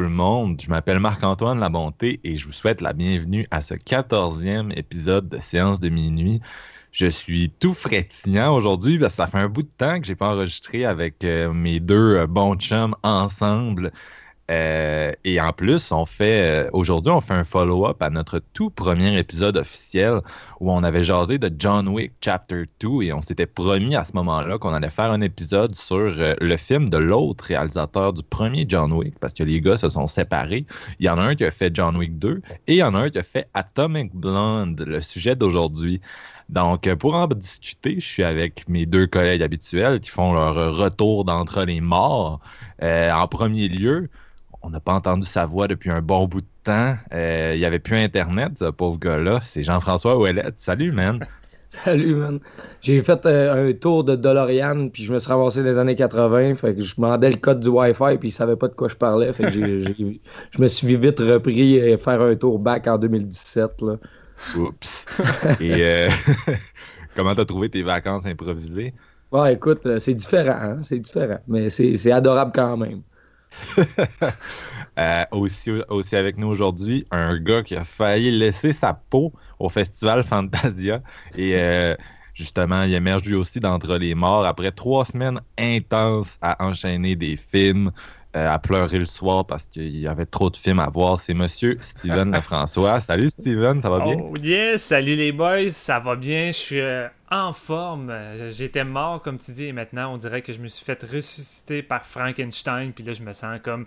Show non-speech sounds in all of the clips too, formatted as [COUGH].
Le monde, je m'appelle Marc-Antoine Labonté et je vous souhaite la bienvenue à ce quatorzième épisode de Séance de minuit. Je suis tout frétillant aujourd'hui parce que ça fait un bout de temps que j'ai pas enregistré avec euh, mes deux euh, bons chums ensemble. Euh, et en plus, on fait aujourd'hui, on fait un follow-up à notre tout premier épisode officiel où on avait jasé de John Wick Chapter 2 et on s'était promis à ce moment-là qu'on allait faire un épisode sur le film de l'autre réalisateur du premier John Wick parce que les gars se sont séparés. Il y en a un qui a fait John Wick 2 et il y en a un qui a fait Atomic Blonde, le sujet d'aujourd'hui. Donc, pour en discuter, je suis avec mes deux collègues habituels qui font leur retour d'entre les morts. Euh, en premier lieu, on n'a pas entendu sa voix depuis un bon bout de temps. Euh, il n'y avait plus Internet, ce pauvre gars-là. C'est Jean-François Ouellette. Salut, man. [LAUGHS] Salut, man. J'ai fait euh, un tour de DeLorean, puis je me suis ramassé dans les années 80. Fait que je demandais le code du Wi-Fi, puis il savait pas de quoi je parlais. Fait que [LAUGHS] je me suis vite repris et faire un tour back en 2017. Là. Oups. Et euh, [LAUGHS] comment t'as trouvé tes vacances improvisées? Ouais, écoute, c'est différent, hein, c'est différent, mais c'est adorable quand même. [LAUGHS] Euh, aussi, avec nous aujourd'hui, un gars qui a failli laisser sa peau au festival Fantasia. Et euh, justement, il émerge lui aussi d'entre les morts après trois semaines intenses à enchaîner des films, à pleurer le soir parce qu'il y avait trop de films à voir. C'est monsieur Steven [LAUGHS] Lefrançois. Salut Steven, ça va bien? Oh yes, salut les boys, ça va bien. Je suis en forme. J'étais mort, comme tu dis, et maintenant, on dirait que je me suis fait ressusciter par Frankenstein, puis là, je me sens comme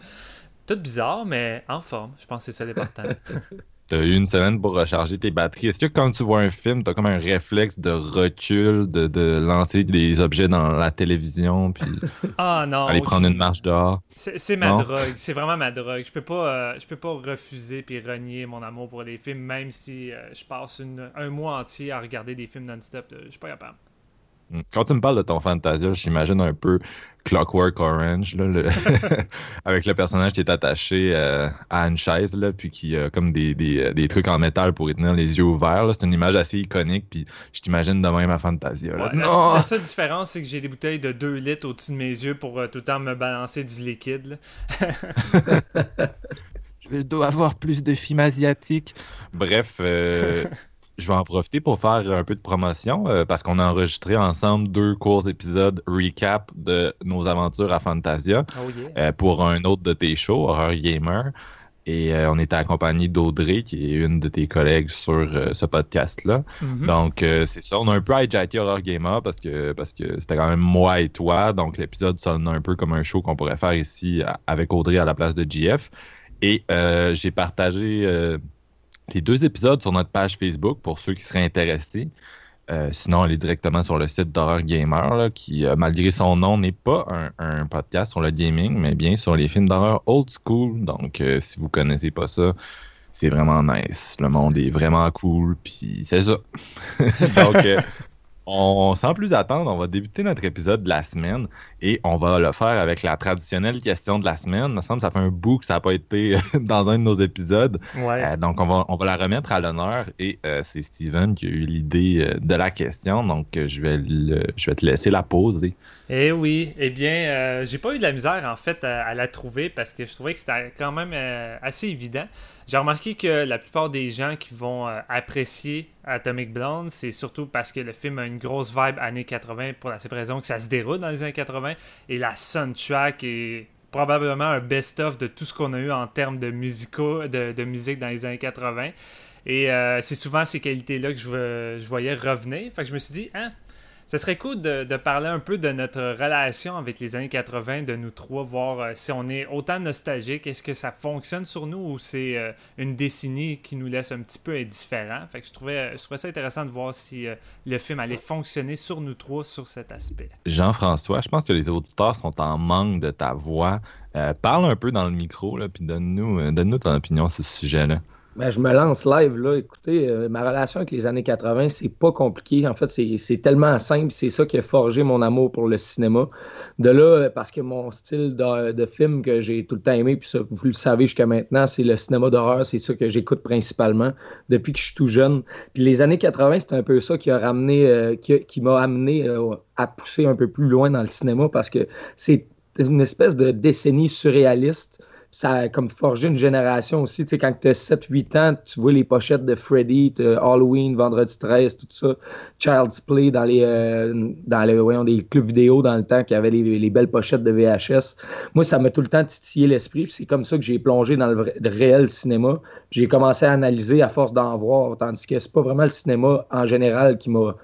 tout bizarre, mais en forme. Je pense que c'est ça l'important. [LAUGHS] T'as eu une semaine pour recharger tes batteries. Est-ce que quand tu vois un film, t'as comme un réflexe de recul, de, lancer des objets dans la télévision, puis [LAUGHS] ah, non, aller prendre une marche dehors? C'est ma drogue. C'est vraiment ma drogue. Je peux pas, euh, je peux pas refuser puis renier mon amour pour les films, même si euh, je passe un mois entier à regarder des films non-stop. Je suis pas capable. Hmm. Quand tu me parles de ton Fantasia, j'imagine un peu Clockwork Orange, [LAUGHS] [LAUGHS] avec le personnage qui est attaché euh, à une chaise, là, puis qui a comme des, des, trucs en métal pour y tenir les yeux ouverts. C'est une image assez iconique, puis je t'imagine de même à Fantasia. la, seule différence, c'est que j'ai des bouteilles de 2 litres au-dessus de mes yeux pour euh, tout le temps me balancer du liquide. [LAUGHS] je dois avoir plus de films asiatiques. Bref, euh, je vais en profiter pour faire un peu de promotion euh, parce qu'on a enregistré ensemble deux courts épisodes recap de nos aventures à Fantasia oh, euh, pour un autre de tes shows, Horror Gamer. Et euh, on était accompagné d'Audrey, qui est une de tes collègues sur ce podcast-là. Mm-hmm. Donc, c'est ça. On a un peu hijacké Horror Gamer parce que parce que c'était quand même moi et toi. Donc, l'épisode sonne un peu comme un show qu'on pourrait faire ici avec Audrey à la place de GF. Et j'ai partagé les deux épisodes sur notre page Facebook pour ceux qui seraient intéressés. Euh, sinon, allez directement sur le site d'Horror Gamer, qui, euh, malgré son nom, n'est pas un, podcast sur le gaming, mais bien sur les films d'horreur old school. Donc, euh, si vous connaissez pas ça, c'est vraiment nice. Le monde est vraiment cool, puis c'est ça. [LAUGHS] Donc, on, sans plus attendre, on va débuter notre épisode de la semaine et on va le faire avec la traditionnelle question de la semaine. Il me semble que ça fait un bout que ça n'a pas été [LAUGHS] dans un de nos épisodes. Euh, donc, on va, on va la remettre à l'honneur et euh, c'est Steven qui a eu l'idée euh, de la question. Donc, je, vais je vais te laisser la poser. Eh oui, eh bien, j'ai pas eu de la misère en fait à, la trouver parce que je trouvais que c'était quand même assez évident. J'ai remarqué que la plupart des gens qui vont euh, apprécier Atomic Blonde, c'est surtout parce que le film a une grosse vibe années 80 pour la simple raison que ça se déroule dans les années 80 et la soundtrack est probablement un best-of de tout ce qu'on a eu en termes de, de, musique dans les années 80. Et euh, c'est souvent ces qualités-là que je, je, voyais revenir. Fait que je me suis dit, hein, Ce serait cool de, parler un peu de notre relation avec les années 80, de nous trois, voir euh, si on est autant nostalgique, est-ce que ça fonctionne sur nous ou c'est euh, une décennie qui nous laisse un petit peu indifférents? Fait que je trouvais, ça intéressant de voir si euh, le film allait fonctionner sur nous trois sur cet aspect. Jean-François, je pense que les auditeurs sont en manque de ta voix. parle un peu dans le micro, puis donne-nous donne ton opinion sur ce sujet-là. Ben, je me lance live, là. Écoutez, euh, ma relation avec les années 80, c'est pas compliqué. En fait, c'est tellement simple. C'est ça qui a forgé mon amour pour le cinéma. De là, euh, parce que mon style de, film que j'ai tout le temps aimé, puis ça, vous le savez jusqu'à maintenant, c'est le cinéma d'horreur. C'est ça que j'écoute principalement depuis que je suis tout jeune. Puis les années 80, c'est un peu ça qui a ramené, euh, qui, m'a amené à pousser un peu plus loin dans le cinéma parce que c'est une espèce de décennie surréaliste ça a comme forgé une génération aussi. Tu sais, quand tu as 7-8 ans, tu vois les pochettes de Freddy, Halloween, Vendredi 13, tout ça, Child's Play dans les, euh, dans les, des clubs vidéo dans le temps qui avaient les, belles pochettes de VHS. Moi, ça m'a tout le temps titillé l'esprit. C'est comme ça que j'ai plongé dans le, réel cinéma. J'ai commencé à analyser à force d'en voir, tandis que c'est pas vraiment le cinéma en général qui m'a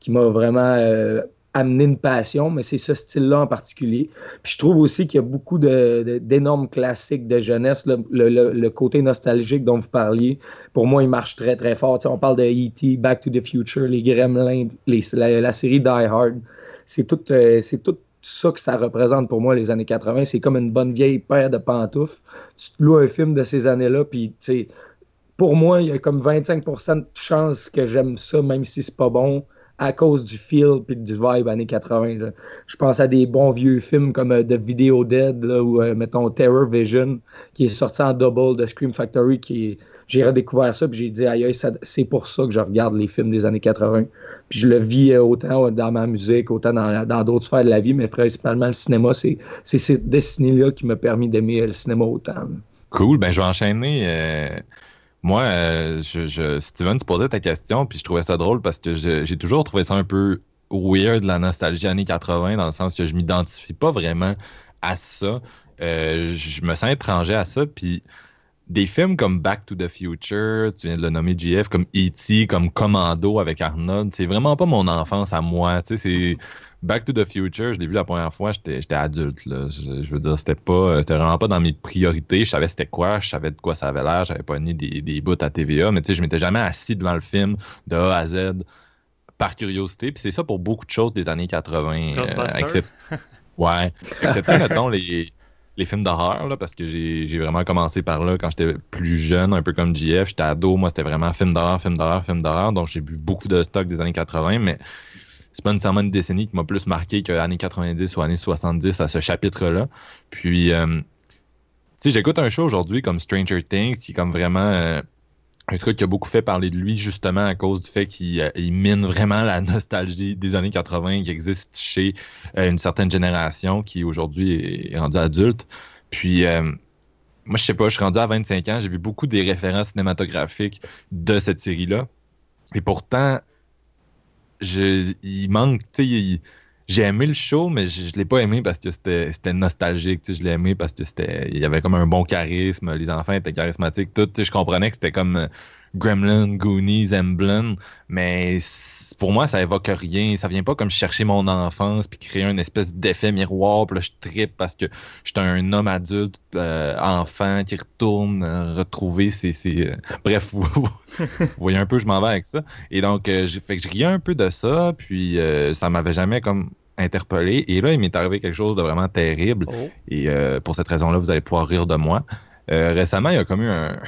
qui m'a vraiment euh, amener une passion, mais c'est ce style-là en particulier. Puis je trouve aussi qu'il y a beaucoup d'énormes classiques de jeunesse. Le, côté nostalgique dont vous parliez, pour moi, il marche très, très fort. on parle de E.T., Back to the Future, les Gremlins, la, série Die Hard. C'est tout, euh, tout ça que ça représente pour moi, les années 80. C'est comme une bonne vieille paire de pantoufles. Tu te loues un film de ces années-là, puis pour moi, il y a comme 25% de chance que j'aime ça, même si c'est pas bon à cause du feel et du vibe années 80. Je pense à des bons vieux films comme euh, The Video Dead ou euh, mettons Terror Vision qui est sorti en double de Scream Factory j'ai redécouvert ça puis j'ai dit aïe c'est pour ça que je regarde les films des années 80 puis je le vis euh, autant dans ma musique autant dans d'autres sphères de la vie mais principalement le cinéma c'est cette destinée là qui m'a permis d'aimer le cinéma autant cool. Ben je vais enchaîner moi, euh, je, Steven, tu posais ta question, puis je trouvais ça drôle parce que j'ai toujours trouvé ça un peu weird, la nostalgie années 80, dans le sens que je m'identifie pas vraiment à ça. Euh, je me sens étranger à ça, puis des films comme Back to the Future, tu viens de le nommer GF, comme E.T., comme Commando avec Arnold, c'est vraiment pas mon enfance à moi. Tu sais, c'est Back to the Future, je l'ai vu la première fois, j'étais adulte. Là. Je, veux dire, c'était pas c'était vraiment pas dans mes priorités. Je savais c'était quoi, je savais de quoi ça avait l'air, j'avais pas ni des, des bouts à TVA, mais tu sais, je m'étais jamais assis devant le film de A à Z par curiosité. Puis c'est ça pour beaucoup de choses des années 80. Euh, ouais. Excepté, mettons, les, les films d'horreur, là, parce que j'ai vraiment commencé par là quand j'étais plus jeune, un peu comme JF. J'étais ado, moi, c'était vraiment film d'horreur, film d'horreur, film d'horreur. Donc j'ai vu beaucoup de stocks des années 80, mais c'est pas nécessairement une décennie qui m'a plus marqué que années 90 ou années 70 à ce chapitre-là. Puis, euh, tu sais, j'écoute un show aujourd'hui comme Stranger Things, qui est comme vraiment euh, un truc qui a beaucoup fait parler de lui, justement à cause du fait qu'il euh, mine vraiment la nostalgie des années 80 qui existe chez une certaine génération qui aujourd'hui est, rendue adulte. Puis, moi, je sais pas, je suis rendu à 25 ans, j'ai vu beaucoup des références cinématographiques de cette série-là. Et pourtant, il manque, tu sais, j'ai aimé le show, mais je, ne l'ai pas aimé parce que c'était nostalgique. Je l'ai aimé parce que c'était, il y avait comme un bon charisme, les enfants étaient charismatiques, tout. Je comprenais que c'était comme euh, Gremlin, Goonies, Emblem, mais pour moi, ça évoque rien. Ça vient pas comme chercher mon enfance puis créer une espèce d'effet miroir. Puis là, je tripe parce que je suis un homme adulte, euh, enfant, qui retourne euh, retrouver ses. Euh, [LAUGHS] bref, vous, voyez un peu, je m'en vais avec ça. Et donc, j'ai fait que je riais un peu de ça. Puis ça m'avait jamais comme interpellé. Et là, il m'est arrivé quelque chose de vraiment terrible. Oh. Et pour cette raison-là, vous allez pouvoir rire de moi. récemment, il y a comme eu un,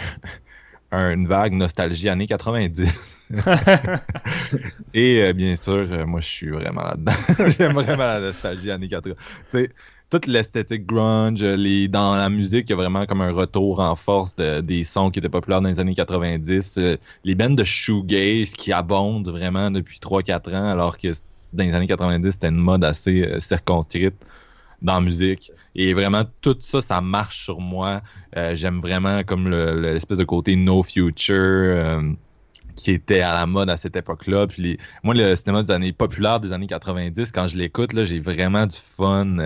[LAUGHS] une vague nostalgie années 90. [LAUGHS] Et euh, bien sûr, euh, moi, je suis vraiment là-dedans. [LAUGHS] J'aime vraiment la nostalgie années 80. sais, toute l'esthétique grunge, les, dans la musique, il y a vraiment comme un retour en force des sons qui étaient populaires dans les années 90. Euh, les bands de shoegaze qui abondent vraiment depuis 3-4 ans, alors que dans les années 90, c'était une mode assez circonscrite dans la musique. Et vraiment, tout ça, ça marche sur moi. J'aime vraiment comme l'espèce de côté no future qui était à la mode à cette époque-là. Puis moi, le cinéma des années populaires des années 90, quand je l'écoute, j'ai vraiment du fun.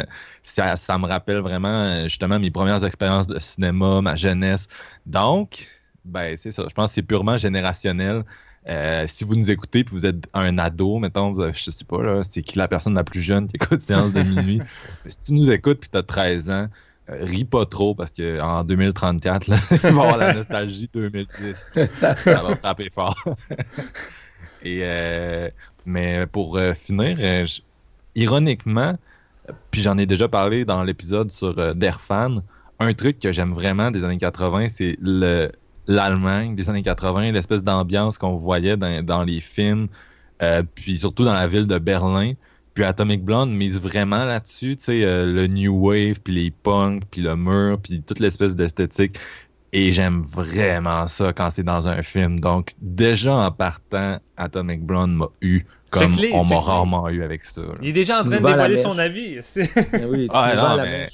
Ça, ça, me rappelle vraiment justement mes premières expériences de cinéma, ma jeunesse. Donc, ben c'est ça. Je pense que c'est purement générationnel. Euh, si vous nous écoutez puis vous êtes un ado, mettons, je sais pas, là, c'est qui la personne la plus jeune qui écoute Séance de [LAUGHS] minuit? si tu nous écoutes puis tu as 13 ans, euh, ris pas trop parce qu'en 2034, là, [LAUGHS] il va avoir la nostalgie 2010. ça va frapper fort. [LAUGHS] Euh, mais pour finir, ironiquement, puis j'en ai déjà parlé dans l'épisode sur Derfan, un truc que j'aime vraiment des années 80, c'est le l'Allemagne des années 80, l'espèce d'ambiance qu'on voyait dans, les films, euh, puis surtout dans la ville de Berlin. Puis Atomic Blonde mise vraiment là-dessus, tu sais, euh, le new wave, puis les punks, puis le mur, puis toute l'espèce d'esthétique. Et j'aime vraiment ça quand c'est dans un film. Donc, déjà en partant, Atomic Blonde m'a eu comme on m'a rarement eu avec ça. Il est déjà en train de dévoiler son avis. [LAUGHS] Ben oui, ah, non, mais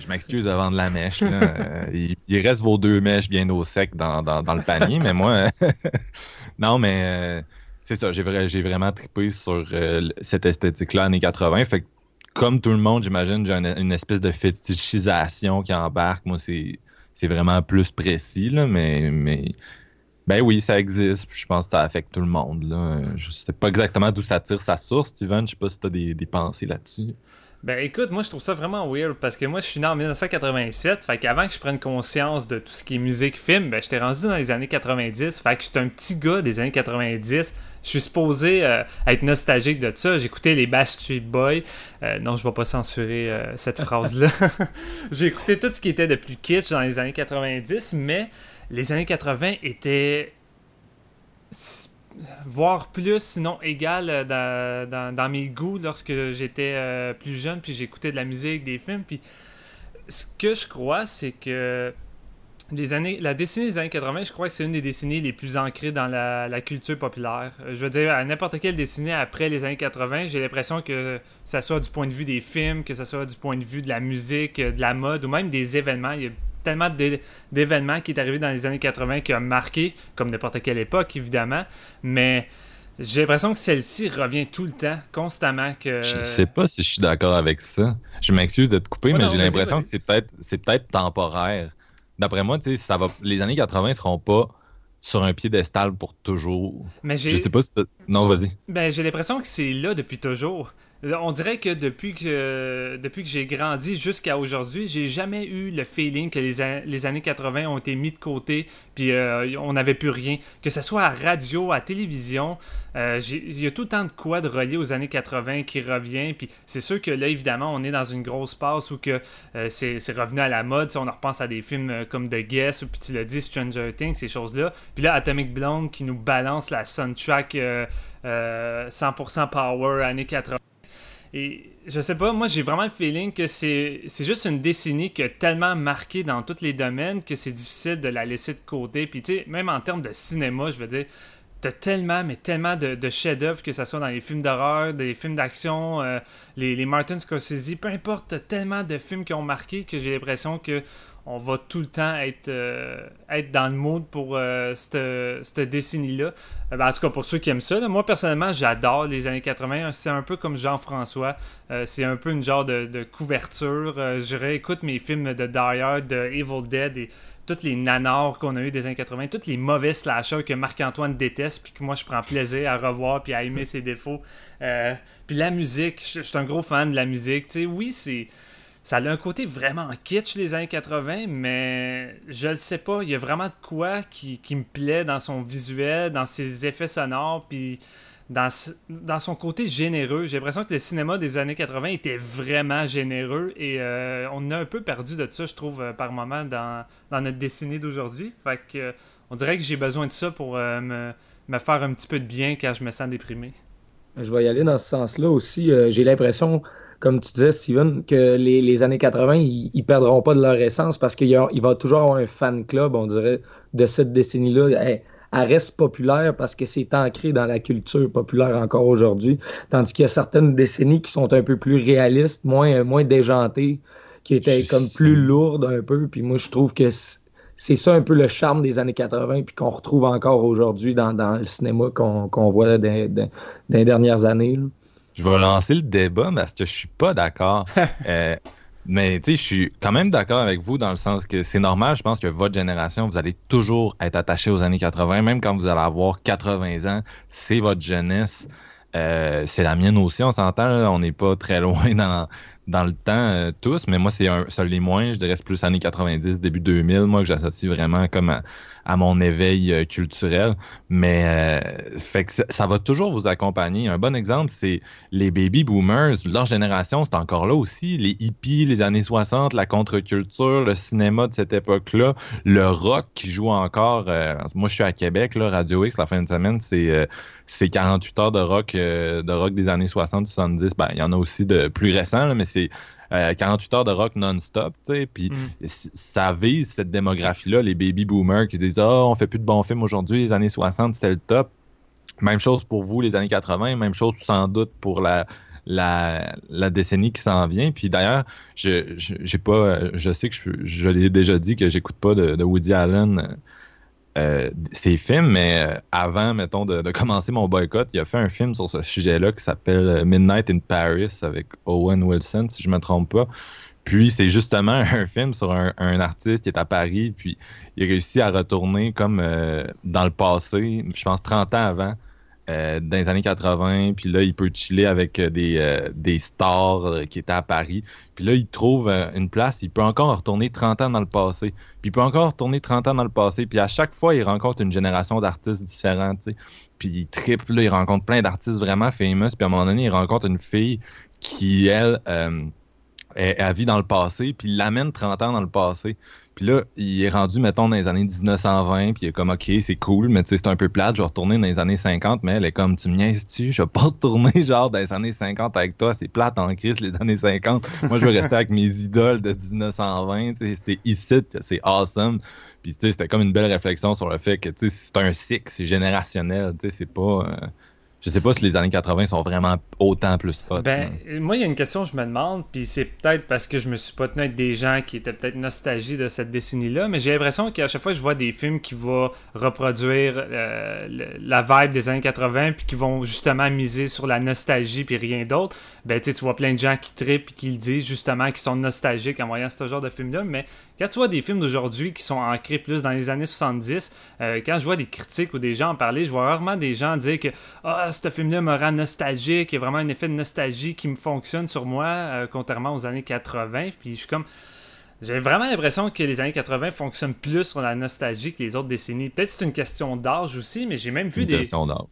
je m'excuse de vendre la mèche. [LAUGHS] Euh, il, reste vos deux mèches bien au sec dans, le panier, mais moi. [LAUGHS] non, mais euh, c'est ça. J'ai, vraiment trippé sur euh, cette esthétique-là, années 80. Fait comme tout le monde, j'imagine, j'ai une, espèce de fétichisation qui embarque. Moi, c'est, vraiment plus précis, mais, mais. Ben oui, ça existe. Je pense que ça affecte tout le monde. Là. Je sais pas exactement d'où ça tire sa source, Steven. Je sais pas si tu as des pensées là-dessus. Ben écoute, moi je trouve ça vraiment weird parce que moi je suis né en 1987, fait qu'avant que je prenne conscience de tout ce qui est musique, film, ben j'étais rendu dans les années 90, fait que j'étais un petit gars des années 90. Je suis supposé euh, être nostalgique de ça. J'écoutais les Backstreet Boys. Euh, non, je vais pas censurer euh, cette [LAUGHS] phrase-là. [LAUGHS] J'ai écouté tout ce qui était de plus kitsch dans les années 90, mais les années 80 étaient voire plus, sinon égal euh, dans, mes goûts lorsque j'étais plus jeune, puis j'écoutais de la musique, des films. Puis ce que je crois, c'est que les années, la décennie des années 80, je crois que c'est une des décennies les plus ancrées dans la, culture populaire. Euh, je veux dire, à n'importe quelle décennie après les années 80, j'ai l'impression que ça soit du point de vue des films, que ça soit du point de vue de la musique, de la mode, ou même des événements. Il y a tellement d'événements qui est arrivé dans les années 80 qui a marqué, comme n'importe quelle époque évidemment, mais j'ai l'impression que celle-ci revient tout le temps, constamment. que... Je sais pas si je suis d'accord avec ça. Je m'excuse de te couper, mais j'ai l'impression que c'est peut-être peut temporaire. D'après moi, ça va... les années 80 seront pas sur un piédestal pour toujours. Mais je sais pas si Non, vas-y. Ben, j'ai l'impression que c'est là depuis toujours. On dirait que depuis que, depuis que j'ai grandi jusqu'à aujourd'hui, j'ai jamais eu le feeling que les, les, années 80 ont été mis de côté, puis euh, on n'avait plus rien. Que ce soit à radio, à télévision, euh, il y a tout le temps de quoi de relier aux années 80 qui revient. Puis c'est sûr que là, évidemment, on est dans une grosse passe où que euh, c'est revenu à la mode. On en repense à des films comme The Guest, ou puis tu l'as dit, Stranger Things, ces choses-là. Puis là, Atomic Blonde qui nous balance la soundtrack 100% power années 80. Et je sais pas, moi j'ai vraiment le feeling que c'est juste une décennie qui a tellement marqué dans tous les domaines que c'est difficile de la laisser de côté. Puis tu sais, même en termes de cinéma, je veux dire, t'as tellement, mais tellement de, chefs-d'œuvre, que ce soit dans les films d'horreur, des films d'action, euh, les, les Martin Scorsese, peu importe, t'as tellement de films qui ont marqué que j'ai l'impression que on va tout le temps être, euh, être dans le mood pour euh, cette, décennie-là. Euh, ben, en tout cas, pour ceux qui aiment ça. moi, personnellement, j'adore les années 80. C'est un peu comme Jean-François. c'est un peu une genre de, couverture. je réécoute mes films de Die Hard, de Evil Dead et tous les nanars qu'on a eu des années 80, tous les mauvais slashers que Marc-Antoine déteste, puis que moi je prends plaisir à revoir puis à aimer ses défauts. puis la musique, je suis un gros fan de la musique. Oui, c'est ça a un côté vraiment kitsch les années 80, mais je le sais pas, il y a vraiment de quoi qui, me plaît dans son visuel, dans ses effets sonores, puis dans, son côté généreux. J'ai l'impression que le cinéma des années 80 était vraiment généreux et euh, on a un peu perdu de ça, je trouve, euh, par moment dans, notre décennie d'aujourd'hui. Fait que on dirait que j'ai besoin de ça pour euh, me, me, faire un petit peu de bien quand je me sens déprimé. Je vais y aller dans ce sens-là aussi. j'ai l'impression comme tu disais, Steven, que les, années 80, ils, ne perdront pas de leur essence parce qu'il va toujours avoir un fan club, on dirait, de cette décennie-là. Elle, reste populaire parce que c'est ancré dans la culture populaire encore aujourd'hui. Tandis qu'il y a certaines décennies qui sont un peu plus réalistes, moins, moins déjantées, qui étaient comme plus lourdes un peu. Puis moi, je trouve que c'est ça un peu le charme des années 80 puis qu'on retrouve encore aujourd'hui dans, le cinéma qu'on voit dans, les dernières années. Je vais lancer le débat parce que je suis pas d'accord. [LAUGHS] Euh, Mais tu sais, je suis quand même d'accord avec vous dans le sens que c'est normal. Je pense que votre génération, vous allez toujours être attaché aux années 80, même quand vous allez avoir 80 ans. C'est votre jeunesse. Euh, c'est la mienne aussi, on s'entend. On n'est pas très loin dans, dans le temps euh, tous, mais moi, c'est un seul les moins. Je dirais c'est plus années 90, début 2000, moi, que j'associe vraiment comme à, à mon éveil euh, culturel. Mais euh, ça, va toujours vous accompagner. Un bon exemple, c'est les baby boomers. Leur génération, c'est encore là aussi. Les hippies, les années 60, la contre-culture, le cinéma de cette époque-là, le rock qui joue encore. Euh, moi, je suis à Québec, Radio X, la fin de semaine, c'est c'est 48 heures de rock, de rock des années 60-70. Ben, il y en a aussi de plus récents, mais c'est 48 euh, heures de rock non-stop, tu sais, puis mm. ça vise cette démographie-là, les baby boomers qui disent « Ah, oh, on fait plus de bons films aujourd'hui, les années 60, c'était le top. » Même chose pour vous, les années 80, même chose sans doute pour la, la, décennie qui s'en vient. Puis d'ailleurs, je, j'ai pas, je sais que je, je l'ai déjà dit que j'écoute pas de, Woody Allen euh, ses films, mais euh, avant, mettons, de, commencer mon boycott, il a fait un film sur ce sujet-là qui s'appelle euh, Midnight in Paris avec Owen Wilson, si je ne me trompe pas. Puis c'est justement [LAUGHS] un film sur un, artiste qui est à Paris, puis il a réussi à retourner comme dans le passé, je pense 30 ans avant, euh, dans les années 80, puis là, il peut chiller avec euh, des, euh, des stars qui étaient à Paris. Puis là, il trouve une place, il peut encore retourner 30 ans dans le passé. Puis il peut encore retourner 30 ans dans le passé. Puis à chaque fois, il rencontre une génération d'artistes différents, Puis il tripe, là, il rencontre plein d'artistes vraiment famous. Puis à un moment donné, il rencontre une fille qui, elle, elle, vit dans le passé, puis il l'amène 30 ans dans le passé. Puis là, il est rendu, mettons, dans les années 1920, puis il est comme, OK, c'est cool, mais tu sais, c'est un peu plate, je vais retourner dans les années 50, mais elle est comme, tu me niaises-tu, je vais pas [LAUGHS] retourner, genre, dans les années 50 avec toi, c'est plate en crise, les années 50. Moi, je veux rester avec mes idoles de 1920, c'est ici, c'est awesome. Puis, tu sais, c'était comme une belle réflexion sur le fait que, tu sais, c'est un cycle, c'est générationnel, tu sais, c'est pas... Euh, je sais pas si les années 80 sont vraiment autant plus hot. Ben, moi, il y a une question que je me demande, puis c'est peut-être parce que je me suis pas tenu avec des gens qui étaient peut-être nostalgiques de cette décennie-là, mais j'ai l'impression qu'à chaque fois que je vois des films qui vont reproduire euh, la vibe des années 80, puis qui vont justement miser sur la nostalgie, puis rien d'autre, ben tu vois plein de gens qui trippent et qui le disent justement, qui sont nostalgiques en voyant ce genre de film-là, mais quand tu vois des films d'aujourd'hui qui sont ancrés plus dans les années 70, euh, quand je vois des critiques ou des gens en parler, je vois rarement des gens dire que ah, ce film-là me rend nostalgique, il y a vraiment un effet de nostalgie qui me fonctionne sur moi, euh, contrairement aux années 80. Puis je suis comme. J'ai vraiment l'impression que les années 80 fonctionnent plus sur la nostalgie que les autres décennies. Peut-être c'est une question d'âge aussi, mais j'ai même vu des.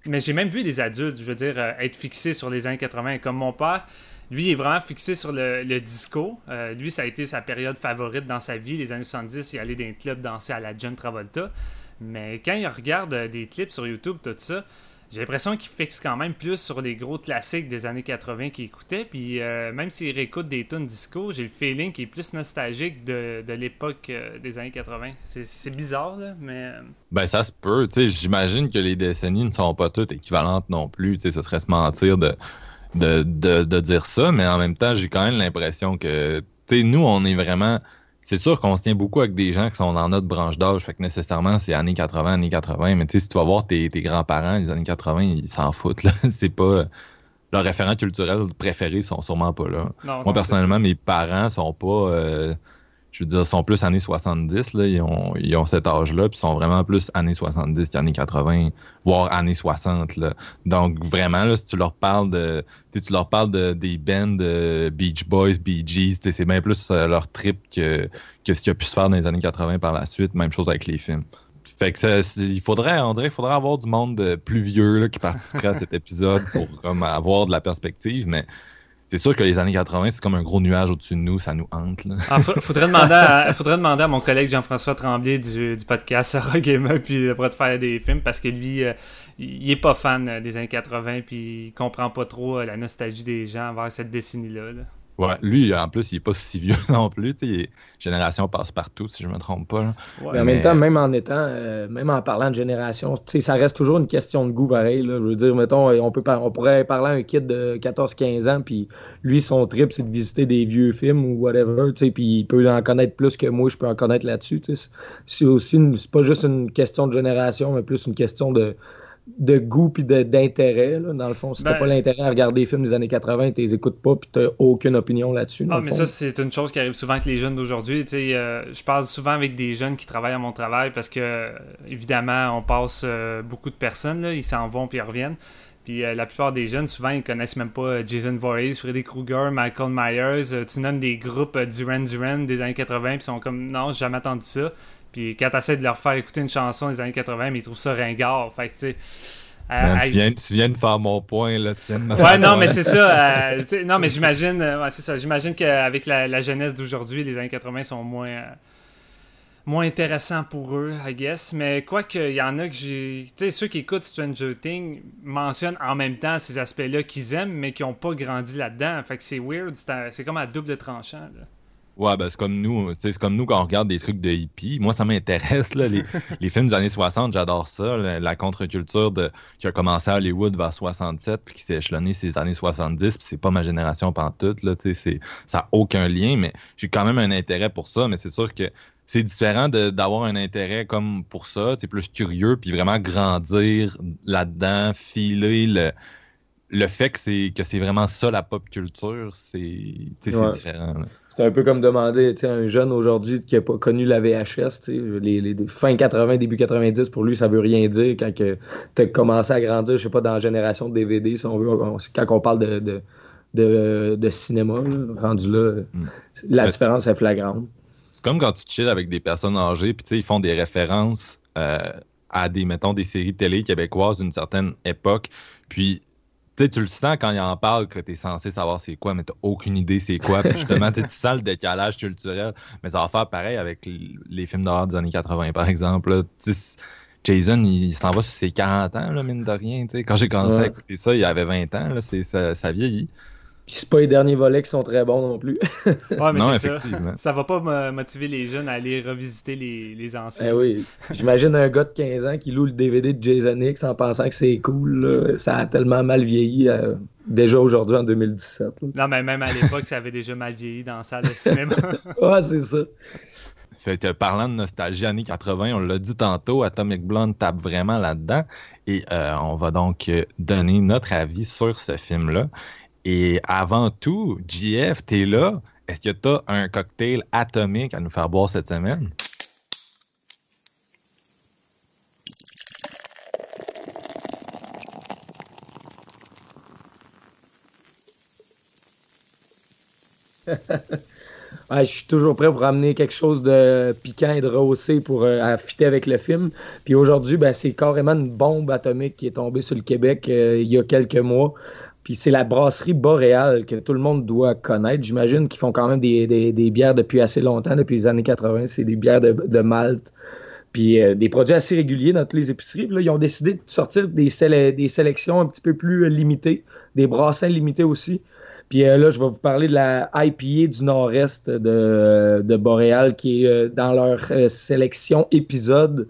Mais j'ai même vu des adultes, je veux dire, euh, être fixés sur les années 80. Comme mon père, lui, il est vraiment fixé sur le, disco. Euh, lui, ça a été sa période favorite dans sa vie. Les années 70, il allait dans un club danser à la John Travolta. Mais quand il regarde euh, des clips sur YouTube, tout ça, j'ai l'impression qu'il fixe quand même plus sur les gros classiques des années 80 qu'il écoutait. Puis euh, même s'il réécoute des tunes disco, j'ai le feeling qu'il est plus nostalgique de, l'époque des années 80. C'est bizarre, là, mais. Ben, ça se peut. J'imagine que les décennies ne sont pas toutes équivalentes non plus. Ce serait se mentir de de, de, dire ça, mais en même temps, j'ai quand même l'impression que, tu sais, nous, on est vraiment. C'est sûr qu'on se tient beaucoup avec des gens qui sont dans notre branche d'âge, fait que nécessairement, c'est années 80, années 80, mais tu sais, si tu vas voir tes, tes grands-parents, les années 80, ils s'en foutent, là. [LAUGHS] c'est pas. Leurs référents culturels préférés sont sûrement pas là. Moi, personnellement, mes parents sont pas. Euh, je veux dire, sont plus années 70, là, ils, ont, cet âge-là, puis sont vraiment plus années 70 qu'années 80, voire années 60. Là. Donc, vraiment, si tu leur parles de. Tu leur parles de, des bands Beach Boys, Bee Gees, c'est bien plus euh, leur trip que, que ce qui a pu se faire dans les années 80 par la suite. Même chose avec les films. Fait que il faudrait, André, il faudrait avoir du monde plus vieux qui participerait à cet [LAUGHS] épisode pour avoir de la perspective, mais c'est sûr que les années 80, c'est comme un gros nuage au-dessus de nous, ça nous hante. Il ah, faudrait, demander à, [LAUGHS] faudrait demander à mon collègue Jean-François Tremblay du, du podcast Rock puis il pourrait te faire des films parce que lui, euh, il est pas fan des années 80 puis il comprend pas trop euh, la nostalgie des gens envers cette décennie-là. là Ouais, lui, en plus, il n'est pas si vieux [LAUGHS] non plus. génération passe partout, si je ne me trompe pas. mais en même temps, même en étant, euh, même en parlant de génération, ça reste toujours une question de goût pareil. Là. Je veux dire, mettons, on, peut on pourrait parler à un kid de 14-15 ans, puis lui, son trip, c'est de visiter des vieux films ou whatever, puis il peut en connaître plus que moi, je peux en connaître là-dessus. C'est aussi, c'est pas juste une question de génération, mais plus une question de de goût puis d'intérêt. Dans le fond, si t'as Ben- pas l'intérêt à regarder des films des années 80, tu les écoutes pas puis t'as aucune opinion là-dessus. Ah, mais fond. ça, c'est une chose qui arrive souvent avec les jeunes d'aujourd'hui. Euh, je parle souvent avec des jeunes qui travaillent à mon travail parce que, euh, évidemment, on passe euh, beaucoup de personnes. Là, ils s'en vont puis ils reviennent. Puis euh, la plupart des jeunes, souvent, ils connaissent même pas Jason Voorhees, Freddy Krueger, Michael Myers. Tu nommes des groupes Duran Duran des années 80 puis ils sont comme non, j'ai jamais entendu ça. Puis quand tu essaies de leur faire écouter une chanson des années 80, mais ils trouvent ça ringard. Fait que, tu sais. euh, Man, à- tu, viens, tu viens de faire mon point, là. Tu viens de me Ouais, non, mais c'est ça. euh, non, mais j'imagine, euh, ouais, c'est ça. J'imagine qu'avec la, la jeunesse d'aujourd'hui, les années 80 sont moins, moins intéressants pour eux, I guess. Mais quoi qu'il y en a que j'ai. Tu sais, ceux qui écoutent Stranger Things mentionnent en même temps ces aspects-là qu'ils aiment, mais qui n'ont pas grandi là-dedans. Fait que c'est weird. C'est comme à double tranchant. Là. Ouais, ben c'est comme nous, sais, c'est comme nous quand on regarde des trucs de hippie. Moi, ça m'intéresse, là, les, [LAUGHS] les films des années 60, j'adore ça, la, la contre-culture de, qui a commencé à Hollywood vers 67, puis qui s'est échelonné ces années 70, puis c'est pas ma génération pantoute, là, tu sais, c'est- ça n'a aucun lien, mais j'ai quand même un intérêt pour ça, mais c'est sûr que c'est différent de- d'avoir un intérêt comme pour ça, tu sais, plus curieux, puis vraiment grandir là-dedans, filer le, le fait que c'est que c'est vraiment ça la pop culture, c'est Ouais. différent. C'est un peu comme demander à un jeune aujourd'hui qui n'a pas connu la VHS, les, les fin 80, début 90, pour lui, ça veut rien dire quand tu as commencé à grandir, je sais pas, dans la génération de DVD, si on veut, on- quand on parle de, de, de, de cinéma, là, rendu là, Mm. la Mais- différence est flagrante. C'est comme quand tu chill avec des personnes âgées, puis ils font des références euh, à des, mettons, des séries télé québécoises d'une certaine époque. Puis, sais, tu le sens quand ils en parlent que tu es censé savoir c'est quoi, mais tu aucune idée c'est quoi. Puis justement, [LAUGHS] tu sens le décalage culturel. Mais ça va faire pareil avec les films d'horreur des années 80, par exemple. là. Jason, il s'en va sur ses 40 ans, là, mine de rien. Quand j'ai commencé à écouter ça, il avait 20 ans. Là, c'est- ça, ça vieillit. Puis c'est pas les derniers volets qui sont très bons non plus. [LAUGHS] Ouais, mais non, c'est ça. Ça va pas mo- motiver les jeunes à aller revisiter les, les anciens. Eh oui, j'imagine un gars de 15 ans qui loue le DVD de Jason X en pensant que c'est cool. là. Ça a tellement mal vieilli euh, déjà aujourd'hui en 2017. là. Non, mais même à l'époque, ça avait déjà mal vieilli dans la salle de cinéma. [LAUGHS] Ah, c'est ça. Fait que parlant de nostalgie années 80, on l'a dit tantôt, Atomic Blonde tape vraiment là-dedans. Et euh, on va donc euh, donner notre avis sur ce film-là. Et avant tout, JF, t'es là. Est-ce que t'as un cocktail atomique à nous faire boire cette semaine? [LAUGHS] Je suis toujours prêt pour ramener quelque chose de piquant et de rehaussé pour euh, affiter avec le film. Puis aujourd'hui, ben, c'est carrément une bombe atomique qui est tombée sur le Québec euh, il y a quelques mois. Puis c'est la brasserie Boréal que tout le monde doit connaître. J'imagine qu'ils font quand même des, bières depuis assez longtemps, depuis les années 80. C'est des bières de, Malte. Puis euh, des produits assez réguliers dans toutes les épiceries. Puis là, ils ont décidé de sortir des, séle- des sélections un petit peu plus euh, limitées, des brassins limités aussi. Puis euh, là, je vais vous parler de la IPA du nord-est de, de Boréal qui est dans leur sélection épisode,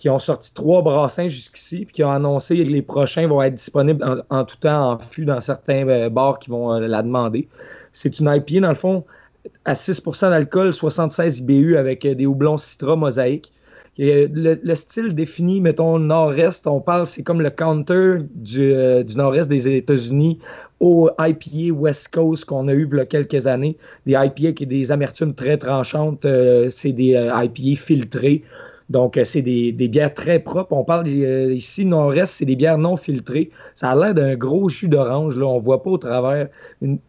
qui ont sorti trois brassins jusqu'ici, puis qui ont annoncé que les prochains vont être disponibles en, tout temps en fût dans certains euh, bars qui vont euh, la demander. C'est une IPA, dans le fond, à 6% d'alcool, 76 IBU avec euh, des houblons Citra mosaïque. Le, le style défini, mettons, nord-est, on parle, c'est comme le counter du, nord-est des États-Unis au IPA West Coast qu'on a eu il y a quelques années. Des IPA qui ont des amertumes très tranchantes. c'est des IPA filtrés. Donc, euh, c'est des, bières très propres. On parle euh, ici, nord-est, c'est des bières non filtrées. Ça a l'air d'un gros jus d'orange. Là, on voit pas au travers.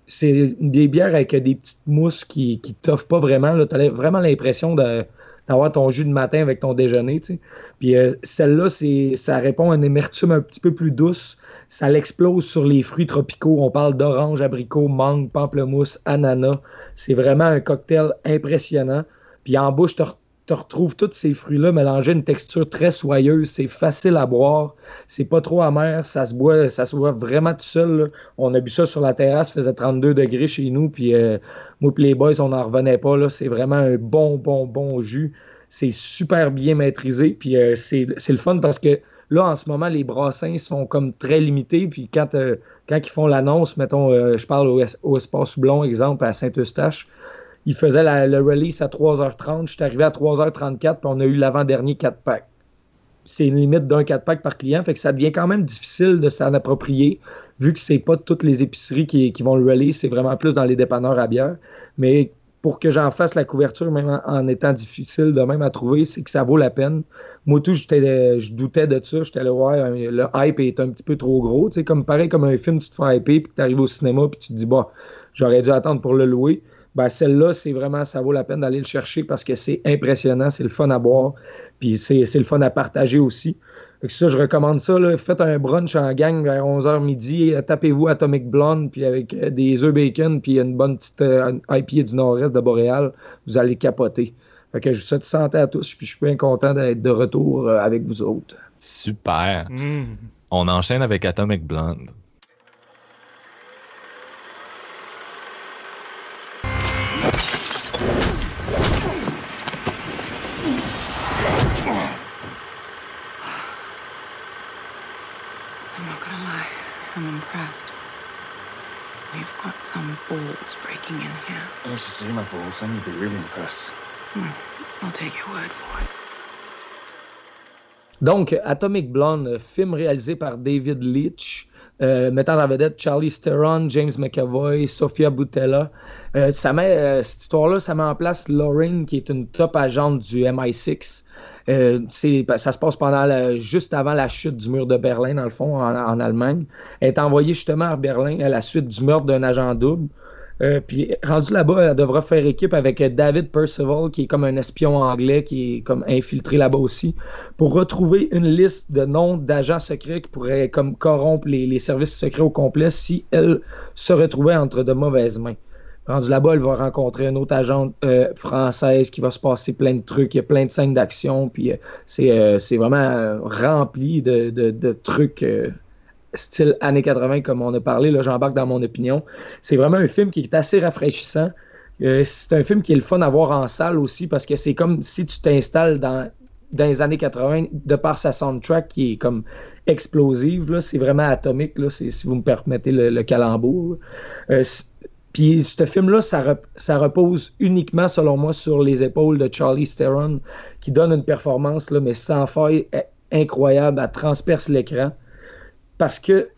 C'est des bières avec euh, des petites mousses qui qui t'offrent pas vraiment. Tu as vraiment l'impression d'avoir ton jus de matin avec ton déjeuner. Puis celle-là, ça répond à une amertume un petit peu plus douce. Ça l'explose sur les fruits tropicaux. On parle d'orange, abricot, mangue, pamplemousse, ananas. C'est vraiment un cocktail impressionnant. Puis en bouche, tu te retrouves tous ces fruits-là mélangés une texture très soyeuse. C'est facile à boire. C'est pas trop amer. Ça se boit, ça se boit vraiment tout seul. On a bu ça sur la terrasse. faisait 32 degrés chez nous. Puis euh, moi les boys, on n'en revenait pas. C'est vraiment un bon, bon, bon jus. C'est super bien maîtrisé. Puis euh, c'est le fun parce que là, en ce moment, les brassins sont comme très limités. Puis quand, euh, ils font l'annonce, mettons, euh, je parle au, au Espace Blond, exemple, à Saint-Eustache, ils faisaient la- le release à 3h30. Je suis arrivé à 3h34, puis on a eu l'avant-dernier 4 pack. c'est une limite d'un 4 pack par client, fait que ça devient quand même difficile de s'en approprier, vu que c'est pas toutes les épiceries qui, vont le relayer, c'est vraiment plus dans les dépanneurs à bière. Mais pour que j'en fasse la couverture, même en, étant difficile de même à trouver, c'est que ça vaut la peine. Moi, tout, je doutais de ça. J'étais là, ouais, le hype est un petit peu trop gros. Tu sais, comme pareil comme un film, tu te fais hyper, puis tu arrives au cinéma, puis tu te dis, bah, j'aurais dû attendre pour le louer. Ben, celle-là, c'est vraiment, ça vaut la peine d'aller le chercher parce que c'est impressionnant, c'est le fun à boire, puis c'est le fun à partager aussi. ça, je recommande ça. Faites un brunch en gang vers 11h midi, tapez-vous Atomic Blonde, puis avec euh, des œufs bacon, puis une bonne petite euh, IPA du nord-est de Boréal, vous allez capoter. Fait que je vous souhaite santé à tous, puis je suis bien content d'être de retour euh, avec vous autres. Super. Mm. On enchaîne avec Atomic Blonde. Breaking in here. I used to see my balls, then you'd be really impressed. Hmm. I'll take your word for it. Donc, Atomic Blonde, film réalisé par David Leitch, euh, mettant en vedette Charlie Theron, James McAvoy, Sophia Boutella. Euh, euh, cette histoire-là, ça met en place Lauren, qui est une top agente du MI6. Euh, ben, ça se passe pendant juste avant la chute du mur de Berlin, dans le fond, en, en Allemagne. Elle est envoyée justement à Berlin à la suite du meurtre d'un agent double. Euh, puis rendu là-bas, elle devra faire équipe avec David Percival, qui est comme un espion anglais, qui est comme infiltré là-bas aussi, pour retrouver une liste de noms d'agents secrets qui pourraient comme corrompre les, services secrets au complet si elle se retrouvait entre de mauvaises mains. Rendu là-bas, elle va rencontrer une autre agente euh, française qui va se passer plein de trucs. Il y a plein de scènes d'action. Puis euh, c'est vraiment rempli de, de trucs style années 80, comme on a parlé, là, j'embarque dans mon opinion. C'est vraiment un film qui est assez rafraîchissant. Euh, c'est un film qui est le fun à voir en salle aussi parce que c'est comme si tu t'installes dans, dans les années 80 de par sa soundtrack qui est comme explosive. C'est vraiment atomique, là, si vous me permettez le, calembour. Euh, puis ce film-là, ça, repose uniquement, selon moi, sur les épaules de Charlie Theron, qui donne une performance, là, mais sans faille, incroyable. Elle transperce l'écran. Parce que,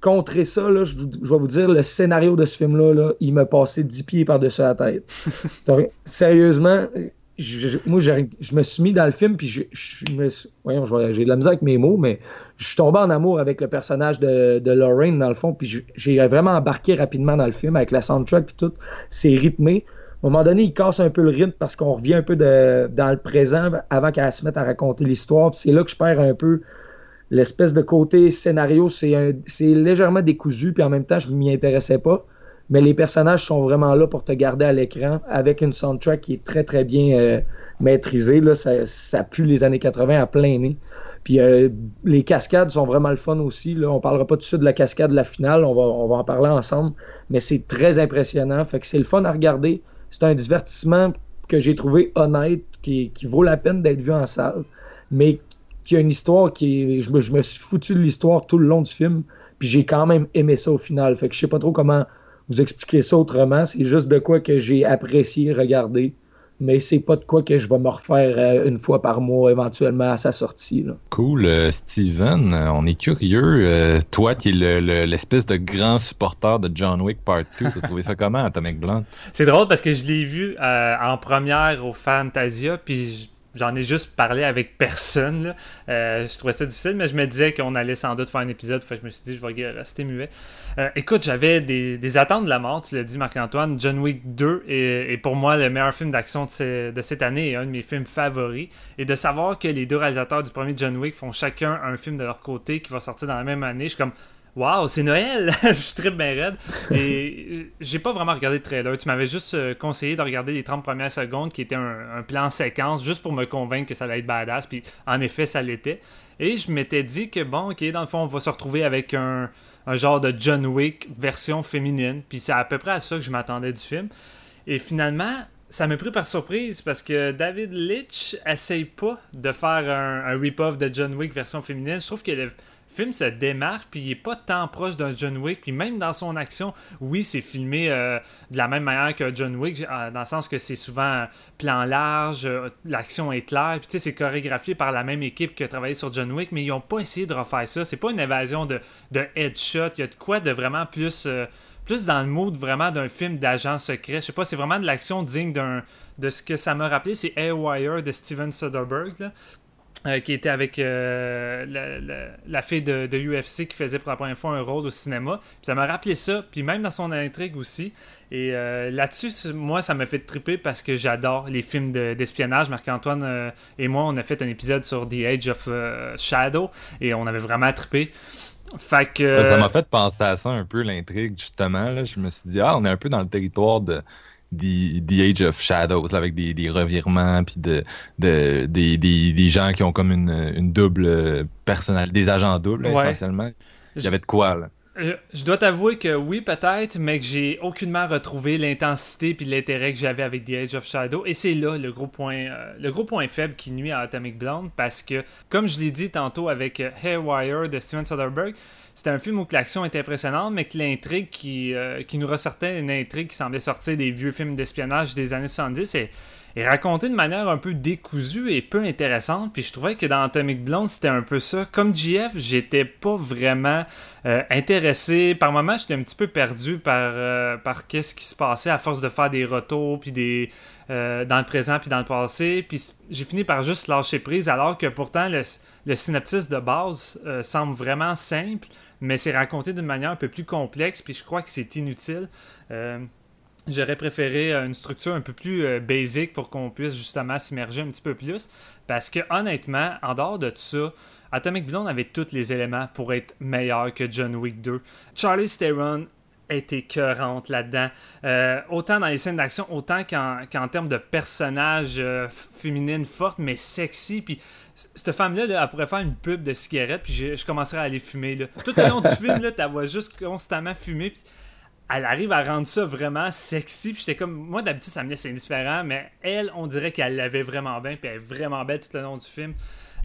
contrer ça, là, je, vais vous dire, le scénario de ce film-là, il m'a passé 10 pieds par-dessus la tête. [LAUGHS] sérieusement, moi, je me suis mis dans le film, puis je, me voyons, j'ai de la misère avec mes mots, mais je suis tombé en amour avec le personnage de, de Lorraine, dans le fond, puis j'ai vraiment embarqué rapidement dans le film avec la soundtrack, puis tout. C'est rythmé. À un moment donné, il casse un peu le rythme parce qu'on revient un peu dans le présent avant qu'elle se mette à raconter l'histoire. C'est là que je perds un peu l'espèce de côté scénario, c'est légèrement décousu, puis en même temps, je m'y intéressais pas. Mais les personnages sont vraiment là pour te garder à l'écran avec une soundtrack qui est très, très bien euh, maîtrisée. Là. Ça, pue les années 80 à plein nez. Puis euh, les cascades sont vraiment le fun aussi. Là. On parlera pas tout de suite de la cascade de la finale, on va, en parler ensemble. Mais c'est très impressionnant. Fait que c'est le fun à regarder. C'est un divertissement que j'ai trouvé honnête, qui, qui vaut la peine d'être vu en salle, mais qui a une histoire qui est. Je me, je me suis foutu de l'histoire tout le long du film, puis j'ai quand même aimé ça au final. Fait que je sais pas trop comment vous expliquer ça autrement. C'est juste de quoi que j'ai apprécié regarder. Mais c'est pas de quoi que je vais me refaire euh, une fois par mois éventuellement à sa sortie. Cool. Euh, Steven, euh, on est curieux. toi qui es l'espèce de grand supporter de John Wick Part 2, t'as trouvé ça comment, Atomic Blonde? [LAUGHS] C'est drôle parce que je l'ai vu en première au Fantasia, puis j'en ai juste parlé avec personne. Euh, je trouvais ça difficile, mais je me disais qu'on allait sans doute faire un épisode. Fait je me suis dit, je vais rester muet. Euh, écoute, j'avais des, attentes de la mort, tu l'as dit, Marc-Antoine. John Wick 2 est, pour moi le meilleur film d'action de, cette année et un de mes films favoris. Et de savoir que les deux réalisateurs du premier John Wick font chacun un film de leur côté qui va sortir dans la même année, je suis comme Waouh, c'est Noël! [LAUGHS] je très bien raide. Et j'ai pas vraiment regardé le trailer. Tu m'avais juste euh, conseillé de regarder les 30 premières secondes qui était un, plan séquence juste pour me convaincre que ça allait être badass. Puis en effet, ça l'était. Et je m'étais dit que bon, ok, dans le fond, on va se retrouver avec un, genre de John Wick version féminine. Puis c'est à peu près à ça que je m'attendais du film. Et finalement, ça m'a pris par surprise parce que David Litch essaye pas de faire un, rip-off de John Wick version féminine. Je trouve que le film se démarque, puis il est pas tant proche d'un John Wick, puis même dans son action, oui, c'est filmé euh, de la même manière que John Wick, euh, dans le sens que c'est souvent plan large, euh, l'action est claire, puis tu sais, c'est chorégraphié par la même équipe qui a travaillé sur John Wick, mais ils ont pas essayé de refaire ça. C'est pas une évasion de, de headshot, il y a de quoi de vraiment plus plus dans le mood vraiment d'un film d'agent secret. Je sais pas, c'est vraiment de l'action digne d'un de ce que ça m'a rappelé, c'est Airwire de Steven Soderbergh. Euh, qui était avec euh, la, fille de, UFC qui faisait pour la première fois un rôle au cinéma. ça m'a rappelé ça, puis même dans son intrigue aussi. Et euh, là-dessus, moi, ça m'a fait triper parce que j'adore les films d'espionnage. Marc-Antoine et moi, on a fait un épisode sur The Age of Shadow et on avait vraiment trippé. Fait que... Ça m'a fait penser à ça un peu, l'intrigue, justement. Je me suis dit, ah, on est un peu dans le territoire de The, Age of Shadows, avec des, revirements, puis de, des, gens qui ont comme une, double personnalité, des agents doubles, essentiellement. Il y avait de quoi, là. Je dois t'avouer que oui, peut-être, mais que j'ai aucunement retrouvé l'intensité puis l'intérêt que j'avais avec The Age of Shadow. Et c'est là le gros point, euh, le gros point faible qui nuit à Atomic Blonde parce que, comme je l'ai dit tantôt avec euh, Hairwire de Steven Soderbergh, c'était un film où l'action était impressionnante, mais que l'intrigue qui, euh, qui nous ressortait une intrigue qui semblait sortir des vieux films d'espionnage des années 70 est, est racontée de manière un peu décousue et peu intéressante. Puis je trouvais que dans Atomic Blonde, c'était un peu ça. Comme JF, j'étais pas vraiment euh, intéressé. Par moments, j'étais un petit peu perdu par, euh, par qu'est-ce qui se passait à force de faire des retours, puis des. dans le présent puis dans le passé. Puis j'ai fini par juste lâcher prise, alors que pourtant le, le synopsis de base semble vraiment simple mais c'est raconté d'une manière un peu plus complexe, puis je crois que c'est inutile. Euh, j'aurais préféré une structure un peu plus euh, basique pour qu'on puisse justement s'immerger un petit peu plus. Parce que honnêtement, en dehors de ça, Atomic Blonde avait tous les éléments pour être meilleur que John Wick 2. Charlie Theron était écœurante là-dedans. Euh, autant dans les scènes d'action, autant qu'en termes de personnages féminines fortes, mais sexy. Puis cette femme-là, elle pourrait faire une pub de cigarettes, puis je, commencerais à aller fumer. Là. Tout le long du film, là, tu vois juste constamment fumer. Puis elle arrive à rendre ça vraiment sexy. Puis j'étais comme, moi d'habitude, ça me laisse indifférent, mais elle, on dirait qu'elle l'avait vraiment bien, puis elle est vraiment belle tout le long du film.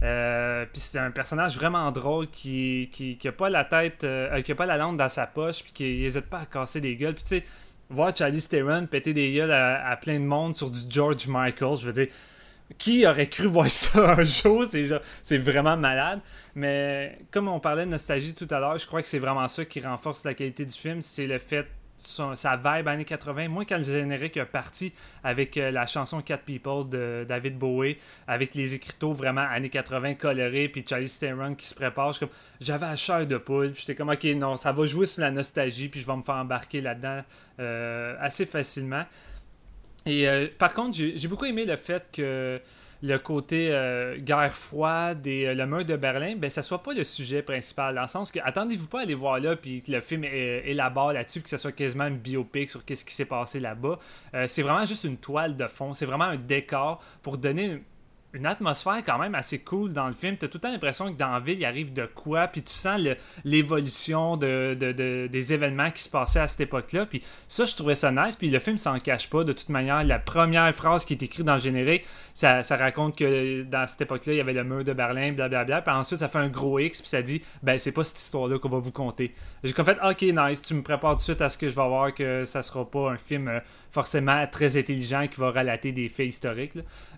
Euh, puis c'est un personnage vraiment drôle qui, qui, a pas la tête, euh, qui a pas la langue dans sa poche, puis qui n'hésite pas à casser des gueules. Puis tu sais, voir Charlie Theron péter des gueules à, à, plein de monde sur du George Michael, je veux dire, qui aurait cru voir [LAUGHS] ça un jour? C'est vraiment malade. Mais comme on parlait de nostalgie tout à l'heure, je crois que c'est vraiment ça qui renforce la qualité du film. C'est le fait sa vibe années 80. Moi, quand le générique est parti avec euh, la chanson Cat People de David Bowie, avec les écriteaux vraiment années 80 colorés, puis Charlie Theron qui se prépare, j'avais la chair de poule, j'étais comme, ok, non, ça va jouer sur la nostalgie, puis je vais me faire embarquer là-dedans euh, assez facilement. Et euh, par contre, j'ai beaucoup aimé le fait que le côté euh, guerre froide et euh, le mur de Berlin, ben ça soit pas le sujet principal. Dans le sens que attendez-vous pas à aller voir là puis que le film élabore là-dessus, que ce soit quasiment une biopic sur qu'est-ce qui s'est passé là-bas. c'est vraiment juste une toile de fond. C'est vraiment un décor pour donner une atmosphère quand même assez cool dans le film. Tu as tout le temps l'impression que dans la ville, il arrive de quoi, puis tu sens l'évolution de, des événements qui se passaient à cette époque-là. Puis ça, je trouvais ça nice. Puis le film s'en cache pas. De toute manière, la première phrase qui est écrite dans le générique, ça, raconte que dans cette époque-là, il y avait le mur de Berlin, blablabla. Puis ensuite, ça fait un gros X, puis ça dit, ben, c'est pas cette histoire-là qu'on va vous conter. J'ai comme fait, ok, nice, tu me prépares tout de suite à ce que je vais voir que ça sera pas un film euh, forcément très intelligent qui va relater des faits historiques.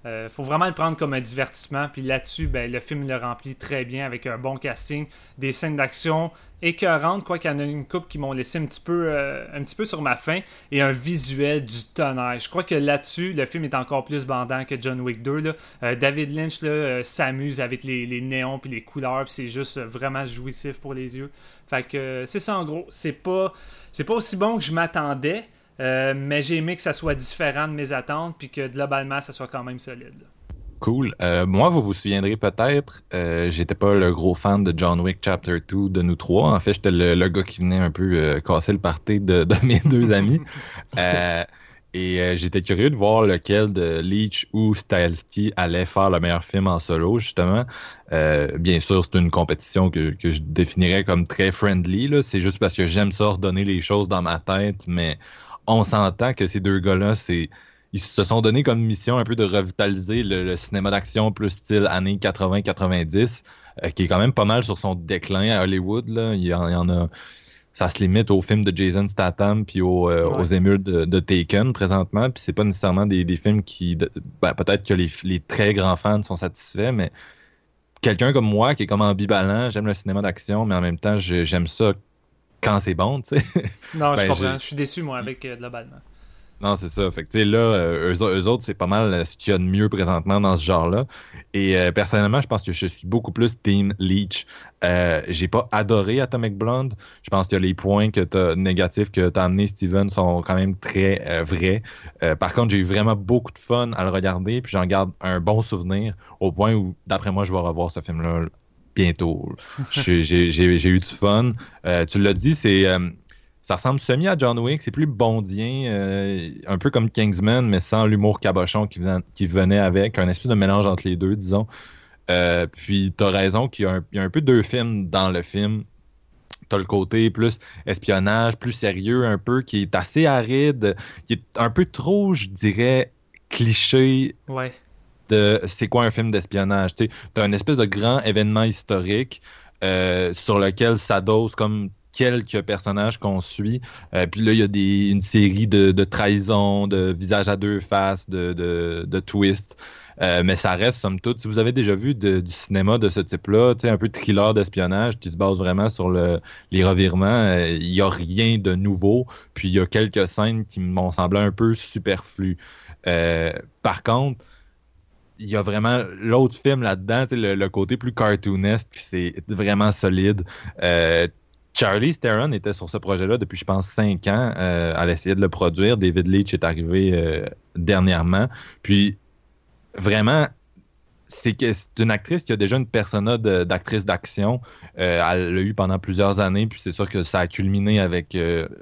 Euh, faut vraiment le prendre comme un divertissement. Puis là-dessus, ben, le film le remplit très bien avec un bon casting, des scènes d'action écœurantes, quoi qu'il y en a une coupe qui m'ont laissé un petit, peu, euh, un peu sur ma faim, et un visuel du tonnerre. Je crois que là-dessus, le film est encore plus bandant que John Wick 2. Euh, David Lynch s'amuse avec les, les néons puis les couleurs, c'est juste vraiment jouissif pour les yeux. Fait que c'est ça en gros. C'est pas, c'est pas aussi bon que je m'attendais. Euh, mais j'ai aimé que ça soit différent de mes attentes, puis que globalement, ça soit quand même solide. Cool. Euh, moi, vous vous souviendrez peut-être, euh, j'étais pas le gros fan de John Wick Chapter 2 de nous trois. En fait, j'étais le, gars qui venait un peu casser le party de, mes [LAUGHS] deux amis. et j'étais curieux de voir lequel de Leech ou Styles allait faire le meilleur film en solo, justement. bien sûr, c'est une compétition que, que, je définirais comme très friendly. C'est juste parce que j'aime ça redonner les choses dans ma tête, mais on s'entend que ces deux gars-là, c'est ils se sont donné comme mission un peu de revitaliser le, cinéma d'action plus style années 80-90. qui est quand même pas mal sur son déclin à Hollywood. Là. Il, y en, a ça se limite aux films de Jason Statham puis aux, émules de, Taken présentement. Puis c'est pas nécessairement des, films qui. Ben, peut-être que les, les, très grands fans sont satisfaits, mais quelqu'un comme moi qui est comme ambivalent, j'aime le cinéma d'action, mais en même temps, j'aime ça quand c'est bon, tu sais. [LAUGHS] Non, je ben, comprends. Je suis déçu, moi, avec euh, globalement. Non, c'est ça. Fait que, là, euh, eux, autres, c'est pas mal euh, ce qu'il y a de mieux présentement dans ce genre-là. Et personnellement, je pense que je suis beaucoup plus Team Leech. J'ai pas adoré Atomic Blonde. Je pense que les points que as, négatifs que tu as amenés, Steven, sont quand même très vrais. par contre, j'ai eu vraiment beaucoup de fun à le regarder. Puis j'en garde un bon souvenir au point où, d'après moi, je vais revoir ce film-là bientôt. J'ai eu du fun. Euh, tu l'as dit, c'est euh, ça ressemble semi à John Wick. C'est plus bondien, euh, un peu comme Kingsman, mais sans l'humour cabochon qui, qui, venait avec. Un espèce de mélange entre les deux, disons. puis tu as raison qu'il y, a un peu deux films dans le film. Tu as le côté plus espionnage, plus sérieux, un peu, qui est assez aride, qui est un peu trop, je dirais, cliché. Ouais de c'est quoi un film d'espionnage. Tu as un espèce de grand événement historique euh, sur lequel s'adosse comme quelques personnages qu'on suit. Euh, puis là, il y a une série de, trahisons, de visages à deux faces, de, twists. Euh, mais ça reste, somme toute, si vous avez déjà vu du cinéma de ce type-là, un peu thriller d'espionnage qui se base vraiment sur le, les revirements, il n'y a rien de nouveau. Puis il y a quelques scènes qui m'ont semblé un peu superflues. par contre, il y a vraiment l'autre film là-dedans, le, côté plus cartoonesque, c'est vraiment solide. Euh, Charlie Theron était sur ce projet-là depuis, je pense, cinq ans. Euh, elle essayait de le produire. David Leitch est arrivé euh, dernièrement. Puis, vraiment, c'est une actrice qui a déjà une persona d'actrice d'action. elle l'a eu pendant plusieurs années, puis c'est sûr que ça a culminé avec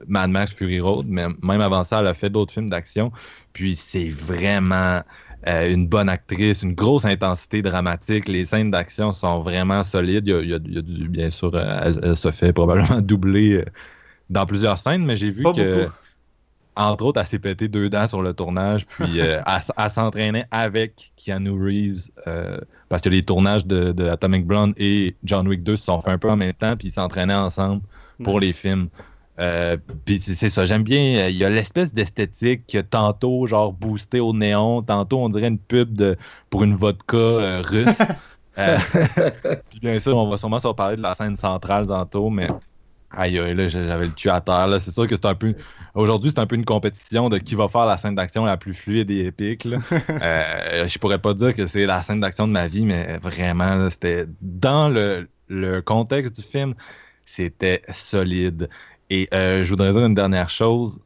Mad Max Fury Road, mais même avant ça, elle a fait d'autres films d'action. Puis c'est vraiment euh, une bonne actrice, une grosse intensité dramatique. Les scènes d'action sont vraiment solides. Il y a, du, bien sûr, euh, elle, se fait probablement [LAUGHS] doubler euh, dans plusieurs scènes, mais j'ai vu que, entre autres, elle s'est pété deux dents sur le tournage, puis [LAUGHS] elle, s'entraînait avec Keanu Reeves, parce que les tournages de, Atomic Blonde et John Wick 2 se sont faits un peu en même temps, puis ils s'entraînaient ensemble pour les films. Euh, puis c'est ça, j'aime bien. Il y a l'espèce d'esthétique tantôt, genre boosté au néon, tantôt on dirait une pub de, pour une vodka euh, russe. [LAUGHS] Euh, puis bien sûr, on va sûrement se reparler de la scène centrale tantôt, mais aïe aïe, là, j'avais le cul à terre. Là. C'est sûr que c'est un peu. Aujourd'hui, c'est un peu une compétition de qui va faire la scène d'action la plus fluide et épique. Là. [LAUGHS] je pourrais pas dire que c'est la scène d'action de ma vie, mais vraiment, c'était dans le, le contexte du film, c'était solide. Et euh, je voudrais dire une dernière chose,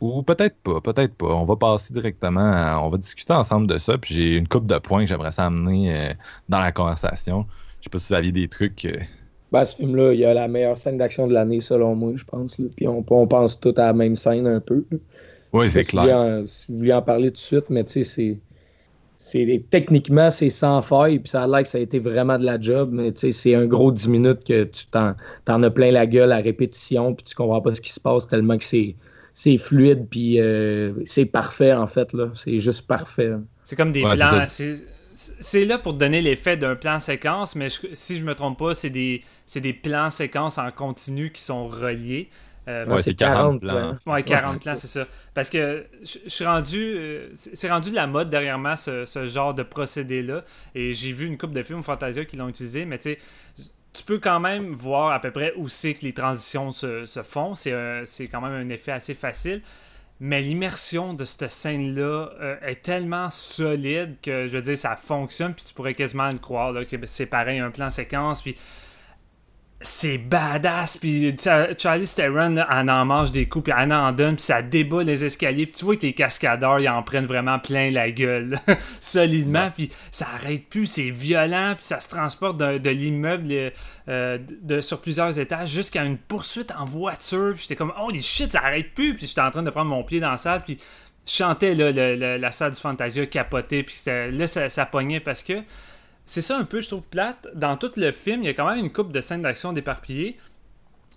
ou peut-être pas, peut-être pas. On va passer directement, on va discuter ensemble de ça, puis j'ai une coupe de points que j'aimerais s'amener euh, dans la conversation. Je sais pas si vous aviez des trucs. Euh. Ben, ce film-là, il y a la meilleure scène d'action de l'année, selon moi, je pense. Puis on, pense tout à la même scène un peu. Oui, c'est clair. si vous vouliez en parler tout de suite, mais tu sais, c'est techniquement c'est sans faille puis ça a l'air que ça a été vraiment de la job mais c'est un gros 10 minutes que tu t'en, as plein la gueule à répétition puis tu comprends pas ce qui se passe tellement que c'est c'est fluide puis euh, c'est parfait en fait là. C'est juste parfait. C'est comme des plans c'est là pour te donner l'effet d'un plan séquence mais si je me trompe pas c'est des c'est des plans séquences en continu qui sont reliés euh, ouais, c'est 40, plans. Ouais, 40 plans, c'est ça. Parce que je suis rendu. Euh, c'est rendu de la mode derrière moi, ce, genre de procédé-là. Et j'ai vu une couple de films Fantasia qui l'ont utilisé, mais tu sais. Tu peux quand même voir à peu près où c'est que les transitions se, font. C'est quand même un effet assez facile. Mais l'immersion de cette scène-là euh, est tellement solide que, je veux dire, ça fonctionne. Puis tu pourrais quasiment le croire là, que c'est pareil, un plan séquence. Puis c'est badass. Puis Charlie Theron, en en mange des coups, puis elle en donne, puis ça débat les escaliers. Puis tu vois que les cascadeurs, ils en prennent vraiment plein la gueule, [LAUGHS] solidement. Puis ça arrête plus, c'est violent, puis ça se transporte de, l'immeuble euh, sur plusieurs étages jusqu'à une poursuite en voiture. Puis j'étais comme, oh les shit, ça arrête plus. Puis j'étais en train de prendre mon pied dans la salle, puis je chantais là, la salle du Fantasia capoté, puis là, ça, ça pognait parce que c'est ça un peu, je trouve plate. Dans tout le film, il y a quand même une coupe de scènes d'action déparpillées.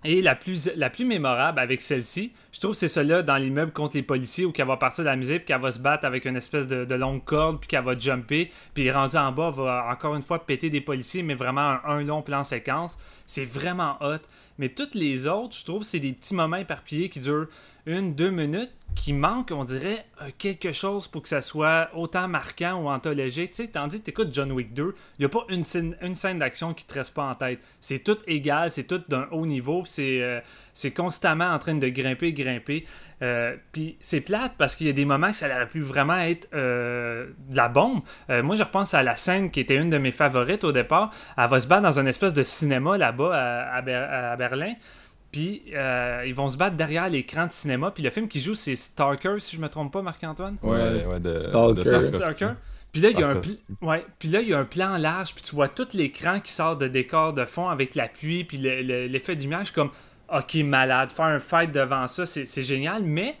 Et la plus, mémorable avec celle-ci, je trouve c'est celle-là dans l'immeuble contre les policiers où qu'elle va partir de la musique, puis qu'elle va se battre avec une espèce de, longue corde, puis qu'elle va jumper, puis rendu en bas, va encore une fois péter des policiers, mais vraiment un, long plan séquence. C'est vraiment hot. Mais toutes les autres, je trouve, c'est des petits moments éparpillés qui durent une, deux minutes, qui manquent, on dirait, euh, quelque chose pour que ça soit autant marquant ou anthologique. Tu sais, tandis que tu écoutes John Wick 2, il n'y a pas une scène, d'action qui te reste pas en tête. C'est tout égal, c'est tout d'un haut niveau, c'est euh, constamment en train de grimper, grimper. Euh, puis c'est plate parce qu'il y a des moments que ça aurait pu vraiment être de la bombe. moi, je repense à la scène qui était une de mes favorites au départ. Elle va se battre dans une espèce de cinéma là-bas à Berlin. Puis euh, ils vont se battre derrière l'écran de cinéma. Puis le film qui joue, c'est Stalker, si je me trompe pas, Marc-Antoine? Ouais, ouais, de Stalker. Puis là, il y a un ouais, puis là, il y a un plan large, puis tu vois tout l'écran qui sort de décor de fond avec la pluie, puis l'effet d'image comme OK, malade, faire un fight devant ça, c'est génial, mais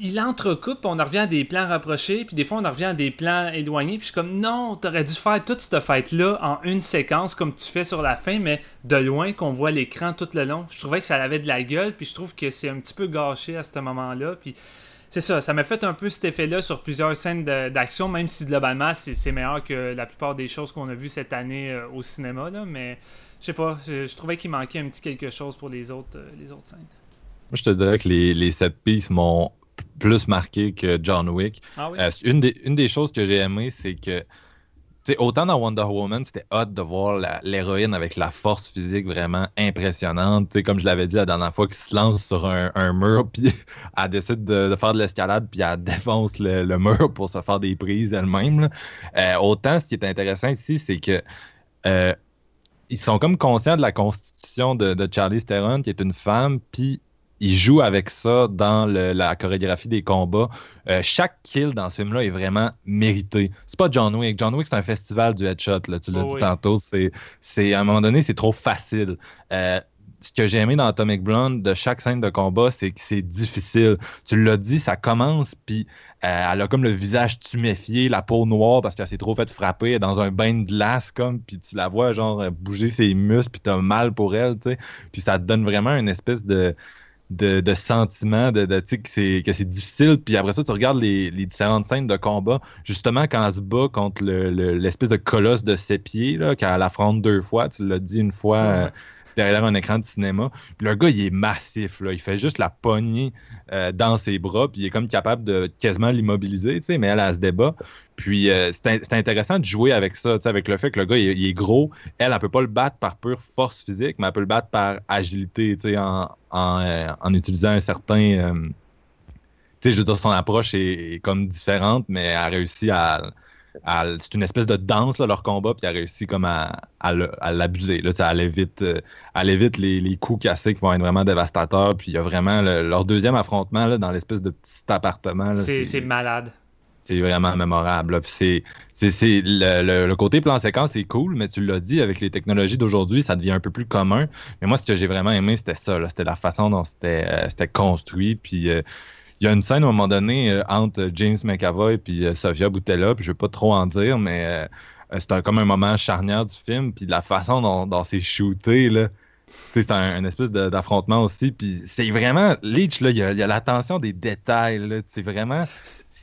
il entrecoupe, on en revient à des plans rapprochés, puis des fois on en revient à des plans éloignés, puis je suis comme non, t'aurais dû faire toute cette fête-là en une séquence comme tu fais sur la fin, mais de loin qu'on voit l'écran tout le long. Je trouvais que ça avait de la gueule, puis je trouve que c'est un petit peu gâché à ce moment-là, puis c'est ça, ça m'a fait un peu cet effet-là sur plusieurs scènes d'action, même si globalement c'est meilleur que la plupart des choses qu'on a vues cette année euh, au cinéma, là, mais je sais pas, je, trouvais qu'il manquait un petit quelque chose pour les autres, euh, les autres scènes. Moi, je te dirais que les, les pistes m'ont plus marqué que John Wick. Ah euh, une, des, une des choses que j'ai aimé, c'est que autant dans Wonder Woman, c'était hot de voir l'héroïne avec la force physique vraiment impressionnante. comme je l'avais dit la dernière fois, qui se lance sur un, mur, [LAUGHS] puis elle décide de, faire de l'escalade, puis elle défonce le, mur [LAUGHS] pour se faire des prises elle-même. Euh, autant, ce qui est intéressant ici, c'est que euh, ils sont comme conscients de la constitution de, de Charlie Theron, qui est une femme, puis il joue avec ça dans la chorégraphie des combats. Euh, chaque kill dans ce film-là est vraiment mérité. C'est pas John Wick. John Wick, c'est un festival du headshot. Là, tu l'as oh dit tantôt. C'est, à un moment donné, c'est trop facile. Euh, ce que j'ai aimé dans Atomic Blonde de chaque scène de combat, c'est que c'est difficile. Tu l'as dit, ça commence, puis euh, elle a comme le visage tuméfié, la peau noire parce qu'elle s'est trop fait frapper dans un bain de glace, comme, puis tu la vois genre bouger ses muscles, puis t'as mal pour elle, tu sais. Puis ça te donne vraiment une espèce de de, de sentiment, de, de que c'est difficile. Puis après ça, tu regardes les, différentes scènes de combat, justement quand elle se bat contre l'espèce de colosse de ses pieds, qu'elle affronte deux fois, tu l'as dit une fois euh, derrière un écran de cinéma. Le gars, il est massif, là. il fait juste la poignée euh, dans ses bras, puis il est comme capable de quasiment l'immobiliser, mais elle, elle se débat. Puis euh, c'est intéressant de jouer avec ça, avec le fait que le gars il, est gros. Elle, elle peut pas le battre par pure force physique, mais elle peut le battre par agilité, en, en, euh, en, utilisant un certain. Euh, je veux dire, son approche est, comme différente, mais elle a réussi à. C'est une espèce de danse, leur combat, puis elle a réussi comme à, à l'abuser. Là, elle évite, elle évite les, les, coups cassés qui vont être vraiment dévastateurs. Puis il y a vraiment leur deuxième affrontement là, dans l'espèce de petit appartement. C'est malade. C'est vraiment mémorable. C'est, le, côté plan séquence, c'est cool, mais tu l'as dit, avec les technologies d'aujourd'hui, ça devient un peu plus commun. Mais moi, ce que j'ai vraiment aimé, c'était ça. C'était la façon dont c'était, euh, construit. Puis euh, il y a une scène à un moment donné euh, entre James McAvoy et Sofia Boutella, puis je ne vais pas trop en dire, mais c'est comme un moment charnière du film. Puis la façon dont, c'est shooté, là. C'est un, espèce d'affrontement aussi. Puis c'est vraiment. Leech, là, il y a, l'attention des détails. C'est vraiment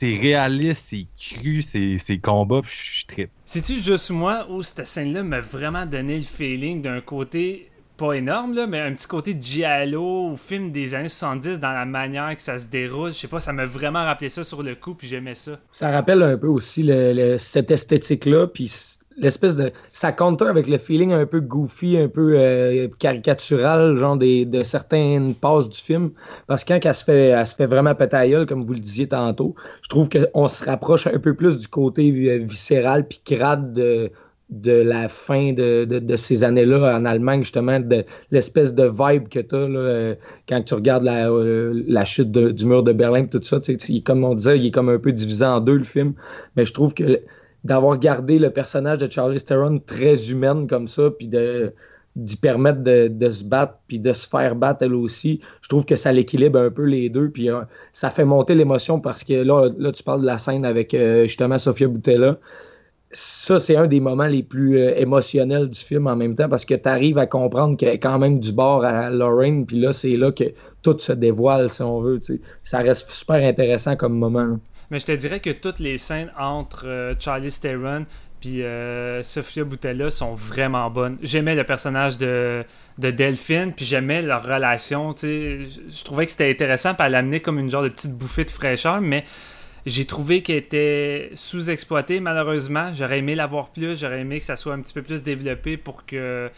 c'est réaliste, c'est cru, c'est combats, puis je tripe. C'est-tu juste moi où cette scène-là m'a vraiment donné le feeling d'un côté pas énorme, là, mais un petit côté Giallo ou film des années 70 dans la manière que ça se déroule. Je sais pas, ça m'a vraiment rappelé ça sur le coup, puis j'aimais ça. Ça rappelle un peu aussi cette esthétique-là, puis l'espèce de. Ça compte avec le feeling un peu goofy, un peu euh, caricatural, genre des, de certaines passes du film. Parce que quand elle se fait, elle se fait vraiment péter comme vous le disiez tantôt, je trouve qu'on se rapproche un peu plus du côté euh, viscéral puis crade de, de la fin de, de, ces années-là en Allemagne, justement, de l'espèce de vibe que tu as euh, quand tu regardes la, la chute du mur de Berlin, tout ça. Comme on disait, il est comme un peu divisé en deux, le film. Mais je trouve que d'avoir gardé le personnage de Charlie Theron très humaine comme ça, puis de d'y permettre de, se battre puis de se faire battre elle aussi. Je trouve que ça l'équilibre un peu les deux puis euh, ça fait monter l'émotion parce que là, là tu parles de la scène avec euh, justement Sofia Boutella. Ça, c'est un des moments les plus euh, émotionnels du film en même temps parce que tu arrives à comprendre qu'il y a quand même du bord à Lorraine, puis là, c'est là que tout se dévoile, si on veut. Ça reste super intéressant comme moment. Mais je te dirais que toutes les scènes entre euh, Charlie Theron puis euh, Sophia Boutella sont vraiment bonnes. J'aimais le personnage de, de Delphine, puis j'aimais leur relation. Je trouvais que c'était intéressant, puis elle l'amener comme une genre de petite bouffée de fraîcheur, mais j'ai trouvé qu'elle était sous-exploitée, malheureusement. J'aurais aimé l'avoir plus, j'aurais aimé que ça soit un petit peu plus développé pour que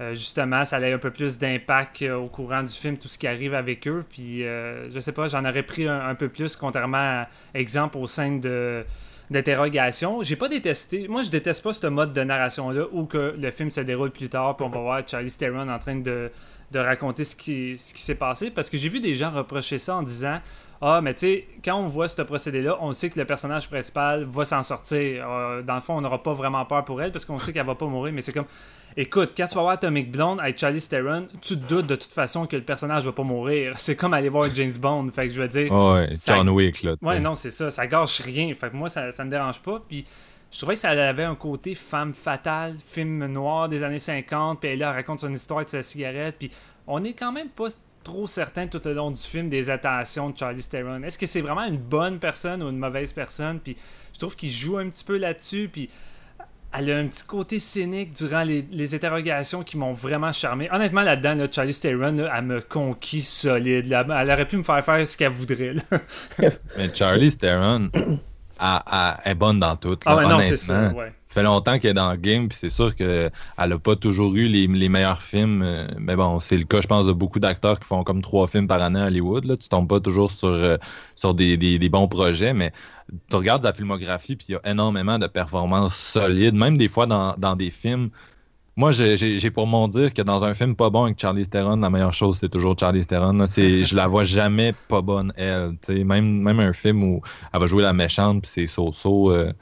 euh, justement ça ait un peu plus d'impact au courant du film, tout ce qui arrive avec eux. Puis je sais pas, j'en aurais pris un, peu plus, contrairement à exemple aux scènes de d'interrogation. J'ai pas détesté. Moi, je déteste pas ce mode de narration-là où que le film se déroule plus tard, puis on va voir Charlie Theron en train de, raconter ce qui, ce qui s'est passé. Parce que j'ai vu des gens reprocher ça en disant Ah, mais tu sais, quand on voit ce procédé-là, on sait que le personnage principal va s'en sortir. Euh, dans le fond, on n'aura pas vraiment peur pour elle parce qu'on sait qu'elle va pas mourir, mais c'est comme Écoute, quand tu vas voir Atomic Blonde avec Charlie Theron, tu te doutes de toute façon que le personnage va pas mourir. [LAUGHS] C'est comme aller voir James Bond. Fait que je veux dire. ouais, John Wick, là. Ouais, non, c'est ça. Ça gâche rien. Fait que moi, ça, ça me dérange pas. Puis je trouvais que ça avait un côté femme fatale, film noir des années 50. Puis elle, raconte son histoire de sa cigarette. Puis on est quand même pas trop certain tout le long du film des attentions de Charlie Theron. Est-ce que c'est vraiment une bonne personne ou une mauvaise personne? Puis je trouve qu'il joue un petit peu là-dessus. Puis elle a un petit côté cynique durant les, interrogations qui m'ont vraiment charmé. Honnêtement, là-dedans, Charlie Theron, elle me conquis solide. Elle aurait pu me faire faire ce qu'elle voudrait. [LAUGHS] Mais Charlie Theron, elle, est bonne dans tout. ah ouais, non, c'est ça. Ouais. Ça fait longtemps qu'elle est dans le game, puis c'est sûr qu'elle n'a pas toujours eu les, meilleurs films. Euh, mais bon, c'est le cas, je pense, de beaucoup d'acteurs qui font comme trois films par année à Hollywood. Là. Tu tombes pas toujours sur, euh, sur des, des, bons projets, mais tu regardes la filmographie, puis il y a énormément de performances solides, même des fois dans, des films. Moi, j'ai pour mon dire que dans un film pas bon avec Charlie Theron, la meilleure chose, c'est toujours Charlie Theron. Je la vois jamais pas bonne, elle. même, même un film où elle va jouer la méchante, puis c'est so-so. Euh,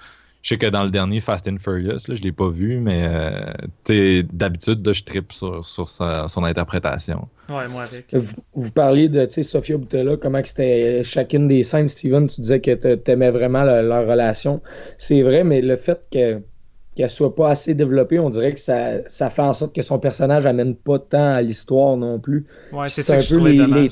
je sais que dans le dernier Fast and Furious, là, je l'ai pas vu, mais euh, d'habitude, je tripe sur, son interprétation. Ouais, moi avec. Vous, vous parliez de Sophia Boutella, comment c'était chacune des scènes, Steven, tu disais que tu aimais vraiment leur relation. C'est vrai, mais le fait que qu'elle soit pas assez développée, on dirait que ça, ça fait en sorte que son personnage amène pas tant à l'histoire non plus. Ouais, c'est ça que je trouvais dommage les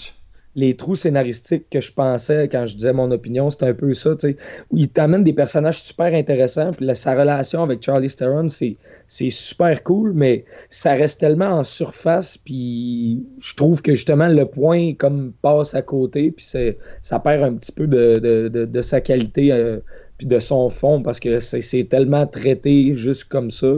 trous scénaristiques que je pensais quand je disais mon opinion, c'était un peu ça, tu sais, où il t'amène des personnages super intéressants, puis sa relation avec Charlie Theron, c'est, c'est super cool, mais ça reste tellement en surface, puis je trouve que justement le point comme passe à côté, puis ça perd un petit peu de, sa qualité, euh, puis de son fond, parce que c'est, tellement traité juste comme ça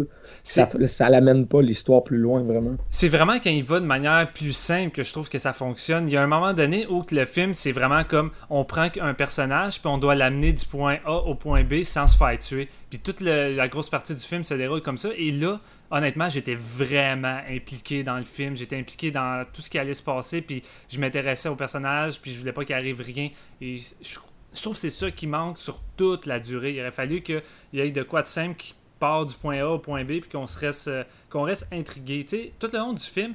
ça, ça l'amène pas l'histoire plus loin, vraiment. C'est vraiment quand il va de manière plus simple que je trouve que ça fonctionne. Il y a un moment donné où le film, c'est vraiment comme on prend un personnage, puis on doit l'amener du point A au point B sans se faire tuer. Puis toute la grosse partie du film se déroule comme ça. Et là, honnêtement, j'étais vraiment impliqué dans le film. J'étais impliqué dans tout ce qui allait se passer. Puis je m'intéressais au personnage. Puis je voulais pas qu'il arrive rien. Et je, trouve que c'est ça qui manque sur toute la durée. Il aurait fallu qu'il y ait de quoi de simple qui part du point A au point B, puis qu'on reste, euh, qu'on reste intrigué. sais, tout le long du film,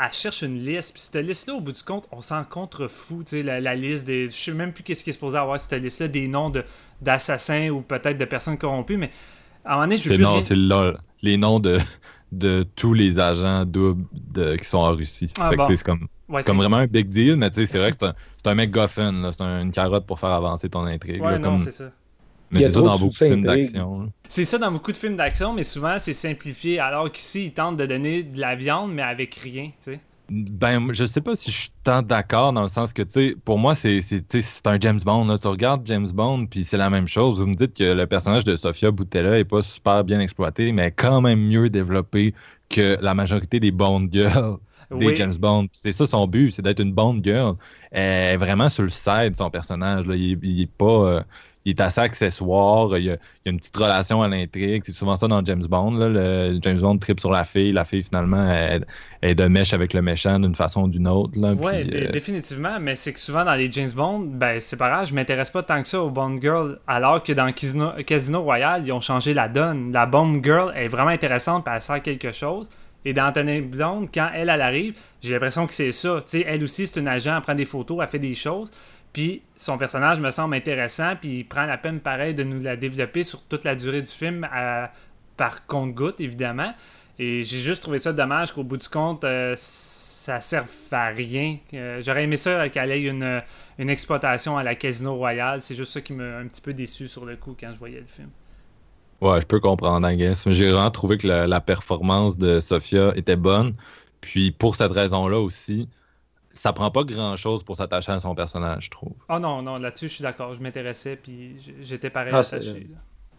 elle cherche une liste, puis cette liste-là, au bout du compte, on s'en contrefou, tu sais, la, liste des... Je sais même plus qu'est-ce qui est supposé avoir cette liste-là, des noms de, d'assassins ou peut-être de personnes corrompues, mais à un moment donné, je veux C'est les noms de, de tous les agents doubles qui sont en Russie. Ah, c'est comme, comme vraiment un big deal, mais tu sais, c'est vrai que c'est un, un MacGuffin, c'est une carotte pour faire avancer ton intrigue. Ouais, non, c'est ça. Mais c'est ça dans beaucoup de films d'action. C'est ça dans beaucoup de films d'action, mais souvent c'est simplifié. Alors qu'ici, ils tentent de donner de la viande, mais avec rien, tu sais. Ben, je sais pas si je suis tant d'accord dans le sens que, tu sais, pour moi, c'est un James Bond. Là. Tu regardes James Bond, puis c'est la même chose. Vous me dites que le personnage de Sofia Boutella est pas super bien exploité, mais quand même mieux développé que la majorité des Bond girls des James Bond. C'est ça son but, c'est d'être une Bond girl. Elle est vraiment sur le side, son personnage. Là. Il, il est pas. Euh, il est assez accessoire. Il y a, une petite relation à l'intrigue. C'est souvent ça dans James Bond. Le James Bond tripe sur la fille. La fille, finalement, est de mèche avec le méchant d'une façon ou d'une autre. Oui, euh, définitivement. Mais c'est que souvent, dans les James Bond, ben, c'est pas grave, je m'intéresse pas tant que ça aux Bond Girls. Alors que dans Casino, Casino Royale, ils ont changé la donne. La Bond Girl est vraiment intéressante et elle sert quelque chose. Et dans Anthony Blonde, quand elle, elle arrive, j'ai l'impression que c'est ça. elle aussi, c'est une agent, elle prend des photos, elle fait des choses. Puis son personnage me semble intéressant, puis il prend la peine pareil de nous la développer sur toute la durée du film, par compte-goutte évidemment. Et j'ai juste trouvé ça dommage qu'au bout du compte, euh, ça serve à rien. Euh, j'aurais aimé ça qu'elle ait une, une exploitation à la Casino Royale. C'est juste ça qui m'a un petit peu déçu sur le coup quand je voyais le film. Ouais, je peux comprendre, J'ai vraiment trouvé que la, performance de Sophia était bonne. Puis pour cette raison-là aussi, ça prend pas grand-chose pour s'attacher à son personnage, je trouve. Oh non, non, là-dessus, je suis d'accord. Je m'intéressais, puis j'étais pareil ah, attaché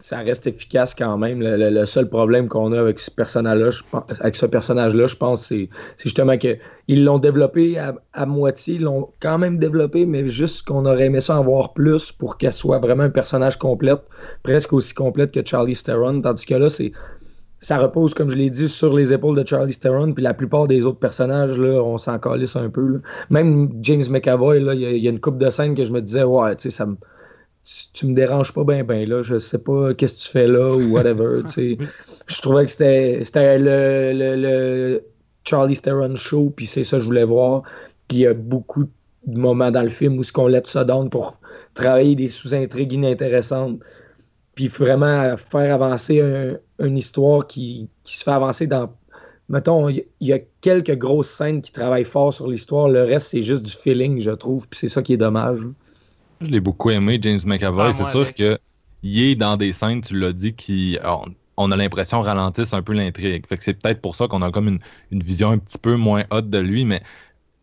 ça reste efficace quand même. Le, seul problème qu'on a avec ce personnage-là, je pense, avec ce personnage-là, je pense, c'est justement qu'ils l'ont développé à, moitié, ils l'ont quand même développé, mais juste qu'on aurait aimé ça en voir plus pour qu'elle soit vraiment un personnage complet, presque aussi complète que Charlie Theron. Tandis que là, c'est ça repose, comme je l'ai dit, sur les épaules de Charlie Theron, puis la plupart des autres personnages, là, on s'en calisse un peu. Même James McAvoy, il y, y, a une coupe de scène que je me disais, ouais, tu sais, ça me tu, me déranges pas bien, ben là, je sais pas qu'est-ce que tu fais là ou whatever. [LAUGHS] je trouvais que c'était le, le, Charlie Theron show, puis c'est ça que je voulais voir. Puis il y a beaucoup de moments dans le film où ce qu'on laisse ça down pour travailler des sous-intrigues inintéressantes. Puis vraiment faire avancer une histoire qui, se fait avancer dans. Mettons, il y, a quelques grosses scènes qui travaillent fort sur l'histoire. Le reste, c'est juste du feeling, je trouve. Puis c'est ça qui est dommage. Je l'ai beaucoup aimé, James McAvoy. Ah, c'est sûr qu'il est dans des scènes, tu l'as dit, qui. On, a l'impression ralentissent un peu l'intrigue. Fait que c'est peut-être pour ça qu'on a comme une, vision un petit peu moins haute de lui, mais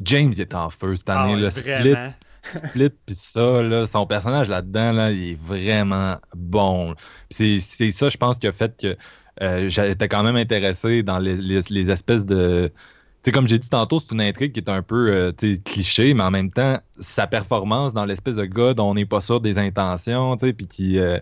James est en feu cette année. Ah, Split, Split puis ça, là, son personnage là-dedans, là, il est vraiment bon. C'est ça, je pense, qui a fait que euh, j'étais quand même intéressé dans les espèces de sais, comme j'ai dit tantôt, c'est une intrigue qui est un peu euh, cliché, mais en même temps, sa performance dans l'espèce de gars dont on n'est pas sûr des intentions, puis qui euh,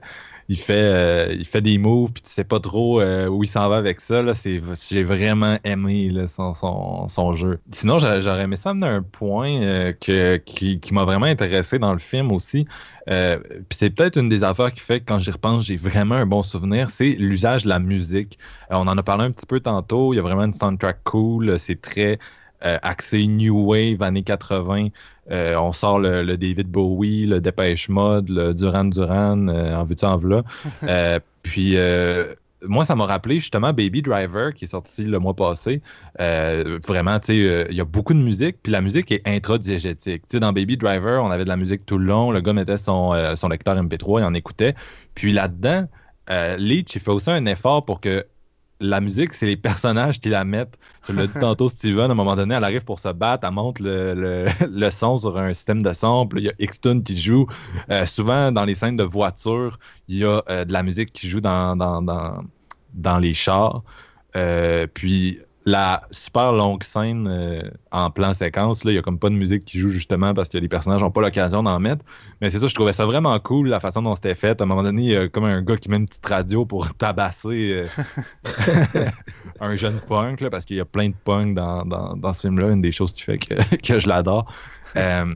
il fait, euh, il fait des moves, puis tu sais pas trop où il s'en va avec ça. j'ai vraiment aimé son, jeu. Sinon, j'aurais aimé ça amener un point que, qui, qui m'a vraiment intéressé dans le film aussi. Euh, puis c'est peut-être une des affaires qui fait que quand j'y repense, j'ai vraiment un bon souvenir, c'est l'usage de la musique. Euh, on en a parlé un petit peu tantôt, il y a vraiment une soundtrack cool, c'est très euh, axé New Wave, années 80. on sort le, David Bowie, le Dépêche Mode, le Duran Duran, en vue en v'là. [LAUGHS] puis moi, ça m'a rappelé justement Baby Driver qui est sorti le mois passé. Euh, vraiment, tu sais, euh, il y a beaucoup de musique, puis la musique est intradiégétique. Tu sais, dans Baby Driver, on avait de la musique tout le long. Le gars mettait son, euh, son lecteur MP3 et en écoutait. Puis là-dedans, Leach, il fait aussi un effort pour que la musique, c'est les personnages qui la mettent. Tu l'as dit [LAUGHS] tantôt, Steven, à un moment donné, elle arrive pour se battre, elle monte le, le, [LAUGHS] son sur un système de sample. Il y a Xtun qui joue. Euh, souvent, dans les scènes de voiture, il y a euh, de la musique qui joue dans, dans, dans, dans les chars. Euh, puis la super longue scène euh, en plan séquence, il n'y a comme pas de musique qui joue justement parce que les personnages n'ont pas l'occasion d'en mettre. Mais c'est ça, je trouvais ça vraiment cool la façon dont c'était fait. À un moment donné, il y a comme un gars qui met une petite radio pour [LAUGHS] tabasser euh, [LAUGHS] un jeune punk, parce qu'il y a plein de punk dans, ce film-là, une des choses qui fait que, [LAUGHS] que je l'adore. Euh,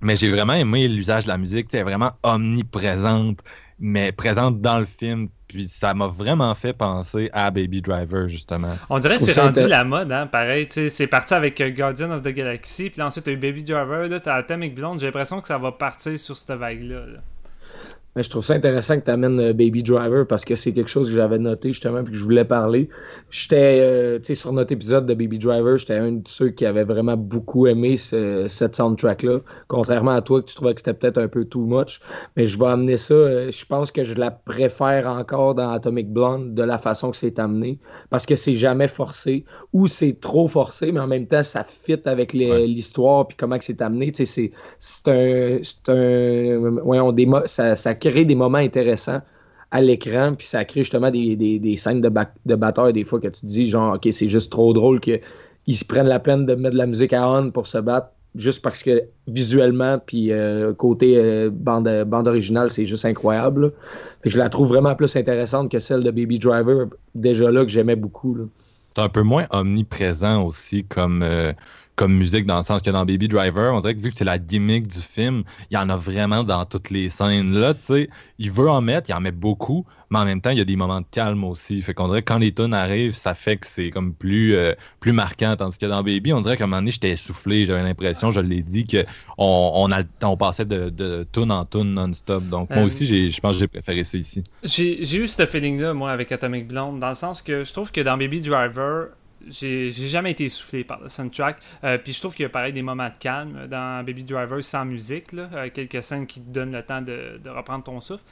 mais j'ai vraiment aimé l'usage de la musique, c'est vraiment omniprésente, mais présente dans le film puis ça m'a vraiment fait penser à Baby Driver, justement. On dirait que c'est rendu la mode, hein, pareil. C'est parti avec euh, Guardian of the Galaxy, puis ensuite t'as eu Baby Driver, là t'as Atomic Blonde. J'ai l'impression que ça va partir sur cette vague-là. là mais je trouve ça intéressant que tu amènes euh, Baby Driver parce que c'est quelque chose que j'avais noté justement et que je voulais parler. J'étais, euh, tu sais, sur notre épisode de Baby Driver, j'étais un de ceux qui avait vraiment beaucoup aimé cette soundtrack-là. Contrairement à toi, que tu trouvais que c'était peut-être un peu too much. Mais je vais amener ça. Euh, je pense que je la préfère encore dans Atomic Blonde de la façon que c'est amené parce que c'est jamais forcé ou c'est trop forcé, mais en même temps, ça fit avec l'histoire puis comment que c'est amené. Tu sais, c'est un. C'est un. Voyons, des ça, ça créer des moments intéressants à l'écran, puis ça crée justement des, des, scènes de, de bataille des fois que tu te dis genre ok c'est juste trop drôle qu'ils se prennent la peine de mettre de la musique à on pour se battre juste parce que visuellement puis euh, côté euh, bande, bande originale c'est juste incroyable. je la trouve vraiment plus intéressante que celle de Baby Driver déjà là que j'aimais beaucoup. C'est un peu moins omniprésent aussi comme euh, comme musique, dans le sens que dans Baby Driver, on dirait que vu que c'est la gimmick du film, il y en a vraiment dans toutes les scènes. Là, tu sais, il veut en mettre, il en met beaucoup, mais en même temps, il y a des moments de calme aussi. Fait qu'on dirait que quand les tunes arrivent, ça fait que c'est comme plus, euh, plus marquant. Tandis que dans Baby, on dirait qu'à un moment donné, j'étais essoufflé, j'avais l'impression, je l'ai dit, qu'on on, on passait de, de tune en tune non-stop. Donc moi euh, aussi, je pense que j'ai préféré ça ici. J'ai eu ce feeling-là, moi, avec Atomic Blonde, dans le sens que je trouve que dans Baby Driver, j'ai jamais été essoufflé par le soundtrack. Euh, puis je trouve qu'il y a pareil des moments de calme dans Baby Driver sans musique, là, euh, quelques scènes qui te donnent le temps de, reprendre ton souffle.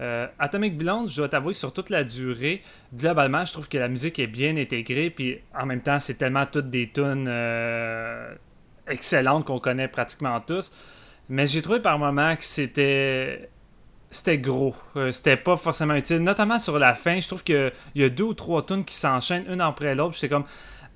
Euh, Atomic Blonde, je dois t'avouer sur toute la durée, globalement, je trouve que la musique est bien intégrée, puis en même temps, c'est tellement toutes des tunes excellentes qu'on connaît pratiquement tous. Mais j'ai trouvé par moments que c'était c'était gros. Euh, c'était pas forcément utile. Notamment sur la fin, je trouve qu'il y a deux ou trois tunes qui s'enchaînent une après l'autre. J'étais comme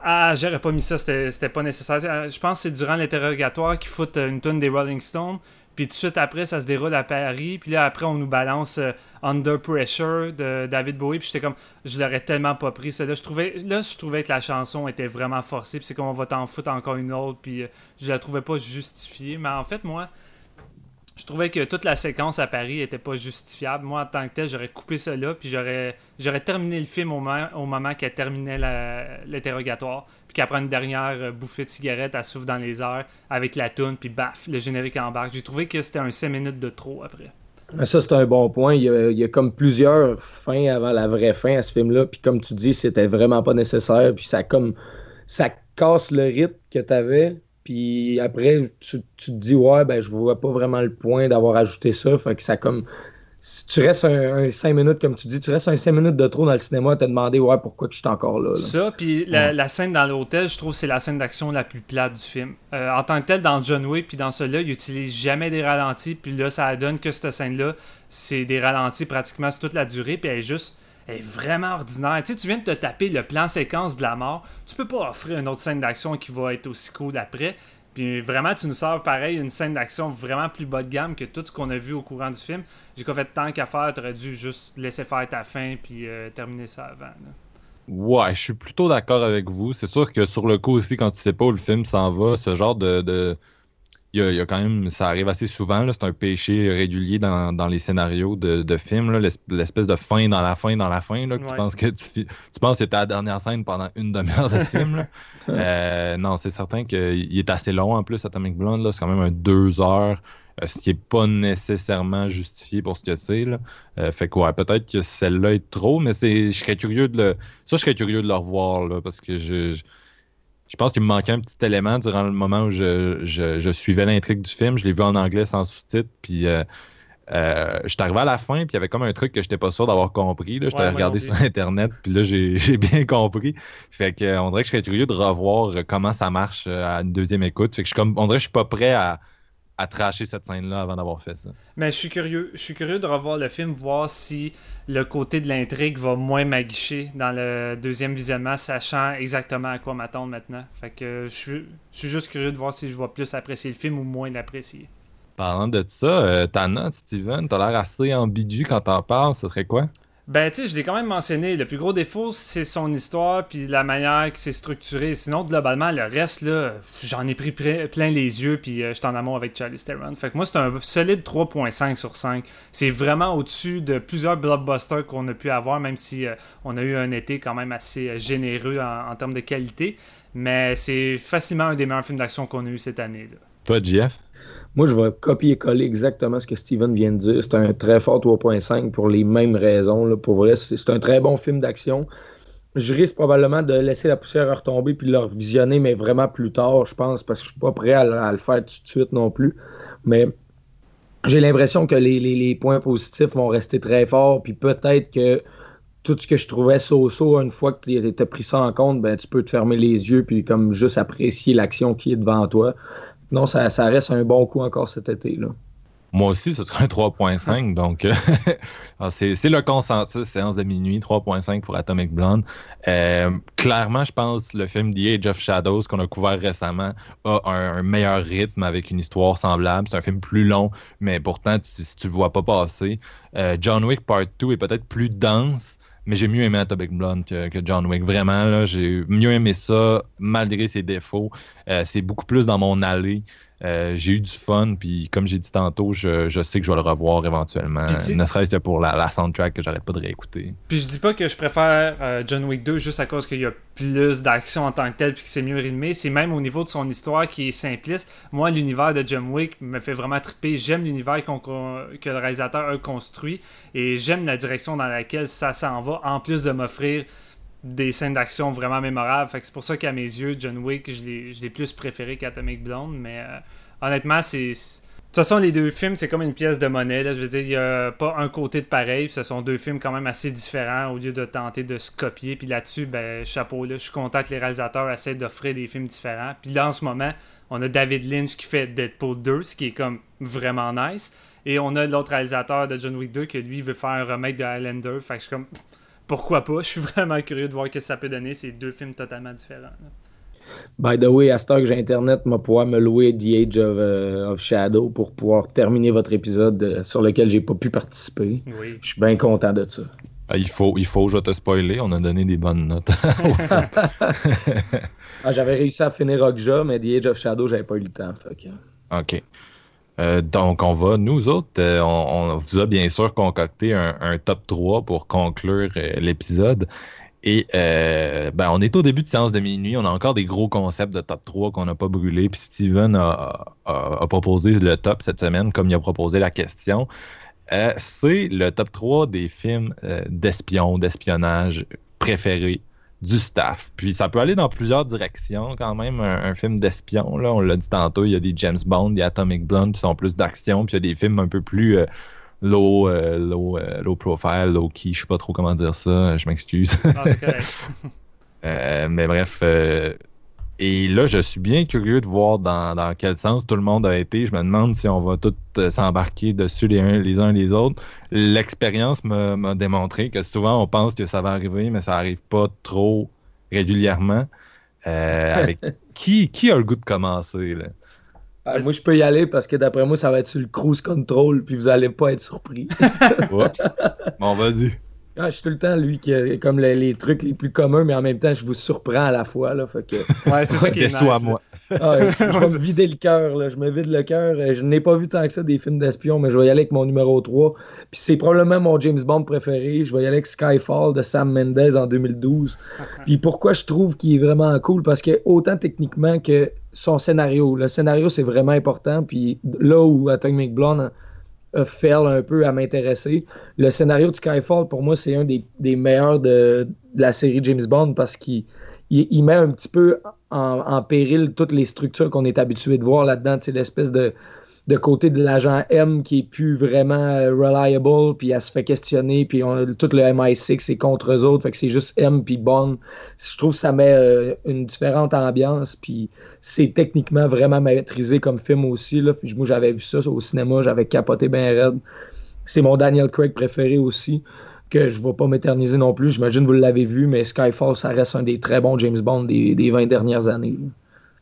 Ah, j'aurais pas mis ça, c'était pas nécessaire. Euh, je pense que c'est durant l'interrogatoire qu'ils foutent une tune des Rolling Stones. Puis tout de suite après, ça se déroule à Paris. Puis là, après, on nous balance euh, Under Pressure de David Bowie. Puis j'étais comme, je l'aurais tellement pas pris. Là je, trouvais, là, je trouvais que la chanson était vraiment forcée. Puis c'est comme, on va t'en foutre encore une autre. Puis je la trouvais pas justifiée. Mais en fait, moi, je trouvais que toute la séquence à Paris était pas justifiable. Moi, en tant que tel, j'aurais coupé là, puis j'aurais, j'aurais terminé le film au moment, au moment qu'elle terminait l'interrogatoire, puis prend une dernière euh, bouffée de cigarette, elle souffle dans les airs avec la toune, puis baf, le générique embarque. J'ai trouvé que c'était un 5 minutes de trop après. Ça, c'est un bon point. Il y, a, comme plusieurs fins avant la vraie fin à ce film-là, puis comme tu dis, c'était vraiment pas nécessaire, puis ça comme ça casse le rythme que tu avais puis après, tu, te dis, ouais, ben, je vois pas vraiment le point d'avoir ajouté ça. Fait que ça comme. Si tu restes un, 5 minutes, comme tu dis, tu restes un 5 minutes de trop dans le cinéma à te demander, ouais, pourquoi tu es encore là. Ça, puis la, scène dans l'hôtel, je trouve que c'est la scène d'action la plus plate du film. Euh, en tant que tel, dans John Wick, puis dans celui-là, il utilise jamais des ralentis, puis là, ça donne que cette scène-là, c'est des ralentis pratiquement sur toute la durée, puis elle est juste est vraiment ordinaire. Tu sais, tu viens de te taper le plan séquence de la mort. Tu peux pas offrir une autre scène d'action qui va être aussi cool après. Puis vraiment, tu nous sors pareil une scène d'action vraiment plus bas de gamme que tout ce qu'on a vu au courant du film. J'ai qu'en fait tant qu'à faire, t'aurais dû juste laisser faire ta fin puis euh, terminer ça avant. Ouais, je suis plutôt d'accord avec vous. C'est sûr que sur le coup aussi, quand tu sais pas où le film s'en va, ce genre de il y, a, quand même, ça arrive assez souvent, c'est un péché régulier dans, les scénarios de, films, l'espèce de fin dans la fin dans la fin, là, que tu penses que tu, penses que c'était la dernière scène pendant une demi-heure de [LAUGHS] film. Euh, non, c'est certain qu'il est assez long en plus, Atomic Blonde, c'est quand même un deux heures, euh, ce qui n'est pas nécessairement justifié pour ce que c'est. Euh, fait que peut-être que celle-là est trop, mais je serais curieux de le. Ça, je serais curieux de le revoir, là, parce que je je pense qu'il me manquait un petit élément durant le moment où je, suivais l'intrigue du film. Je l'ai vu en anglais sans sous-titres. Puis euh, euh, je suis arrivé à la fin, puis il y avait comme un truc que je n'étais pas sûr d'avoir compris. Je t'avais regardé sur Internet, puis là, [LAUGHS] j'ai bien compris. Fait que, on dirait que je serais curieux de revoir comment ça marche euh, à une deuxième écoute. Fait que je, comme, on dirait que je suis pas prêt à, à tracher cette scène-là avant d'avoir fait ça. Mais je suis curieux. Je suis curieux de revoir le film, voir si le côté de l'intrigue va moins m'aguicher dans le deuxième visionnement, sachant exactement à quoi m'attendre maintenant. Fait que je suis, je suis juste curieux de voir si je vais plus apprécier le film ou moins l'apprécier. Parlant de ça, euh, ta note, Steven, t'as l'air assez ambigu quand t'en parles, ce serait quoi? Ben, tu je l'ai quand même mentionné. Le plus gros défaut, c'est son histoire puis la manière que c'est structuré. Sinon, globalement, le reste, là, j'en ai pris plein les yeux puis euh, je suis en amour avec Charlie Theron. Fait que moi, c'est un solide 3.5 sur 5. C'est vraiment au-dessus de plusieurs blockbusters qu'on a pu avoir, même si euh, on a eu un été quand même assez euh, généreux en, termes de qualité. Mais c'est facilement un des meilleurs films d'action qu'on a eu cette année. Toi, Jeff? Moi, je vais copier-coller exactement ce que Steven vient de dire. C'est un très fort 3.5 pour les mêmes raisons. Pour vrai, c'est un très bon film d'action. Je risque probablement de laisser la poussière retomber puis de le revisionner, mais vraiment plus tard, je pense, parce que je suis pas prêt à, le faire tout de suite non plus. Mais j'ai l'impression que les, points positifs vont rester très forts, puis peut-être que tout ce que je trouvais so-so, une fois que tu as pris ça en compte, ben, tu peux te fermer les yeux puis comme juste apprécier l'action qui est devant toi non, ça, reste un bon coup encore cet été. Là. Moi aussi, ce sera un 3.5. [LAUGHS] donc, euh, [LAUGHS] ah, c'est le consensus, séance de minuit, 3.5 pour Atomic Blonde. Euh, clairement, je pense le film The Age of Shadows qu'on a couvert récemment a un, meilleur rythme avec une histoire semblable. C'est un film plus long, mais pourtant, tu, tu le vois pas passer. Euh, John Wick Part 2 est peut-être plus dense, mais j'ai mieux aimé Atomic Blonde que, que John Wick. Vraiment, j'ai mieux aimé ça, malgré ses défauts. Euh, c'est beaucoup plus dans mon allée. Euh, j'ai eu du fun, puis comme j'ai dit tantôt, je, je, sais que je vais le revoir éventuellement. Ne serait-ce que pour la, la, soundtrack que j'arrête pas de réécouter. Puis je dis pas que je préfère euh, John Wick 2 juste à cause qu'il y a plus d'action en tant que tel, puis que c'est mieux rythmé. C'est même au niveau de son histoire qui est simpliste. Moi, l'univers de John Wick me fait vraiment triper. J'aime l'univers que le réalisateur a construit, et j'aime la direction dans laquelle ça s'en va, en plus de m'offrir des scènes d'action vraiment mémorables. c'est pour ça qu'à mes yeux, John Wick, je l'ai plus préféré qu'Atomic Blonde. Mais euh, honnêtement, c'est. De toute façon, les deux films, c'est comme une pièce de monnaie. Là. Je veux dire, il n'y a pas un côté de pareil. Ce sont deux films quand même assez différents au lieu de tenter de se copier. Puis là-dessus, ben, chapeau, là, je suis content que les réalisateurs essaient d'offrir des films différents. Puis là, en ce moment, on a David Lynch qui fait Deadpool 2, ce qui est comme vraiment nice. Et on a l'autre réalisateur de John Wick 2 qui lui veut faire un remake de Highlander. Fait que je suis comme pourquoi pas? Je suis vraiment curieux de voir ce que ça peut donner. C'est deux films totalement différents. By the way, à ce temps que j'ai Internet, je pouvoir me louer The Age of, uh, Shadow pour pouvoir terminer votre épisode euh, sur lequel j'ai pas pu participer. Je suis bien content de ça. Ah, il, faut, il faut, je vais te spoiler, on a donné des bonnes notes. [LAUGHS] ah, j'avais réussi à finir Rockja, mais The Age of Shadow, j'avais pas eu le temps. Ok. Euh, donc, on va, nous autres, euh, on, vous a bien sûr concocté un, top 3 pour conclure euh, l'épisode. Et ben, on est au début de séance de minuit, on a encore des gros concepts de top 3 qu'on n'a pas brûlés. Puis Steven a, proposé le top cette semaine, comme il a proposé la question. C'est le top 3 des films d'espion, d'espionnage préférés du staff. Puis ça peut aller dans plusieurs directions quand même. Un, film d'espion, là, on l'a dit tantôt, il y a des James Bond, des Atomic Blonde qui sont plus d'action, puis il y a des films un peu plus euh, low, euh, low, euh, low profile, low key, je sais pas trop comment dire ça, je m'excuse. [LAUGHS] mais bref, et là, je suis bien curieux de voir dans, quel sens tout le monde a été. Je me demande si on va tous euh, s'embarquer dessus les uns, les uns les autres. L'expérience m'a démontré que souvent on pense que ça va arriver, mais ça n'arrive pas trop régulièrement. Euh, avec [LAUGHS] qui, qui a le goût de commencer là? Ah, moi, je peux y aller parce que d'après moi, ça va être sur le cruise control, puis vous allez pas être surpris. [LAUGHS] Oups. Bon, vas-y. Ah, je suis tout le temps lui qui a comme les, trucs les plus communs, mais en même temps, je vous surprends à la fois. Là, fait que... [LAUGHS] Ouais, c'est ça qui est nice, à moi. Ah, je, vais [LAUGHS] me vider le cœur. Je me vide le cœur. Je n'ai pas vu tant que ça des films d'espion, mais je vais y aller avec mon numéro 3. Puis c'est probablement mon James Bond préféré. Je vais y aller avec Skyfall de Sam Mendes en 2012. [LAUGHS] Puis pourquoi je trouve qu'il est vraiment cool? Parce que autant techniquement que son scénario. Le scénario, c'est vraiment important. Puis là où Atomic Blonde fait un peu à m'intéresser. Le scénario de Skyfall, pour moi, c'est un des, meilleurs de, la série James Bond parce qu'il il, met un petit peu en, péril toutes les structures qu'on est habitué de voir là-dedans. L'espèce de, de côté de l'agent M qui est plus vraiment euh, reliable, puis elle se fait questionner, puis on, tout le MI6 est contre eux autres, c'est juste M puis Bond. Je trouve que ça met euh, une différente ambiance, puis c'est techniquement vraiment maîtrisé comme film aussi. Moi, j'avais vu ça au cinéma, j'avais capoté bien raide. C'est mon Daniel Craig préféré aussi, que je ne vais pas m'éterniser non plus. J'imagine que vous l'avez vu, mais Skyfall, ça reste un des très bons James Bond des, des 20 dernières années.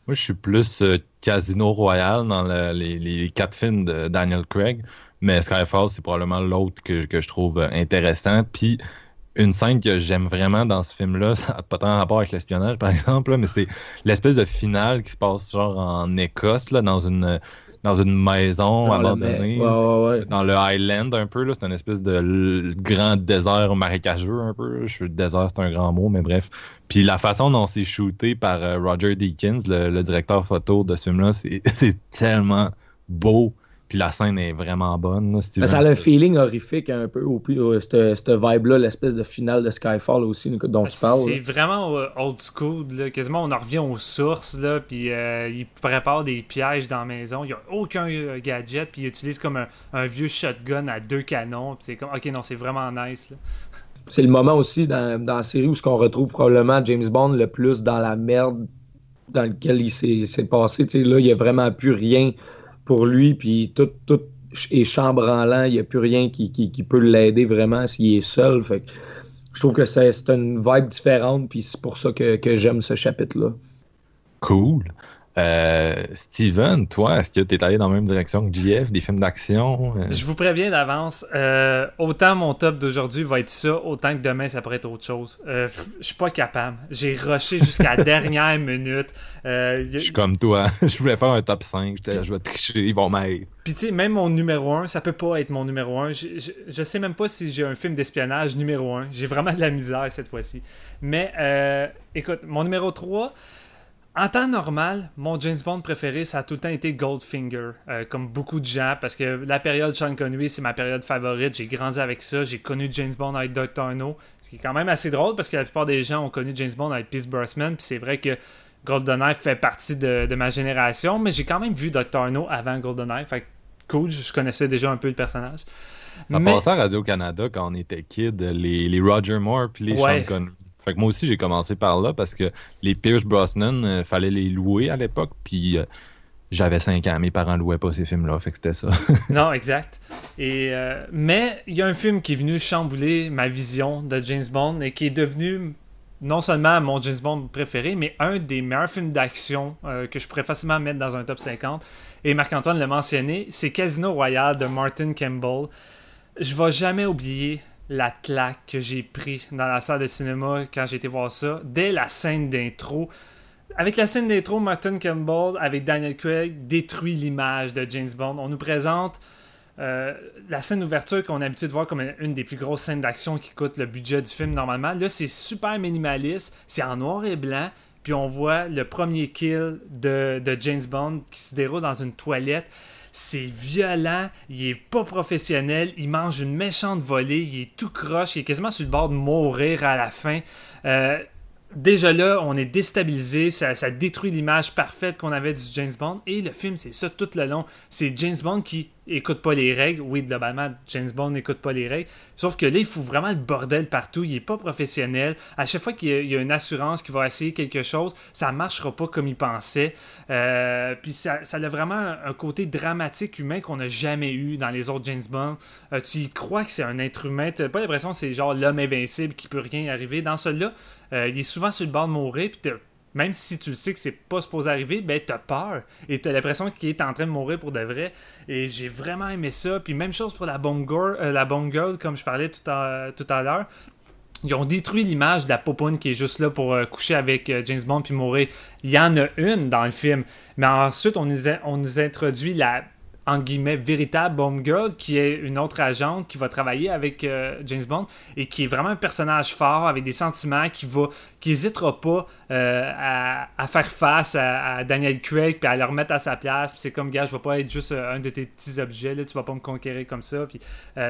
Moi, je suis plus euh, Casino Royale dans les, quatre films de Daniel Craig, mais Skyfall, c'est probablement l'autre que, je trouve euh, intéressant. Puis, une scène que j'aime vraiment dans ce film-là, [LAUGHS] ça n'a pas tant rapport avec l'espionnage, par [LAUGHS] exemple, mais c'est l'espèce de finale qui se passe genre en Écosse, là, dans une dans une maison abandonnée, dans le Highland un peu. C'est une espèce de grand désert marécageux un peu. Je suis désert, c'est un grand mot, mais bref. Puis la façon dont c'est shooté par euh, Roger Deakins, le, le, directeur photo de ce film-là, c'est [LAUGHS] tellement beau puis la scène est vraiment bonne. ça a un feeling horrifique un peu, au plus, cette, vibe-là, l'espèce de finale de Skyfall aussi dont tu parles. C'est vraiment euh, old school. Là. Quasiment, on en revient aux sources. Là, puis euh, il prépare des pièges dans la maison. Il n'y a aucun euh, gadget. Puis il utilise comme un, vieux shotgun à deux canons. Puis c'est comme, ok, non, c'est vraiment nice. C'est le moment aussi dans, dans la série où ce qu'on retrouve probablement James Bond le plus dans la merde dans lequel il s'est passé. là, il n'y a vraiment plus rien pour lui, puis tout, tout est chambranlant, il n'y a plus rien qui, peut l'aider vraiment s'il est seul. Fait je trouve que c'est une vibe différente, puis c'est pour ça que, j'aime ce chapitre-là. Cool. Euh, Steven, toi, est-ce que tu es allé dans la même direction que JF, des films d'action? Euh? Je vous préviens d'avance, euh, autant mon top d'aujourd'hui va être ça, autant que demain ça pourrait être autre chose. je suis pas capable. J'ai rushé jusqu'à la [LAUGHS] dernière minute. Je suis comme toi. [LAUGHS] je voulais faire un top 5. Je vais tricher, ils vont m'aider. Puis tu sais, même mon numéro 1, ça peut pas être mon numéro 1. Je, je, sais même pas si j'ai un film d'espionnage numéro 1. J'ai vraiment de la misère cette fois-ci. Mais écoute, mon numéro 3. En temps normal, mon James Bond préféré, ça a tout le temps été Goldfinger, euh, comme beaucoup de gens, parce que la période Sean Connery, c'est ma période favorite. J'ai grandi avec ça. J'ai connu James Bond avec Dr. No, ce qui est quand même assez drôle parce que la plupart des gens ont connu James Bond avec Peace Brosnan, puis c'est vrai que GoldenEye fait partie de, ma génération, mais j'ai quand même vu Dr. No avant GoldenEye. Fait cool, je connaissais déjà un peu le personnage. Ça passait à Radio-Canada quand on était kid, les, Roger Moore puis les Sean Connery moi aussi, j'ai commencé par là parce que les Pierce Brosnan, euh, fallait les louer à l'époque. Puis euh, j'avais 5 ans, mes parents louaient pas ces films-là. Fait que c'était ça. [LAUGHS] non, exact. Et, euh, mais il y a un film qui est venu chambouler ma vision de James Bond et qui est devenu non seulement mon James Bond préféré, mais un des meilleurs films d'action que je pourrais facilement mettre dans un top 50. Et Marc-Antoine l'a mentionné, c'est Casino Royale de Martin Campbell. Je vais jamais oublier la claque que j'ai pris dans la salle de cinéma quand j'ai été voir ça, dès la scène d'intro. Avec la scène d'intro, Martin Campbell, avec Daniel Craig, détruit l'image de James Bond. On nous présente euh, la scène d'ouverture qu'on a l'habitude de voir comme une des plus grosses scènes d'action qui coûte le budget du film normalement. Là, c'est super minimaliste, c'est en noir et blanc, puis on voit le premier kill de, de James Bond qui se déroule dans une toilette c'est violent, il est pas professionnel, il mange une méchante volée, il est tout croche, il est quasiment sur le bord de mourir à la fin. Euh, déjà là, on est déstabilisé, ça, ça détruit l'image parfaite qu'on avait du James Bond. Et le film, c'est ça tout le long. C'est James Bond qui écoute pas les règles. Oui, globalement, James Bond n'écoute pas les règles. Sauf que là, il fout vraiment le bordel partout. Il est pas professionnel. À chaque fois qu'il y, a une assurance qui va essayer quelque chose, ça marchera pas comme il pensait. Euh, puis ça, ça, a vraiment un côté dramatique humain qu'on n'a jamais eu dans les autres James Bond. Euh, tu y crois que c'est un être humain? Tu pas l'impression que c'est genre l'homme invincible qui peut rien arriver? Dans celui-là, euh, il est souvent sur le bord de mourir. Puis même si tu sais que c'est pas supposé arriver, ben t'as peur et t'as l'impression qu'il est en train de mourir pour de vrai. Et j'ai vraiment aimé ça. Puis même chose pour la bonne girl, euh, la girl comme je parlais tout à, l'heure. Ils ont détruit l'image de la popoune qui est juste là pour euh, coucher avec euh, James Bond puis mourir. Il y en a une dans le film. Mais ensuite, on nous, on nous introduit la en guillemets, véritable Bomb Girl, qui est une autre agente qui va travailler avec euh, James Bond et qui est vraiment un personnage fort avec des sentiments qui va qui n'hésitera pas euh, à, faire face à, Daniel Craig puis à le remettre à sa place. Puis c'est comme, gars, je vais pas être juste euh, un de tes petits objets, là, tu vas pas me conquérir comme ça. Puis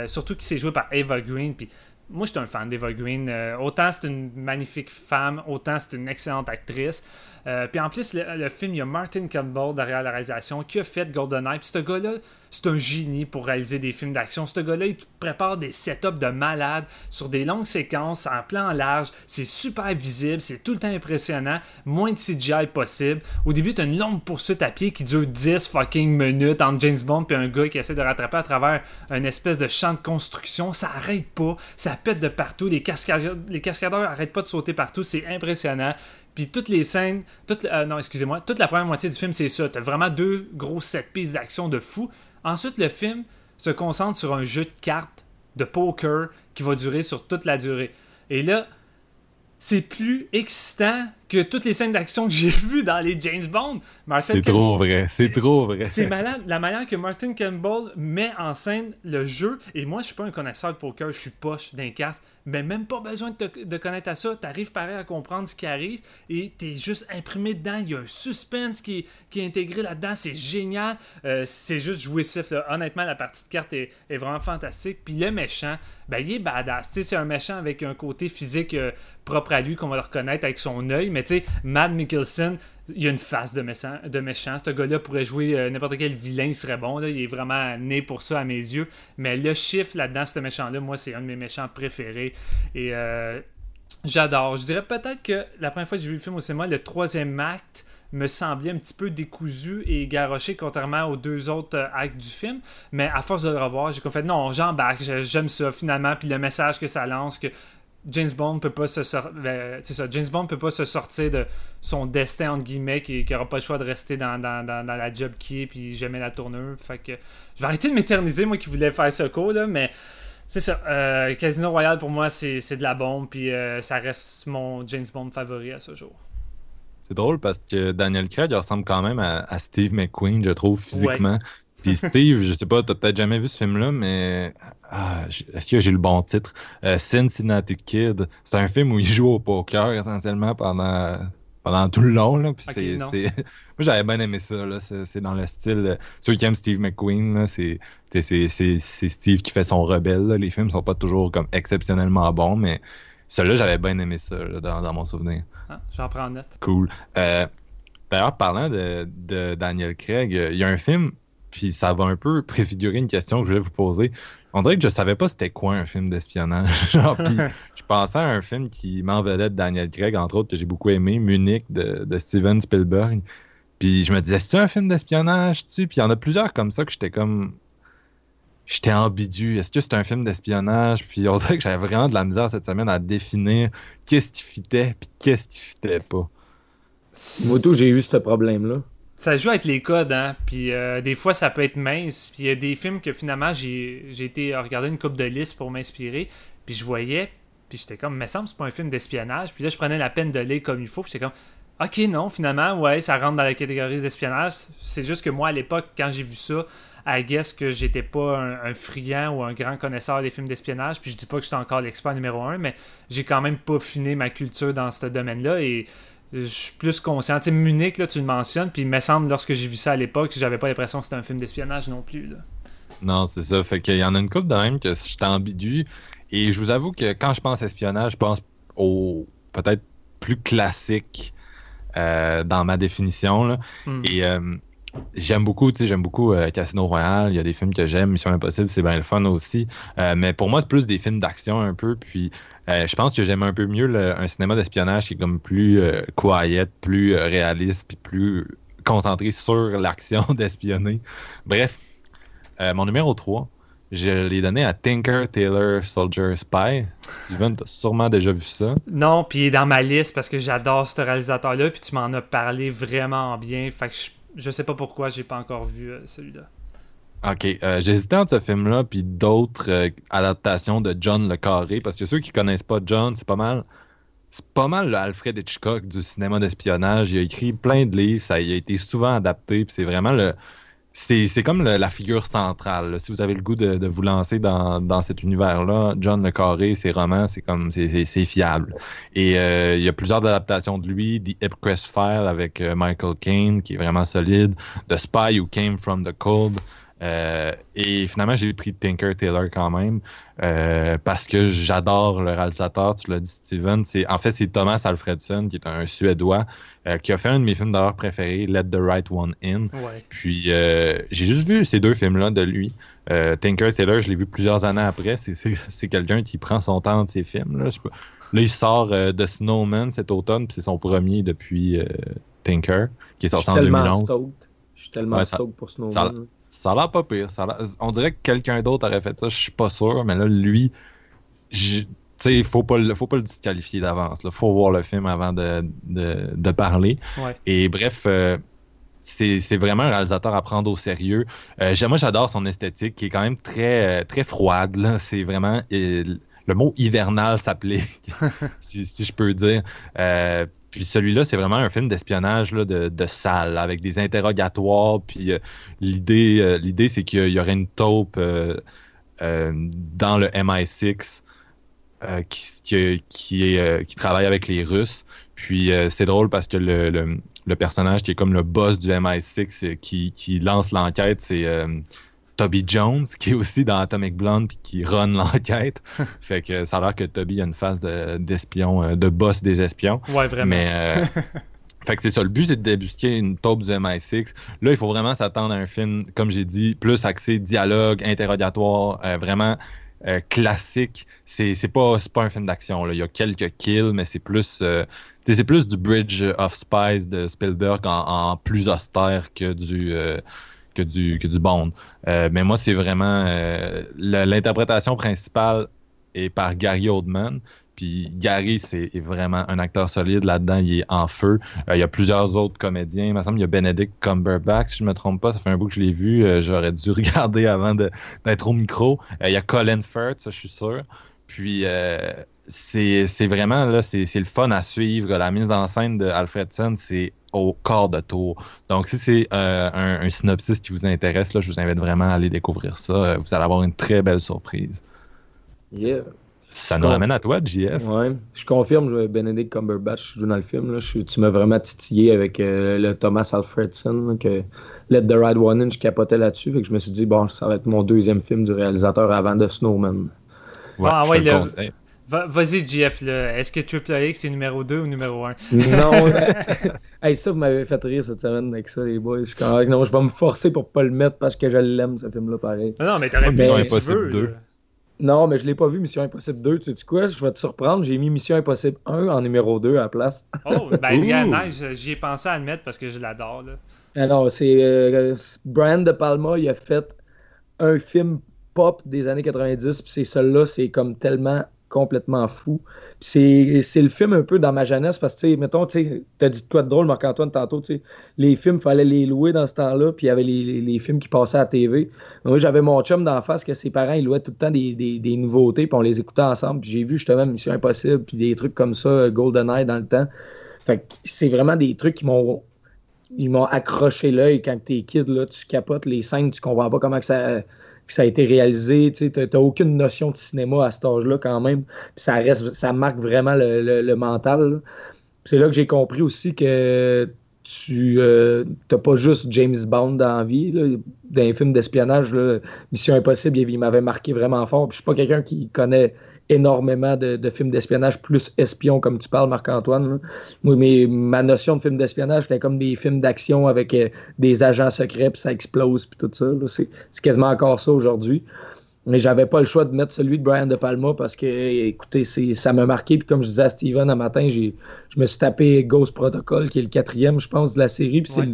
surtout qu'il s'est joué par Eva Green. Puis moi, je suis un fan d'Eva Green. autant c'est une magnifique femme, autant c'est une excellente actrice. Euh, puis en plus, le, film, il y a Martin Campbell derrière la réalisation qui a fait GoldenEye. Puis ce gars-là, c'est un génie pour réaliser des films d'action. Ce gars-là, il prépare des setups de malade sur des longues séquences en plan large. C'est super visible, c'est tout le temps impressionnant. Moins de CGI possible. Au début, tu as une longue poursuite à pied qui dure 10 fucking minutes entre James Bond et un gars qui essaie de rattraper à travers une espèce de champ de construction. Ça arrête pas, ça pète de partout. Les cascadeurs, les cascadeurs arrêtent pas de sauter partout. C'est impressionnant. Puis toutes les scènes, toute, euh, non, excusez-moi, toute la première moitié du film, c'est ça. T'as vraiment deux gros set pistes d'action de fou. Ensuite, le film se concentre sur un jeu de cartes de poker qui va durer sur toute la durée. Et là, c'est plus excitant que toutes les scènes d'action que j'ai [LAUGHS] vues dans les James Bond. C'est trop vrai, c'est trop vrai. C'est malade la manière que Martin Campbell met en scène le jeu. Et moi, je suis pas un connaisseur de poker, je suis poche d'un carte mais même pas besoin de, connaître à ça. Tu arrives pareil à comprendre ce qui arrive et tu es juste imprimé dedans. Il y a un suspense qui, est intégré là-dedans. C'est génial. Euh, c'est juste jouissif. Honnêtement, la partie de carte est, vraiment fantastique. Puis le méchant, ben, il est badass. C'est un méchant avec un côté physique euh, propre à lui qu'on va le reconnaître avec son œil. Mais tu sais, Matt Mikkelsen, il a une face de méchant. De méchant. Ce gars-là pourrait jouer euh, n'importe quel vilain, il serait bon. Là. Il est vraiment né pour ça à mes yeux. Mais le chiffre là-dedans, ce méchant-là, moi, c'est un de mes méchants préférés. Et euh, j'adore. Je dirais peut-être que la première fois que j'ai vu le film au cinéma, le troisième acte me semblait un petit peu décousu et garoché contrairement aux deux autres euh, actes du film. Mais à force de le revoir, j'ai fait non, j'embarque, j'aime ça finalement. Puis le message que ça lance, que James Bond peut pas se c'est ça, James Bond peut pas se sortir de son destin entre guillemets qui, qui aura pas le choix de rester dans, la job qui est puis jamais la tournure. Je vais arrêter de m'éterniser moi qui voulais faire ce coup là, mais c'est ça. Euh, Casino Royale pour moi c'est de la bombe puis euh, ça reste mon James Bond favori à ce jour. C'est drôle parce que Daniel Craig ressemble quand même à, Steve McQueen, je trouve, physiquement. [LAUGHS] Puis Steve, je sais pas, t'as peut-être jamais vu ce film-là, mais ah, est-ce que j'ai le bon titre? Euh, Cincinnati Kid. C'est un film où il joue au poker essentiellement pendant, pendant tout le long. Là. Puis [LAUGHS] Moi, j'avais bien aimé ça. C'est, dans le style. ceux qui aiment Steve McQueen, c'est, Steve qui fait son rebelle. Les films sont pas toujours comme exceptionnellement bons, mais celui-là, j'avais bien aimé ça dans, mon souvenir. Ah, j'en prends note. Cool. Euh, d'ailleurs, parlant de, de, Daniel Craig, il y a un film puis ça va un peu [LAUGHS] préfigurer une question que je vais vous poser. On dirait que je savais pas c'était quoi un film d'espionnage. [LAUGHS] [LAUGHS] je pensais à un film qui m'envelait de Daniel Craig, entre autres, que j'ai beaucoup aimé, Munich de, Steven Spielberg. Puis je me disais, c'est un film d'espionnage, tu Puis il y en a plusieurs comme ça que j'étais comme. J'étais ambigu. Est-ce que c'est un film d'espionnage? Puis on dirait que j'avais vraiment de la misère cette semaine à définir qu'est-ce qui fitait puis qu'est-ce qui fitait pas. Moi, tout, j'ai eu ce problème-là ça joue avec les codes, hein. Puis euh, des fois, ça peut être mince. Puis il y a des films que finalement, j'ai été regarder une coupe de liste pour m'inspirer. Puis je voyais, puis j'étais comme, mais semble c'est pas un film d'espionnage. Puis là, je prenais la peine de lire comme il faut. Puis j'étais comme, ok, non, finalement, ouais, ça rentre dans la catégorie d'espionnage. C'est juste que moi, à l'époque, quand j'ai vu ça, à guess que j'étais pas un, friand ou un grand connaisseur des films d'espionnage. Puis je dis pas que j'étais encore l'expert numéro un, mais j'ai quand même peaufiné ma culture dans ce domaine-là. Et je suis plus conscient. Tu sais, Munich, là, tu le mentionnes, puis il me semble, lorsque j'ai vu ça à l'époque, j'avais pas l'impression que c'était un film d'espionnage non plus. Là. Non, c'est ça. Fait qu'il y en a une couple de même que j'étais ambigu. Et je vous avoue que quand je pense espionnage, je pense au peut-être plus classique euh, dans ma définition. Là. Hmm. Et euh, J'aime beaucoup, tu sais, j'aime beaucoup euh, Casino Royale. Il y a des films que j'aime, Mission Impossible, c'est bien le fun aussi. Euh, mais pour moi, c'est plus des films d'action un peu. Puis euh, je pense que j'aime un peu mieux un cinéma d'espionnage qui est comme plus quiet, plus réaliste, puis plus concentré sur l'action [LAUGHS] d'espionner. Bref, mon numéro 3, je l'ai donné à Tinker Taylor Soldier Spy. Steven, t'as sûrement déjà vu ça. Non, puis il est dans ma liste parce que j'adore ce réalisateur-là, puis tu m'en as parlé vraiment bien. Fait que je je sais pas pourquoi j'ai pas encore vu euh, celui-là. Ok, euh, j'hésitais entre ce film-là puis d'autres euh, adaptations de John le Carré, parce que ceux qui connaissent pas John, c'est pas mal. C'est pas mal le Alfred Hitchcock du cinéma d'espionnage. Il a écrit plein de livres, ça a été souvent adapté, puis c'est vraiment le, c'est comme la figure centrale. Si vous avez le goût de, vous lancer dans, cet univers-là, John Le Carré, ses romans, c'est comme c'est fiable. Et euh, il y a plusieurs adaptations de lui, The Ipcrest File avec euh, Michael Caine, qui est vraiment solide, The Spy Who Came from the Cold. Euh, et finalement, j'ai pris Tinker Taylor quand même parce que j'adore le réalisateur. Tu l'as dit, Steven. En fait, c'est Thomas Alfredson, qui est un Suédois, euh, qui a fait un de mes films d'horreur préférés, Let the Right One In. Puis euh, j'ai juste vu ces deux films-là de lui. Euh, Tinker Taylor, je l'ai vu plusieurs années après. C'est quelqu'un qui prend son temps de ses films. Là, là il sort de Snowman cet automne, puis c'est son premier depuis Tinker, qui est sorti en 2011. Je suis tellement stoked pour Snowman. Ça, a l'air pas pire. on dirait que quelqu'un d'autre aurait fait ça, je suis pas sûr, mais là, lui, il faut pas, faut pas le disqualifier d'avance. Il faut voir le film avant de, parler. Et bref, euh, c'est vraiment un réalisateur à prendre au sérieux. Euh, moi, j'adore son esthétique qui est quand même très, très froide. C'est vraiment. le mot hivernal s'applique, [LAUGHS] si, je peux dire. Euh, puis celui-là, c'est vraiment un film d'espionnage de, salle, avec des interrogatoires. Puis l'idée, l'idée c'est qu'il y, aurait une taupe dans le MI6 euh, qui, euh, travaille avec les Russes. Puis euh, c'est drôle parce que le, le, personnage qui est comme le boss du MI6 qui, qui lance l'enquête, c'est Toby Jones, qui est aussi dans Atomic Blonde puis qui run l'enquête. [LAUGHS] fait que ça a l'air que Toby a une phase d'espion, de, boss des espions. Ouais, vraiment. Mais [LAUGHS] Fait que c'est ça, le but c'est de débusquer une taupe du MI6. Là, il faut vraiment s'attendre à un film, comme j'ai dit, plus axé dialogue, interrogatoire, vraiment euh, classique. C'est, pas, pas un film d'action. Il y a quelques kills, mais c'est plus, euh, c'est plus du Bridge of Spies de Spielberg en, plus austère que du, euh, que du, que du Bond. mais moi, c'est vraiment l'interprétation principale et par Gary Oldman. Puis Gary, c'est vraiment un acteur solide là-dedans. Il est en feu. Euh, il y a plusieurs autres comédiens. Il me semble qu'il y a Benedict Cumberbatch, si je ne me trompe pas. Ça fait un bout que je l'ai vu. Euh, j'aurais dû [LAUGHS] regarder avant d'être au micro. Euh, il y a Colin Firth, ça, je suis sûr. Puis c'est vraiment là, c'est le fun à suivre. La mise en scène de Alfredson, c'est au corps de tour. Donc, si c'est un, synopsis qui vous intéresse, là, je vous invite vraiment à aller découvrir ça. Vous allez avoir une très belle surprise. Yeah. Ça nous ramène à toi, JF. Ouais, je confirme, Benedict Cumberbatch joue dans le film. Là. tu m'as vraiment titillé avec euh, le Thomas Alfredson, que Let the Ride One In, je capotais là-dessus. Je me suis dit, bon, ça va être mon deuxième film du réalisateur avant de Snowman. Ouais, ah, ouais, le... Vas-y, JF, est-ce que Triple X c'est numéro 2 ou numéro 1 Non, [LAUGHS] [LAUGHS] hey, ça, vous m'avez fait rire cette semaine avec ça, les boys. Je suis Non, je vais me forcer pour pas le mettre parce que je l'aime, ce film-là, pareil. Non, mais t'aurais pu si tu veux. Non, mais je l'ai pas vu Mission Impossible 2. Tu sais quoi? Je vais te surprendre. J'ai mis Mission Impossible 1 en numéro 2 à la place. [LAUGHS] oh, ben, nice. J'y ai pensé à le mettre parce que je l'adore. Alors, c'est euh, Brian De Palma. Il a fait un film pop des années 90. Puis c'est celui-là, c'est comme tellement complètement fou. C'est le film un peu dans ma jeunesse parce que, mettons, tu as dit quoi de drôle, Marc-Antoine, tantôt, les films, il fallait les louer dans ce temps-là, puis il y avait les, films qui passaient à la TV. Moi, j'avais mon chum d'en face que ses parents, ils louaient tout le temps des, nouveautés, puis on les écoutait ensemble. Puis j'ai vu justement Mission Impossible, puis des trucs comme ça, GoldenEye dans le temps. Fait c'est vraiment des trucs qui m'ont ils m'ont accroché l'œil quand t'es kid, là, tu capotes les scènes, tu comprends pas comment que ça que ça a été réalisé. Tu n'as aucune notion de cinéma à cet âge-là quand même. ça reste, ça marque vraiment le, mental. C'est là que j'ai compris aussi que tu n'as euh, pas juste James Bond dans la vie. Là. Dans les films d'espionnage, Mission Impossible, il m'avait marqué vraiment fort. je suis pas quelqu'un qui connaît énormément de, films d'espionnage plus espions, comme tu parles, Marc-Antoine. mais ma notion de film d'espionnage, c'était comme des films d'action avec euh, des agents secrets, puis ça explose, puis tout ça. C'est quasiment encore ça aujourd'hui. Mais j'avais pas le choix de mettre celui de Brian De Palma parce que, écoutez, ça m'a marqué. Puis comme je disais à Steven un matin, je me suis tapé Ghost Protocol, qui est le quatrième, je pense, de la série. Puis c'est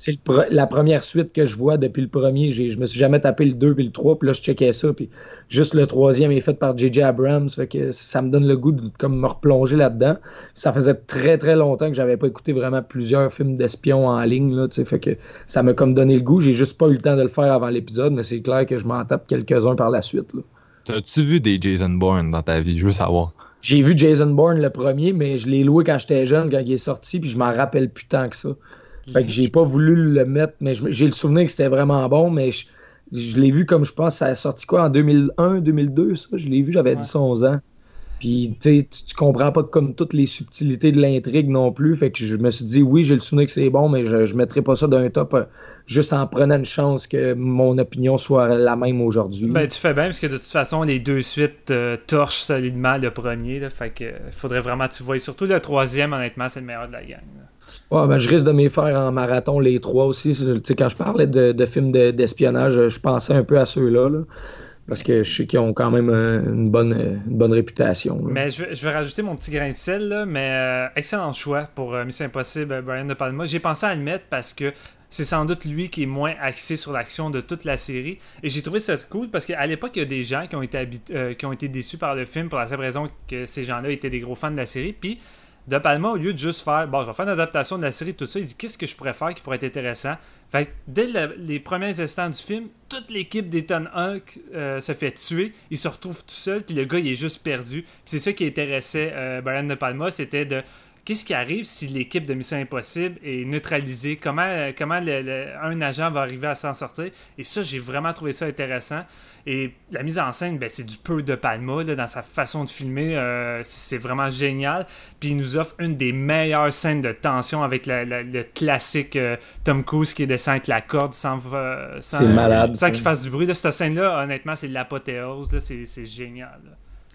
c'est la première suite que je vois depuis le premier. Je me suis jamais tapé le 2 puis le 3, puis là, je checkais ça. Puis juste le troisième est fait par J.J. Abrams. Fait que ça me donne le goût de comme, me replonger là-dedans. Ça faisait très, très longtemps que j'avais pas écouté vraiment plusieurs films d'espions en ligne. Là, fait que ça m'a comme donné le goût. J'ai juste pas eu le temps de le faire avant l'épisode, mais c'est clair que je m'en tape quelques-uns par la suite. As-tu vu des Jason Bourne dans ta vie? Je veux savoir. J'ai vu Jason Bourne le premier, mais je l'ai loué quand j'étais jeune, quand il est sorti, puis je m'en rappelle plus tant que ça. Fait que j'ai pas voulu le mettre, mais j'ai le souvenir que c'était vraiment bon, mais je, l'ai vu comme je pense, ça a sorti quoi en 2001, 2002, ça? Je l'ai vu, j'avais 10-11 ans. Puis, tu, tu comprends pas comme toutes les subtilités de l'intrigue non plus. Fait que je me suis dit, oui, j'ai le souvenir que c'est bon, mais je, je mettrai pas ça d'un top euh, juste en prenant une chance que mon opinion soit la même aujourd'hui. Ben, tu fais bien, parce que de toute façon, les deux suites euh, torchent solidement le premier. fait que faudrait vraiment que tu vois. surtout le troisième, honnêtement, c'est le meilleur de la gang. Ouais, ben, je risque de m'y faire en marathon les trois aussi. quand je parlais de, films d'espionnage, je pensais un peu à ceux-là. parce que je sais qu'ils ont quand même euh, une bonne, bonne réputation. Mais je vais, rajouter mon petit grain de sel, mais euh, excellent choix pour euh, Mission Impossible, Brian De Palma. J'ai pensé à le mettre parce que c'est sans doute lui qui est moins axé sur l'action de toute la série. Et j'ai trouvé ça cool parce qu'à l'époque, il y a des gens qui ont, été qui ont été déçus par le film pour la simple raison que ces gens-là étaient des gros fans de la série. Puis de Palma, au lieu de juste faire, bon, je vais faire une adaptation de la série, tout ça, il dit qu'est-ce que je pourrais faire qui pourrait être intéressant? Fait dès les premiers instants du film, toute l'équipe d'Ethan Hawke euh, se fait tuer, il se retrouve tout seul, puis le gars, il est juste perdu. c'est ça qui intéressait euh, Brian De Palma, c'était de qu'est-ce qui arrive si l'équipe de Mission Impossible est neutralisée? Comment, comment un agent va arriver à s'en sortir? Et ça, j'ai vraiment trouvé ça intéressant. Et la mise en scène, ben, c'est du peu de Palma dans sa façon de filmer. Euh, c'est vraiment génial. Puis il nous offre une des meilleures scènes de tension avec le classique euh, Tom Cruise qui descend avec la corde sans, euh, sans, qu'il fasse du bruit. cette scène-là, honnêtement, c'est l'apothéose. C'est génial.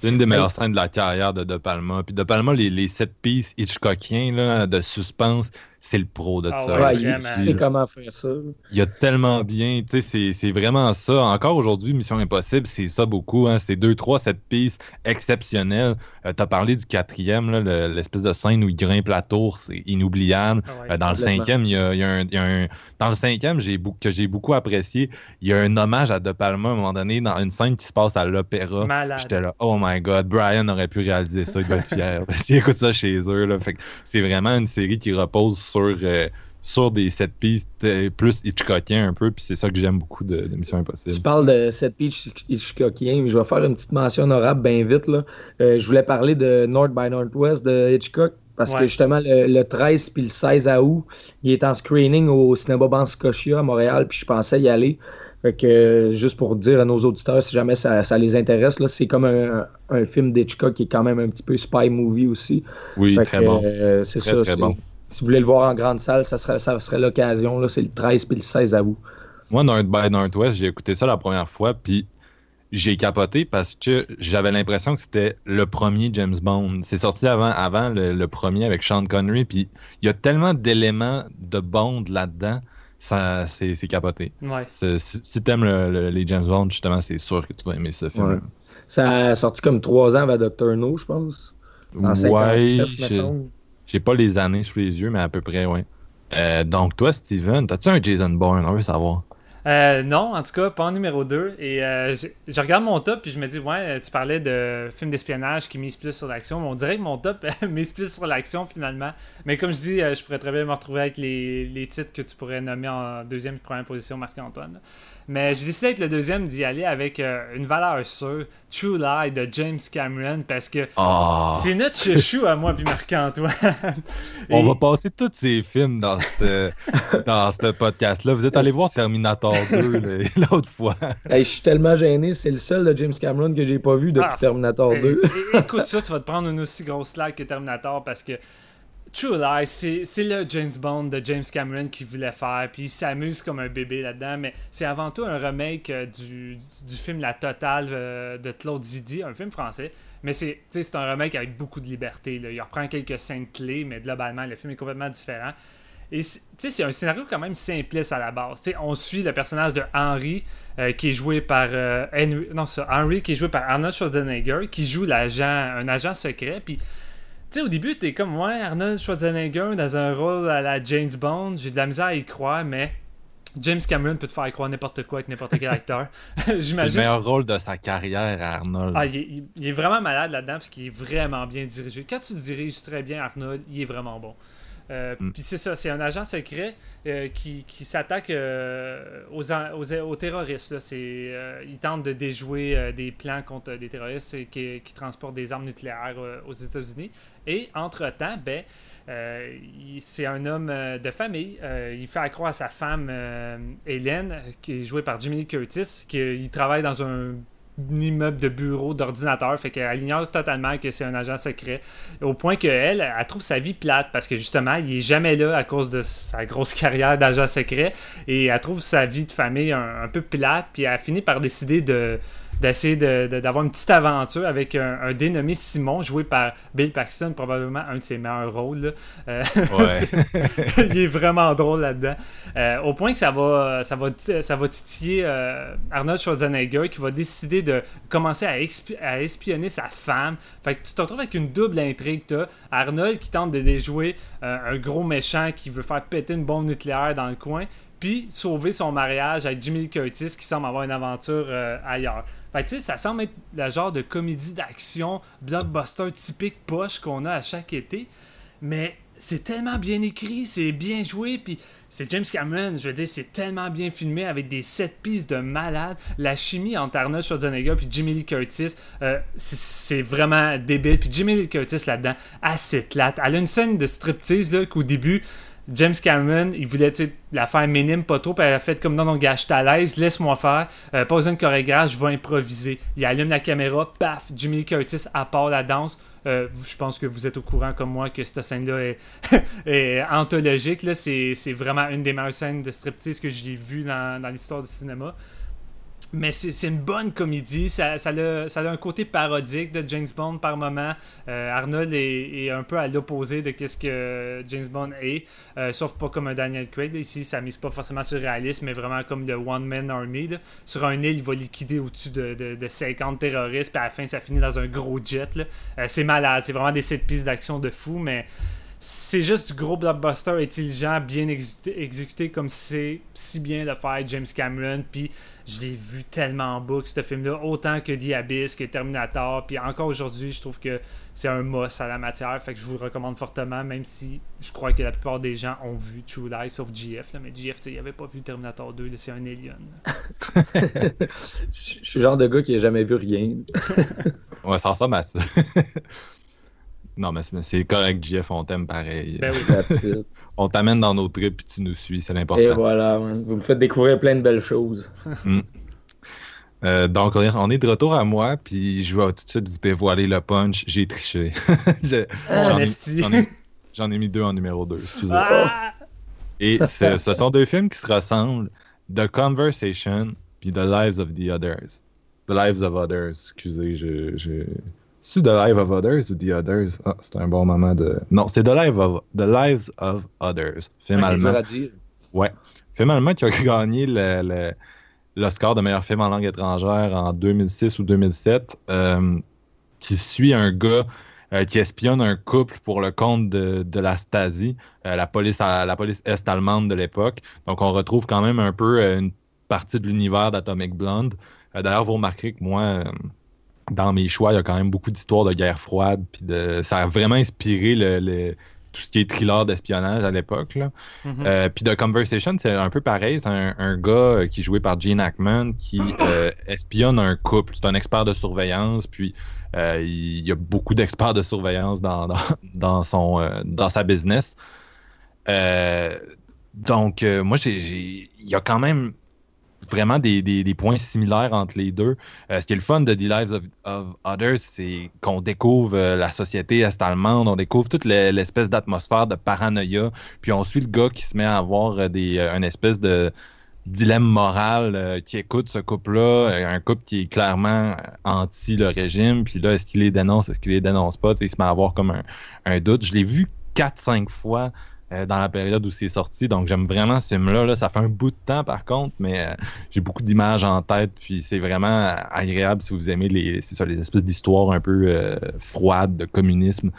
C'est une des meilleures scènes de la carrière de De Palma. Puis De Palma, les, les sept pistes Hitchcockiens là, de suspense, c'est le pro de Ah ça. ouais, Ouais, Fait il sait comment faire ça. il y a tellement bien, tu sais, c'est- c'est vraiment ça. Encore aujourd'hui, Mission Impossible, c'est ça beaucoup. Hein. C'est deux, trois, cette piste exceptionnelle. tu as parlé du quatrième, le- l'espèce de scène où il grimpe la tour, c'est inoubliable. Ah ouais. Euh, dans le cinquième, il y a, il y a un, il y a un- Dans le cinquième, j'ai beaucoup, que j'ai beaucoup apprécié, il y a un hommage à De Palma à un moment donné dans une scène qui se passe à l'opéra. Malade. J'étais là, oh my god, Brian aurait pu réaliser ça, il doit être fier. [LAUGHS] Écoute ça chez eux. Là. Fait que c'est vraiment une série qui repose sur, euh, sur des sept pistes euh, plus Hitchcockien un peu, puis c'est ça que j'aime beaucoup de, de Mission Tu Impossible. parles de cette pitch Hitchcockien, mais je vais faire une petite mention honorable bien vite. Là. Euh, je voulais parler de North by Northwest de Hitchcock parce Ouais. que justement le, le 13 puis le 16 août, il est en screening au cinéma Ban Scotia à Montréal, puis je pensais y aller. Fait que, juste pour dire à nos auditeurs, si jamais ça, ça les intéresse, là, c'est comme un, un film d'Hitchcock qui est quand même un petit peu spy movie aussi. Oui, Fait très que, bon. euh, c'est Très, ça. très c'est- bon. Si vous voulez le voir en grande salle, ça serait, ça serait l'occasion. là. C'est le 13 puis le 16 août. Moi, North by Northwest, j'ai écouté ça la première fois, puis j'ai capoté parce que j'avais l'impression que c'était le premier James Bond. C'est sorti avant, avant le, le premier avec Sean Connery, puis il y a tellement d'éléments de Bond là-dedans, ça, c'est c'est capoté. Ouais. Si, si t'aimes le- le- les James Bond, justement, c'est sûr que tu vas aimer ce film. Ouais. Ça a sorti comme trois ans avant Doctor No, je pense. En Ouais, 59, me j'ai- pas les années sous les yeux, mais à peu près, ouais. Euh, donc, toi, Steven, t'as-tu un Jason Bourne? On veut savoir. Euh, non, en tout cas, pas en numéro 2. Et euh, je, je regarde mon top, puis je me dis, ouais, tu parlais de films d'espionnage qui misent plus sur l'action. mais On dirait que mon top [LAUGHS] mise plus sur l'action finalement. Mais comme je dis, euh, je pourrais très bien me retrouver avec les, les titres que tu pourrais nommer en deuxième et première position, Marc-Antoine. Mais j'ai décidé d'être le deuxième d'y aller avec euh, une valeur sûre, True Lie de James Cameron, parce que Ah! c'est notre chouchou à moi puis Marc-Antoine. On va passer tous ces films dans ce [LAUGHS] dans ce podcast-là. Vous êtes allé voir Terminator 2 [LAUGHS] [LAUGHS] l'autre fois. Hey, je suis tellement gêné, c'est le seul de James Cameron que j'ai pas vu depuis Ah, Terminator Eh, 2. eh, écoute [LAUGHS] ça, tu vas te prendre une aussi grosse claque que Terminator parce que True Lies, c'est c'est le James Bond de James Cameron qu'il voulait faire, puis il s'amuse comme un bébé là-dedans, mais c'est avant tout un remake euh, du, du film La Totale euh, de Claude Zidi, un film français. Mais c'est un remake avec beaucoup de liberté. Là. Il reprend quelques scènes clés, mais globalement, le film est complètement différent. Et c'est- tu sais, c'est un scénario quand même simpliste à la base. On suit le personnage de Henry, euh, qui est joué par euh, Henry, non, ça, Henry, qui est joué par Arnold Schwarzenegger, qui joue l'agent, un agent secret. Puis, tu sais, au début, t'es comme, ouais, Arnold Schwarzenegger dans un rôle à la James Bond, j'ai de la misère à y croire, mais James Cameron peut te faire croire n'importe quoi avec n'importe quel acteur. [LAUGHS] C'est le J'imagine. meilleur rôle de sa carrière, Arnold. Ah, il, est, il- il est vraiment malade là-dedans parce qu'il est vraiment bien dirigé. Quand tu diriges très bien Arnold, il est vraiment bon. Euh, Mm. Puis c'est ça, c'est un agent secret euh, qui, qui s'attaque euh, aux, aux, aux terroristes. Là. Il tente de déjouer des plans contre des terroristes qui, qui transportent des armes nucléaires aux États-Unis. Et entre-temps, ben, c'est un homme de famille. Il fait accroire à sa femme Hélène, qui est jouée par Jimmy Curtis, qu'il travaille dans un immeuble de bureau d'ordinateur, fait qu'elle ignore totalement que c'est un agent secret, au point qu'elle, elle, trouve sa vie plate, parce que justement, il est jamais là à cause de sa grosse [LAUGHS] carrière d'agent secret, et elle trouve sa vie de famille un, un peu plate, puis elle finit par décider de d'essayer de- de- d'avoir une petite aventure avec un, un dénommé Simon, joué par Bill Paxton, probablement un de ses meilleurs rôles. Euh, Ouais. [LAUGHS] il est vraiment drôle là-dedans. Euh, au point que ça va, ça va, ça va titiller euh, Arnold Schwarzenegger qui va décider de commencer à, à espionner sa femme. Fait que tu te retrouves avec une double intrigue. T'as Arnold qui tente de déjouer un gros méchant qui veut faire péter une bombe nucléaire dans le coin. Puis sauver son mariage avec Jimmy Curtis qui semble avoir une aventure ailleurs. Ça semble être le genre de comédie d'action, blockbuster typique poche qu'on a à chaque été. Mais c'est tellement bien écrit, c'est bien joué, puis c'est James Cameron, je veux dire, c'est tellement bien filmé avec des sept pistes de malade. La chimie entre Arnold Schwarzenegger puis Jimmy Lee Curtis, euh, c'est- vraiment débile. Puis Jimmy Lee Curtis là-dedans, assez plate. Elle a une scène de striptease là qu'au début, James Cameron, il voulait la faire minime, pas trop, puis elle a fait comme non, non, gars, je suis à l'aise, laisse-moi faire, euh, pas besoin de chorégraphe, je vais improviser. Il allume la caméra, paf, Jimmy Curtis à la danse. Euh, je pense que vous êtes au courant comme moi que cette scène-là est, [LAUGHS] anthologique. C'est, vraiment une des meilleures scènes de striptease que j'ai vues dans l'histoire du cinéma. Mais c'est une bonne comédie. Ça, ça, a, un côté parodique de James Bond par moment. Euh, Arnold est, un peu à l'opposé de ce que James Bond est. Euh, sauf pas comme un Daniel Craig. Ici, ça mise pas forcément sur réalisme, mais vraiment comme le One Man Army. Sur un île, il va liquider au-dessus de, de, de, 50 terroristes. Puis à la fin, ça finit dans un gros jet. Euh, c'est malade. C'est vraiment des sept pistes d'action de fou. Mais c'est juste du gros blockbuster intelligent, bien exécuté, exécuté comme c'est si bien de faire James Cameron. Puis je l'ai vu tellement en boucle, ce film-là, autant que The Abyss, que Terminator. Puis encore aujourd'hui, je trouve que c'est un must à la matière. Fait que je vous le recommande fortement, même si je crois que la plupart des gens ont vu True Lies, sauf GF. Là, mais GF, il avait pas vu Terminator 2, c'est un alien. [LAUGHS] je suis le genre de gars qui a jamais vu rien. [LAUGHS] ouais, ça ressemble à ça. [LAUGHS] Non, mais c'est correct, Jeff, on t'aime pareil. Ben oui, [LAUGHS] on t'amène dans nos trips et tu nous suis, c'est l'important. Et voilà, vous me faites découvrir plein de belles choses. [LAUGHS] Mm. Euh, donc, on est de retour à moi, puis je vais tout de suite vous dévoiler le punch. J'ai triché. [LAUGHS] Ah, J'en ai, mis deux en numéro 2, excusez. Ah! Et ce sont deux films qui se ressemblent The Conversation puis The Lives of the Others. The Lives of Others, excusez, je, c'est The Lives of Others ou The Others? Ah, c'est un bon moment de. Non, c'est The, Lives of... The Lives of Others. Film allemand. Ouais. Film allemand qui a [LAUGHS] gagné le, l'Oscar de meilleur film en langue étrangère en 2006 ou 2007. Euh, qui suit un gars euh, qui espionne un couple pour le compte de, la Stasi, euh, la, police, la police est-allemande de l'époque. Donc, on retrouve quand même un peu une partie de l'univers d'Atomic Blonde. D'ailleurs, vous remarquerez que moi dans mes choix, il y a quand même beaucoup d'histoires de guerre froide. Puis de, ça a vraiment inspiré le, tout ce qui est thriller d'espionnage à l'époque. Mm-hmm. Euh, puis The Conversation, c'est un peu pareil. C'est un, gars euh, qui est joué par Gene Hackman qui euh, espionne un couple. C'est un expert de surveillance. Puis il y a beaucoup d'experts de surveillance dans, dans, [LAUGHS] son, dans sa business. donc, moi, il y a quand même vraiment des, des, points similaires entre les deux. Euh, ce qui est le fun de The Lives of, Others, c'est qu'on découvre euh, la société est-allemande, on découvre toute l'espèce d'atmosphère de paranoïa, puis on suit le gars qui se met à avoir euh, des, une espèce de dilemme moral qui écoute ce couple-là, un couple qui est clairement anti le régime, puis là, est-ce qu'il les dénonce, est-ce qu'il les dénonce pas, il se met à avoir comme un, un doute. Je l'ai vu 4-5 fois euh, dans la période où c'est sorti. Donc j'aime vraiment ce film-là. Ça fait un bout de temps par contre, mais euh, j'ai beaucoup d'images en tête. Puis c'est vraiment agréable si vous aimez les, ça, les espèces d'histoires un peu euh, froides de communisme.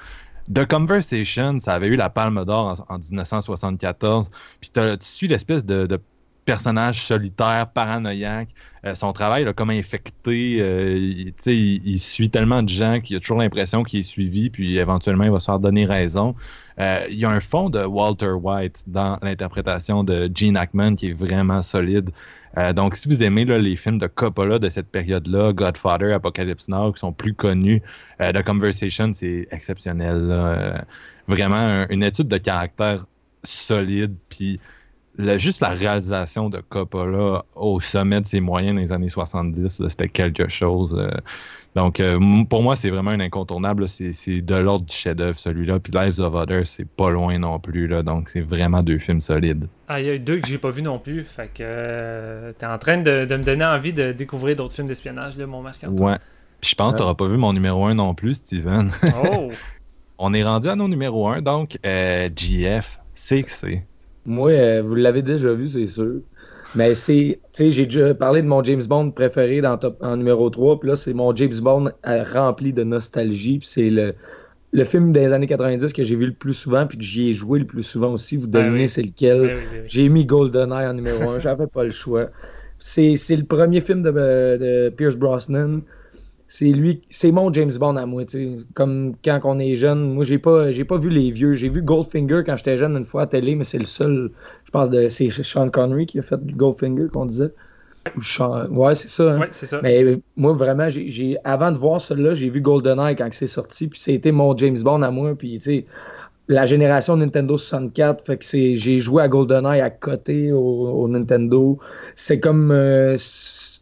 The Conversation, ça avait eu la Palme d'Or en, 1974. Puis tu suis l'espèce de, personnage solitaire, paranoïaque. son travail là, comme infecté. il, il, suit tellement de gens qu'il a toujours l'impression qu'il est suivi, puis éventuellement il va se faire donner raison. Euh, il y a un fond de Walter White dans l'interprétation de Gene Hackman qui est vraiment solide. Euh, donc, si vous aimez les films de Coppola de cette période-là, Godfather, Apocalypse Now, qui sont plus connus, euh, The Conversation, c'est exceptionnel. vraiment une étude de caractère solide, puis juste la réalisation de Coppola au sommet de ses moyens dans les années 70, c'était quelque chose. Donc, euh, pour moi, c'est vraiment un incontournable. C'est de l'ordre du chef-d'œuvre, celui-là. Puis Lives of Others, c'est pas loin non plus. Là. Donc, c'est vraiment deux films solides. Ah, il y a eu deux que j'ai pas vus non plus. Fait que euh, t'es en train de, me donner envie de découvrir d'autres films d'espionnage, mon marc Ouais. Puis je pense que t'auras pas vu mon numéro 1 non plus, Steven. Oh! [LAUGHS] On est rendu à nos numéro 1, donc euh, GF, c'est que c'est. Moi, vous l'avez déjà vu, c'est sûr. Mais c'est, tu sais, j'ai déjà parlé de mon James Bond préféré dans top, en numéro 3, puis là, c'est mon James Bond euh, rempli de nostalgie, puis c'est le, le film des années 90 que j'ai vu le plus souvent, puis que j'y ai joué le plus souvent aussi. Vous ben devinez c'est lequel. Ben ben j'ai mis GoldenEye en numéro 1, [LAUGHS] j'avais pas le choix. C'est, le premier film de, de Pierce Brosnan c'est lui, c'est mon James Bond à moi, Comme quand on est jeune, moi j'ai pas, j'ai pas vu les vieux. J'ai vu Goldfinger quand j'étais jeune une fois à télé, mais c'est le seul, je pense, de, c'est Sean Connery qui a fait Goldfinger qu'on disait. ouais, c'est ça. Hein. c'est ça. Mais moi vraiment, j'ai, avant de voir celui-là, j'ai vu GoldenEye quand c'est sorti, puis c'était mon James Bond à moi, puis tu. La génération Nintendo 64, fait que c'est, j'ai joué à GoldenEye à côté au, Nintendo. C'est comme euh,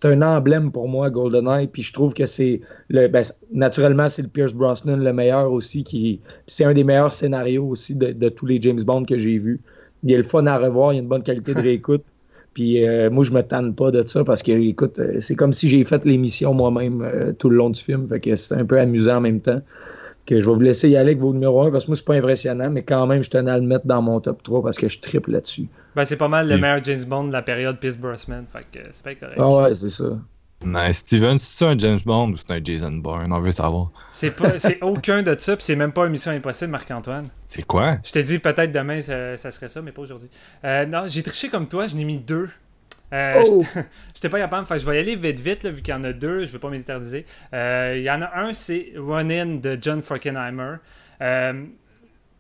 c'est un emblème pour moi, GoldenEye. Puis je trouve que c'est le. Ben, naturellement, c'est le Pierce Brosnan le meilleur aussi. qui C'est un des meilleurs scénarios aussi de, tous les James Bond que j'ai vus. Il est le fun à revoir, il y a une bonne qualité de [LAUGHS] réécoute. Puis euh, moi, je me tanne pas de ça parce que, écoute, euh, c'est comme si j'ai fait l'émission moi-même euh, tout le long du film. Fait que c'est un peu amusant en même temps. Que je vais vous laisser y aller avec vos numéros 1 parce que moi, c'est pas impressionnant, mais quand même, je tenais à le mettre dans mon top 3 parce que je triple là-dessus. Ben, c'est pas mal le meilleur James Bond de la période Pierce Brosnan. Fait que c'est pas correct. Ah ouais, c'est ça. Nice. Steven, c'est un James Bond ou c'est un Jason Bourne? On veut savoir. C'est pas, c'est aucun de ça, puis c'est même pas une mission impossible, Marc-Antoine. C'est quoi? Je t'ai dit peut-être demain ça, ça serait ça, mais pas aujourd'hui. Euh, non, j'ai triché comme toi, je n'ai mis deux. Euh, Oh! [LAUGHS] j'étais- pas capable, que je vais y aller vite vite, là, vu qu'il y en a deux, je vais pas m'éterniser. Euh, Il y en a un, c'est Run-In de John Frankenheimer.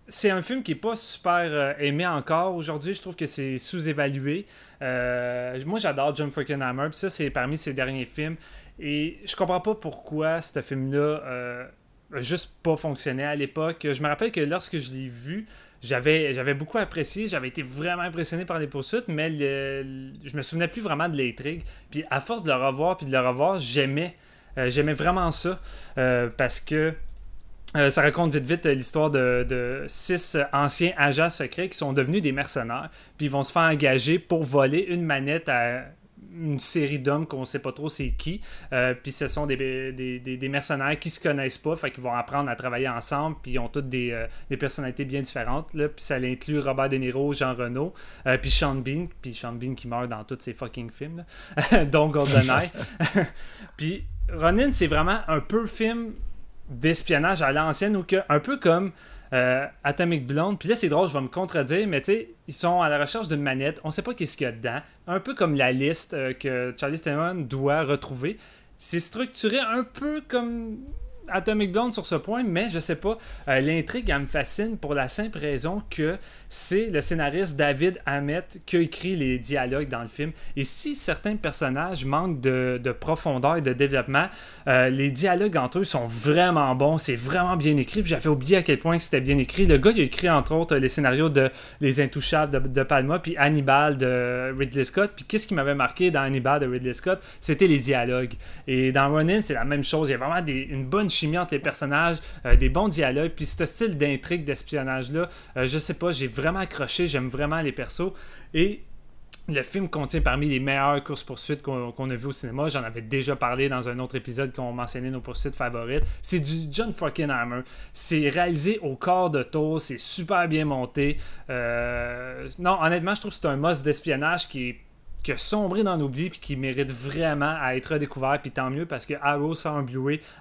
C'est un film qui est pas super euh, aimé encore aujourd'hui. Je trouve que c'est sous-évalué. Euh, moi, j'adore John Frankenheimer. Puis ça, c'est parmi ses derniers films. Et je comprends pas pourquoi ce film-là euh, juste pas fonctionné à l'époque. Je me rappelle que lorsque je l'ai vu, j'avais, beaucoup apprécié. J'avais été vraiment impressionné par les poursuites, mais je me souvenais plus vraiment de l'intrigue. Puis à force de le revoir puis de le revoir, j'aimais, j'aimais vraiment ça. Parce que euh, ça raconte vite vite euh, l'histoire de, de six anciens agents secrets qui sont devenus des mercenaires, puis ils vont se faire engager pour voler une manette à une série d'hommes qu'on sait pas trop c'est qui. Euh, puis ce sont des, des, des- mercenaires qui se connaissent pas, fait qu'ils vont apprendre à travailler ensemble, puis ils ont toutes des, personnalités bien différentes. Là, puis ça inclut Robert De Niro, Jean Reno, puis Sean Bean, puis Sean Bean qui meurt dans tous ces fucking films, [LAUGHS] dont GoldenEye. [LAUGHS] puis Ronin, c'est vraiment un peu film d'espionnage à l'ancienne ou que un peu comme euh, Atomic Blonde. Puis là, c'est drôle, je vais me contredire, mais tu sais, ils sont à la recherche d'une manette. On sait pas qu'est-ce qu'il y a dedans. Un peu comme la liste euh, que Charlie Theron doit retrouver. C'est structuré un peu comme Atomic Blonde sur ce point, mais je sais pas. Euh, L'intrigue, elle me fascine pour la simple raison que c'est le scénariste David Hammett qui a écrit les dialogues dans le film. Et si certains personnages manquent de, de profondeur et de développement, euh, les dialogues entre eux sont vraiment bons. C'est vraiment bien écrit. J'avais oublié à quel point c'était bien écrit. Le gars, il a écrit entre autres les scénarios de Les Intouchables de, de Palma, puis Hannibal de Ridley Scott. Puis qu'est-ce qui m'avait marqué dans Hannibal de Ridley Scott? C'était les dialogues. Et dans Ronin, c'est la même chose. Il y a vraiment une bonne chimie entre les personnages, euh, des bons dialogues. Puis ce style d'intrigue, d'espionnage-là, euh, je sais pas, j'ai vraiment accroché. J'aime vraiment les persos. Et le film contient parmi les meilleures courses-poursuites qu'on a vues au cinéma. J'en avais déjà parlé dans un autre épisode qu'on mentionnait nos poursuites favorites. C'est du John Frankenheimer. C'est réalisé au quart de tour. C'est super bien monté. Euh, Non, honnêtement, je trouve que c'est un must d'espionnage qui est qui a sombré dans l'oubli puis qui mérite vraiment à être redécouvert puis tant mieux parce que Arrow sort un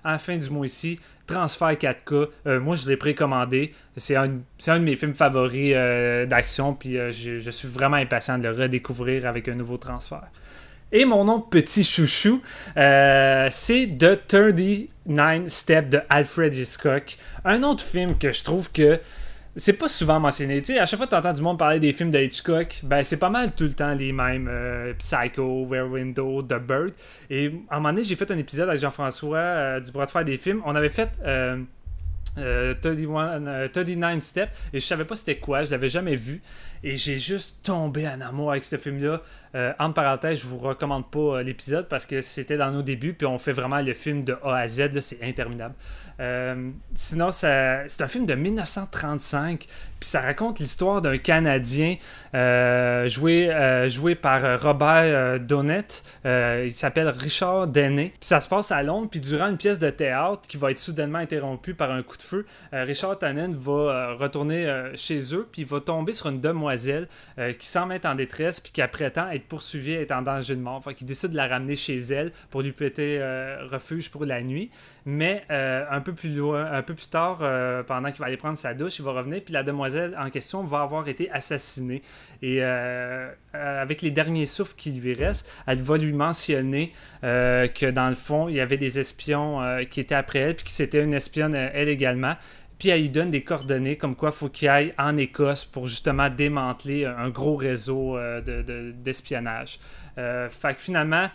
en fin du mois ici transfert 4K Euh, moi je l'ai précommandé. C'est un, un de mes films favoris euh, d'action puis euh, je, suis vraiment impatient de le redécouvrir avec un nouveau transfert. Et mon nom petit chouchou, c'est The 39 Steps de Alfred Hitchcock. Un autre film que je trouve que c'est pas souvent mentionné. Tu sais, à chaque fois que tu entends du monde parler des films de Hitchcock, ben c'est pas mal tout le temps les mêmes. euh, Psycho, Where Window, The Bird. Et à un moment donné, j'ai fait un épisode avec Jean-François euh, du bras de fer des films. On avait fait euh, euh, 31, euh, 39 Steps et je savais pas c'était quoi, je l'avais jamais vu. Et j'ai juste tombé en amour avec ce film-là. Euh, en parenthèse, je vous recommande pas euh, l'épisode parce que c'était dans nos débuts, puis on fait vraiment le film de A à Z, c'est interminable. Euh, sinon, c'est un film de 1935, puis ça raconte l'histoire d'un Canadien joué, joué par Robert Donnet. Euh, il s'appelle Richard Deney. Puis ça se passe à Londres, puis durant une pièce de théâtre qui va être soudainement interrompue par un coup de feu, Richard Tannen va retourner chez eux, puis il va tomber sur une demoiselle euh, qui semble être en détresse, puis qui prétend être poursuivie, être en danger de mort. Fait qu'il décide de la ramener chez elle pour lui prêter euh, refuge pour la nuit. Mais euh, un peu plus loin, un peu plus tard, pendant qu'il va aller prendre sa douche, il va revenir, puis la demoiselle en question va avoir été assassinée. Et avec les derniers souffles qui lui restent, elle va lui mentionner que dans le fond, il y avait des espions qui étaient après elle, puis que c'était une espionne elle également. Puis donne des coordonnées comme quoi faut qu'il aille en Écosse pour justement démanteler un gros réseau euh, de- de- d'espionnage. Euh, fait que finalement,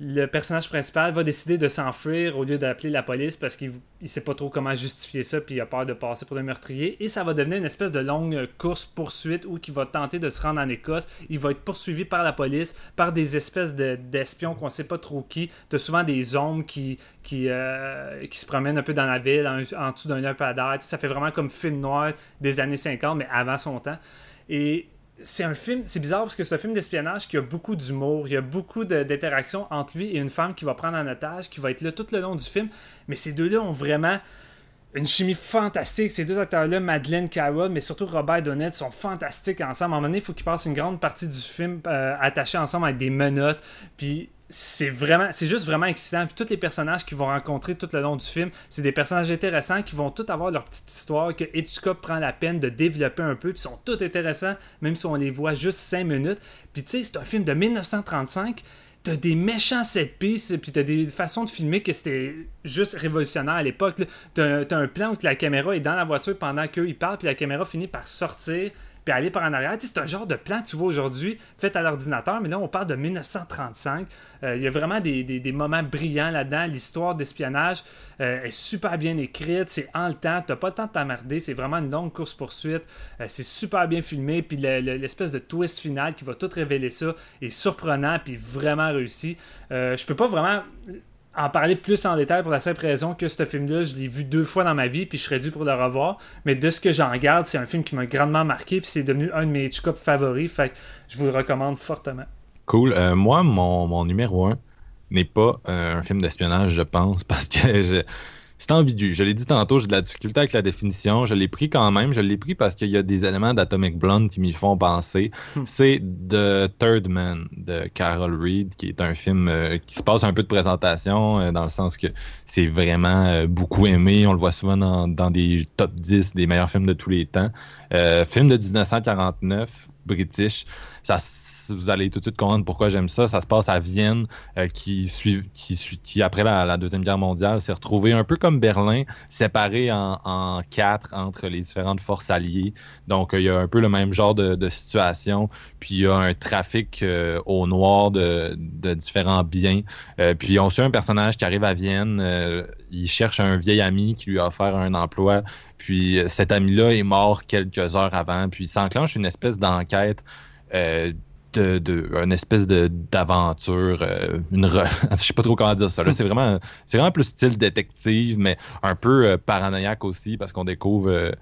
le personnage principal va décider de s'enfuir au lieu d'appeler la police parce qu'il ne sait pas trop comment justifier ça puis il a peur de passer pour le meurtrier. Et ça va devenir une espèce de longue course poursuite où il va tenter de se rendre en Écosse. Il va être poursuivi par la police par des espèces de- d'espions qu'on sait pas trop qui. T'as souvent des hommes qui qui, euh, qui se promènent un peu dans la ville en, dessous d'un Tu sais, ça fait vraiment comme film noir des années 50 mais avant son temps. Et c'est un film, c'est bizarre parce que c'est un film d'espionnage qui a beaucoup d'humour, il y a beaucoup d'interactions entre lui et une femme qui va prendre en otage, qui va être là tout le long du film. Mais ces deux-là ont vraiment une chimie fantastique. Ces deux acteurs-là, Madeleine Carroll, mais surtout Robert Donnet, sont fantastiques ensemble. À un moment donné, il faut qu'ils passent une grande partie du film euh, attachés ensemble avec des menottes. Puis c'est vraiment c'est juste vraiment excitant puis tous les personnages qu'ils vont rencontrer tout le long du film c'est des personnages intéressants qui vont tous avoir leur petite histoire que Hitchcock prend la peine de développer un peu puis sont tous intéressants même si on les voit juste 5 minutes puis tu sais c'est un film de 1935 t'as des méchants set pieces puis t'as des façons de filmer que c'était juste révolutionnaire à l'époque t'as, as un plan où la caméra est dans la voiture pendant qu'ils parlent puis la caméra finit par sortir puis aller par en arrière. c'est un genre de plan tu vois aujourd'hui fait à l'ordinateur, mais là, on parle de 1935. Euh, il y a vraiment des, moments brillants là-dedans. L'histoire d'espionnage euh, est super bien écrite, c'est en le temps, t'as pas le temps de t'emmerder, c'est vraiment une longue course-poursuite. Euh, c'est super bien filmé, puis l'espèce de twist final qui va tout révéler ça est surprenant, puis vraiment réussi. je peux pas vraiment en parler plus en détail pour la simple raison que ce film-là, je l'ai vu deux fois dans ma vie, puis je serais dû pour le revoir. Mais de ce que j'en garde, c'est un film qui m'a grandement marqué, puis c'est devenu un de mes Hitchcock favoris. Fait que je vous le recommande fortement. Cool. Euh, moi, mon, mon, numéro un n'est pas euh, un film d'espionnage, je pense, [LAUGHS] parce que je, c'est ambigu. Je l'ai dit tantôt, j'ai de la difficulté avec la définition. Je l'ai pris quand même. Je l'ai pris parce qu'il y a des éléments d'Atomic Blonde qui m'y font penser. Hmm. C'est The Third Man de Carol Reed, qui est un film euh, qui se passe un peu de présentation, euh, dans le sens que c'est vraiment euh, beaucoup aimé. On le voit souvent dans, dans, des top 10 des meilleurs films de tous les temps. film de 1949, british. Ça vous allez tout de suite comprendre pourquoi j'aime ça. Ça se passe à Vienne, euh, qui, suit, qui, après la, Deuxième Guerre mondiale, s'est retrouvé un peu comme Berlin, séparé en, quatre entre les différentes forces alliées. Donc, il y a un peu le même genre de, situation. Puis, il y a un trafic euh, au noir de, différents biens. Euh, puis, on suit un personnage qui arrive à Vienne. il cherche un vieil ami qui lui a offert un emploi. Puis, cet ami-là est mort quelques heures avant. Puis, s'enclenche une espèce d'enquête de, une espèce d'aventure, euh, une [LAUGHS] je sais pas trop comment dire ça. c'est vraiment c'est vraiment plus style détective, mais un peu euh, paranoïaque aussi parce qu'on découvre euh,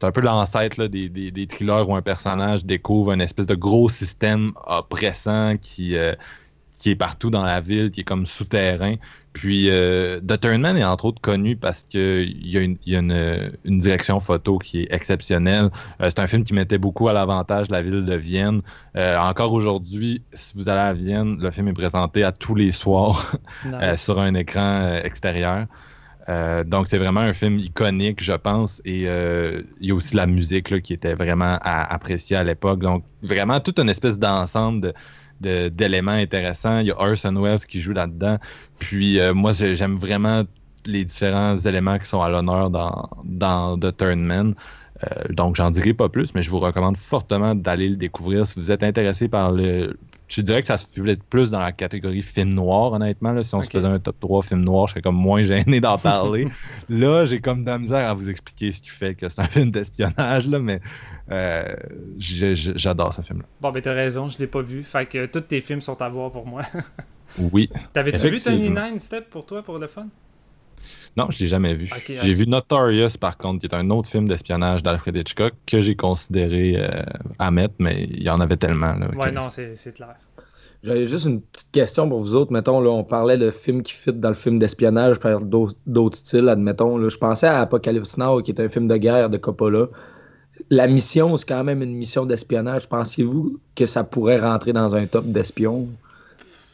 c'est un peu l'ancêtre des, des, des, thrillers où un personnage découvre un espèce de gros système oppressant qui qui est partout dans la ville, qui est comme souterrain. Puis euh, The Turnman est entre autres connu parce qu'il y a, une, y a une, direction photo qui est exceptionnelle. Euh, c'est un film qui mettait beaucoup à l'avantage de la ville de Vienne. Euh, encore aujourd'hui, si vous allez à Vienne, le film est présenté à tous les soirs [LAUGHS] sur un écran extérieur. donc c'est vraiment un film iconique, je pense. Et il y a aussi la musique là, qui était vraiment appréciée à l'époque. Donc vraiment toute une espèce d'ensemble de d'éléments intéressants. Il y a Orson Welles qui joue là-dedans. Puis euh, moi, j'aime vraiment les différents éléments qui sont à l'honneur dans, dans The Turnman. Euh, donc, j'en dirai pas plus, mais je vous recommande fortement d'aller le découvrir si vous êtes intéressé par le. Je dirais que ça se fait plus dans la catégorie film noir, honnêtement. Si on se faisait un top 3 film noir, je serais comme moins gêné d'en [LAUGHS] parler. là, j'ai comme de la misère à vous expliquer ce qui fait que c'est un film d'espionnage, mais euh, j'adore ce film-là. Bon, ben t'as raison, je l'ai pas vu. Fait que tous tes films sont à voir pour moi. [LAUGHS] oui. T'avais-tu vu Tony Nine Step pour toi, pour le fun? Non, je l'ai jamais vu. j'ai vu Notorious, par contre, qui est un autre film d'espionnage d'Alfred Hitchcock que j'ai considéré euh, à mettre, mais il y en avait tellement. Là, ouais, non, c'est clair. J'avais juste une petite question pour vous autres. Mettons, là, on parlait de films qui fit dans le film d'espionnage par d'autres styles, admettons. Là. Je pensais à Apocalypse Now, qui est un film de guerre de Coppola la mission, c'est quand même une mission d'espionnage. Pensez-vous que ça pourrait rentrer dans un top d'espions?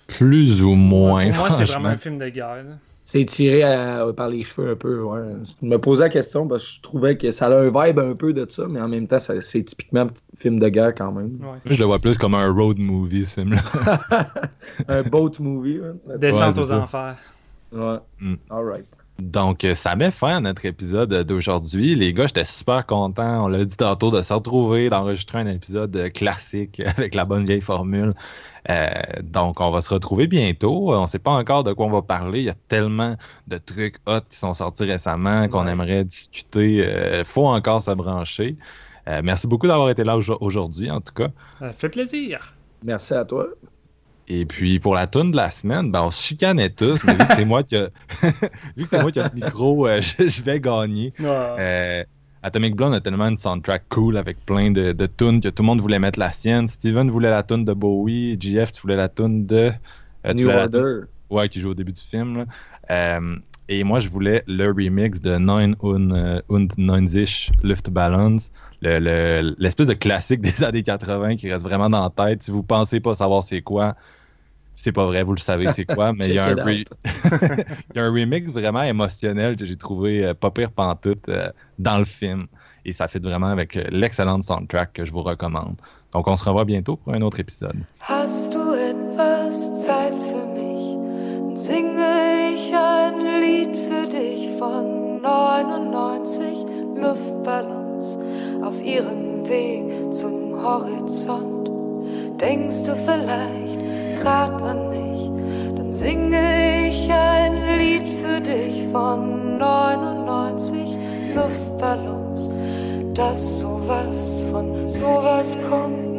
Plus ou moins. Pour moi, c'est vraiment un film de guerre. C'est tiré par les cheveux un peu. Je me posais la question parce que je trouvais que ça a un vibe un peu de ça, mais en même temps, c'est typiquement un film de guerre quand même. Je le vois plus comme un road movie, ce film-là. [LAUGHS] un boat movie. Descente aux enfers. Ouais. Mm. All right. Donc, euh, ça met fin à notre épisode d'aujourd'hui. Les gars, j'étais super content. On l'a dit tantôt de se retrouver, d'enregistrer un épisode euh, classique [LAUGHS] avec la bonne vieille formule. Euh, donc, on va se retrouver bientôt. On ne sait pas encore de quoi on va parler. Il y a tellement de trucs hot qui sont sortis récemment qu'on aimerait discuter. Il faut encore se brancher. merci beaucoup d'avoir été là aujourd'hui, en tout cas. Ça fait plaisir. Merci à toi. Et puis pour la tune de la semaine, ben, on se chicanait tous, mais vu que c'est moi qui a... [LAUGHS] vu que c'est moi qui a le micro, euh, [LAUGHS] je, vais gagner. Euh, Atomic Blonde a tellement une soundtrack cool avec plein de, de tunes que tout le monde voulait mettre la sienne. Steven voulait la tune de Bowie, GF, tu voulais la tune de. euh, New Order. Ouais, qui joue au début du film. Là. Euh, et moi, je voulais le remix de 9 und, und 90 Luftballons, l'espèce le, de classique des années 80 qui reste vraiment dans la tête. Si vous pensez pas savoir c'est quoi, c'est pas vrai, vous le savez c'est quoi, [LAUGHS] mais il y, a un re... [LAUGHS] il y a un remix vraiment émotionnel que j'ai trouvé euh, pas pire pantoute euh, dans le film. Et ça fait vraiment avec euh, l'excellente soundtrack que je vous recommande. Donc on se revoit bientôt pour un autre épisode. Hast du etwas Zeit für mich? Singe ich ein Lied für dich von 99 Luftballons auf ihrem Weg zum Horizont? Denkst du vielleicht grad an mich, dann singe ich ein Lied für dich von 99 Luftballons, dass sowas von sowas kommt.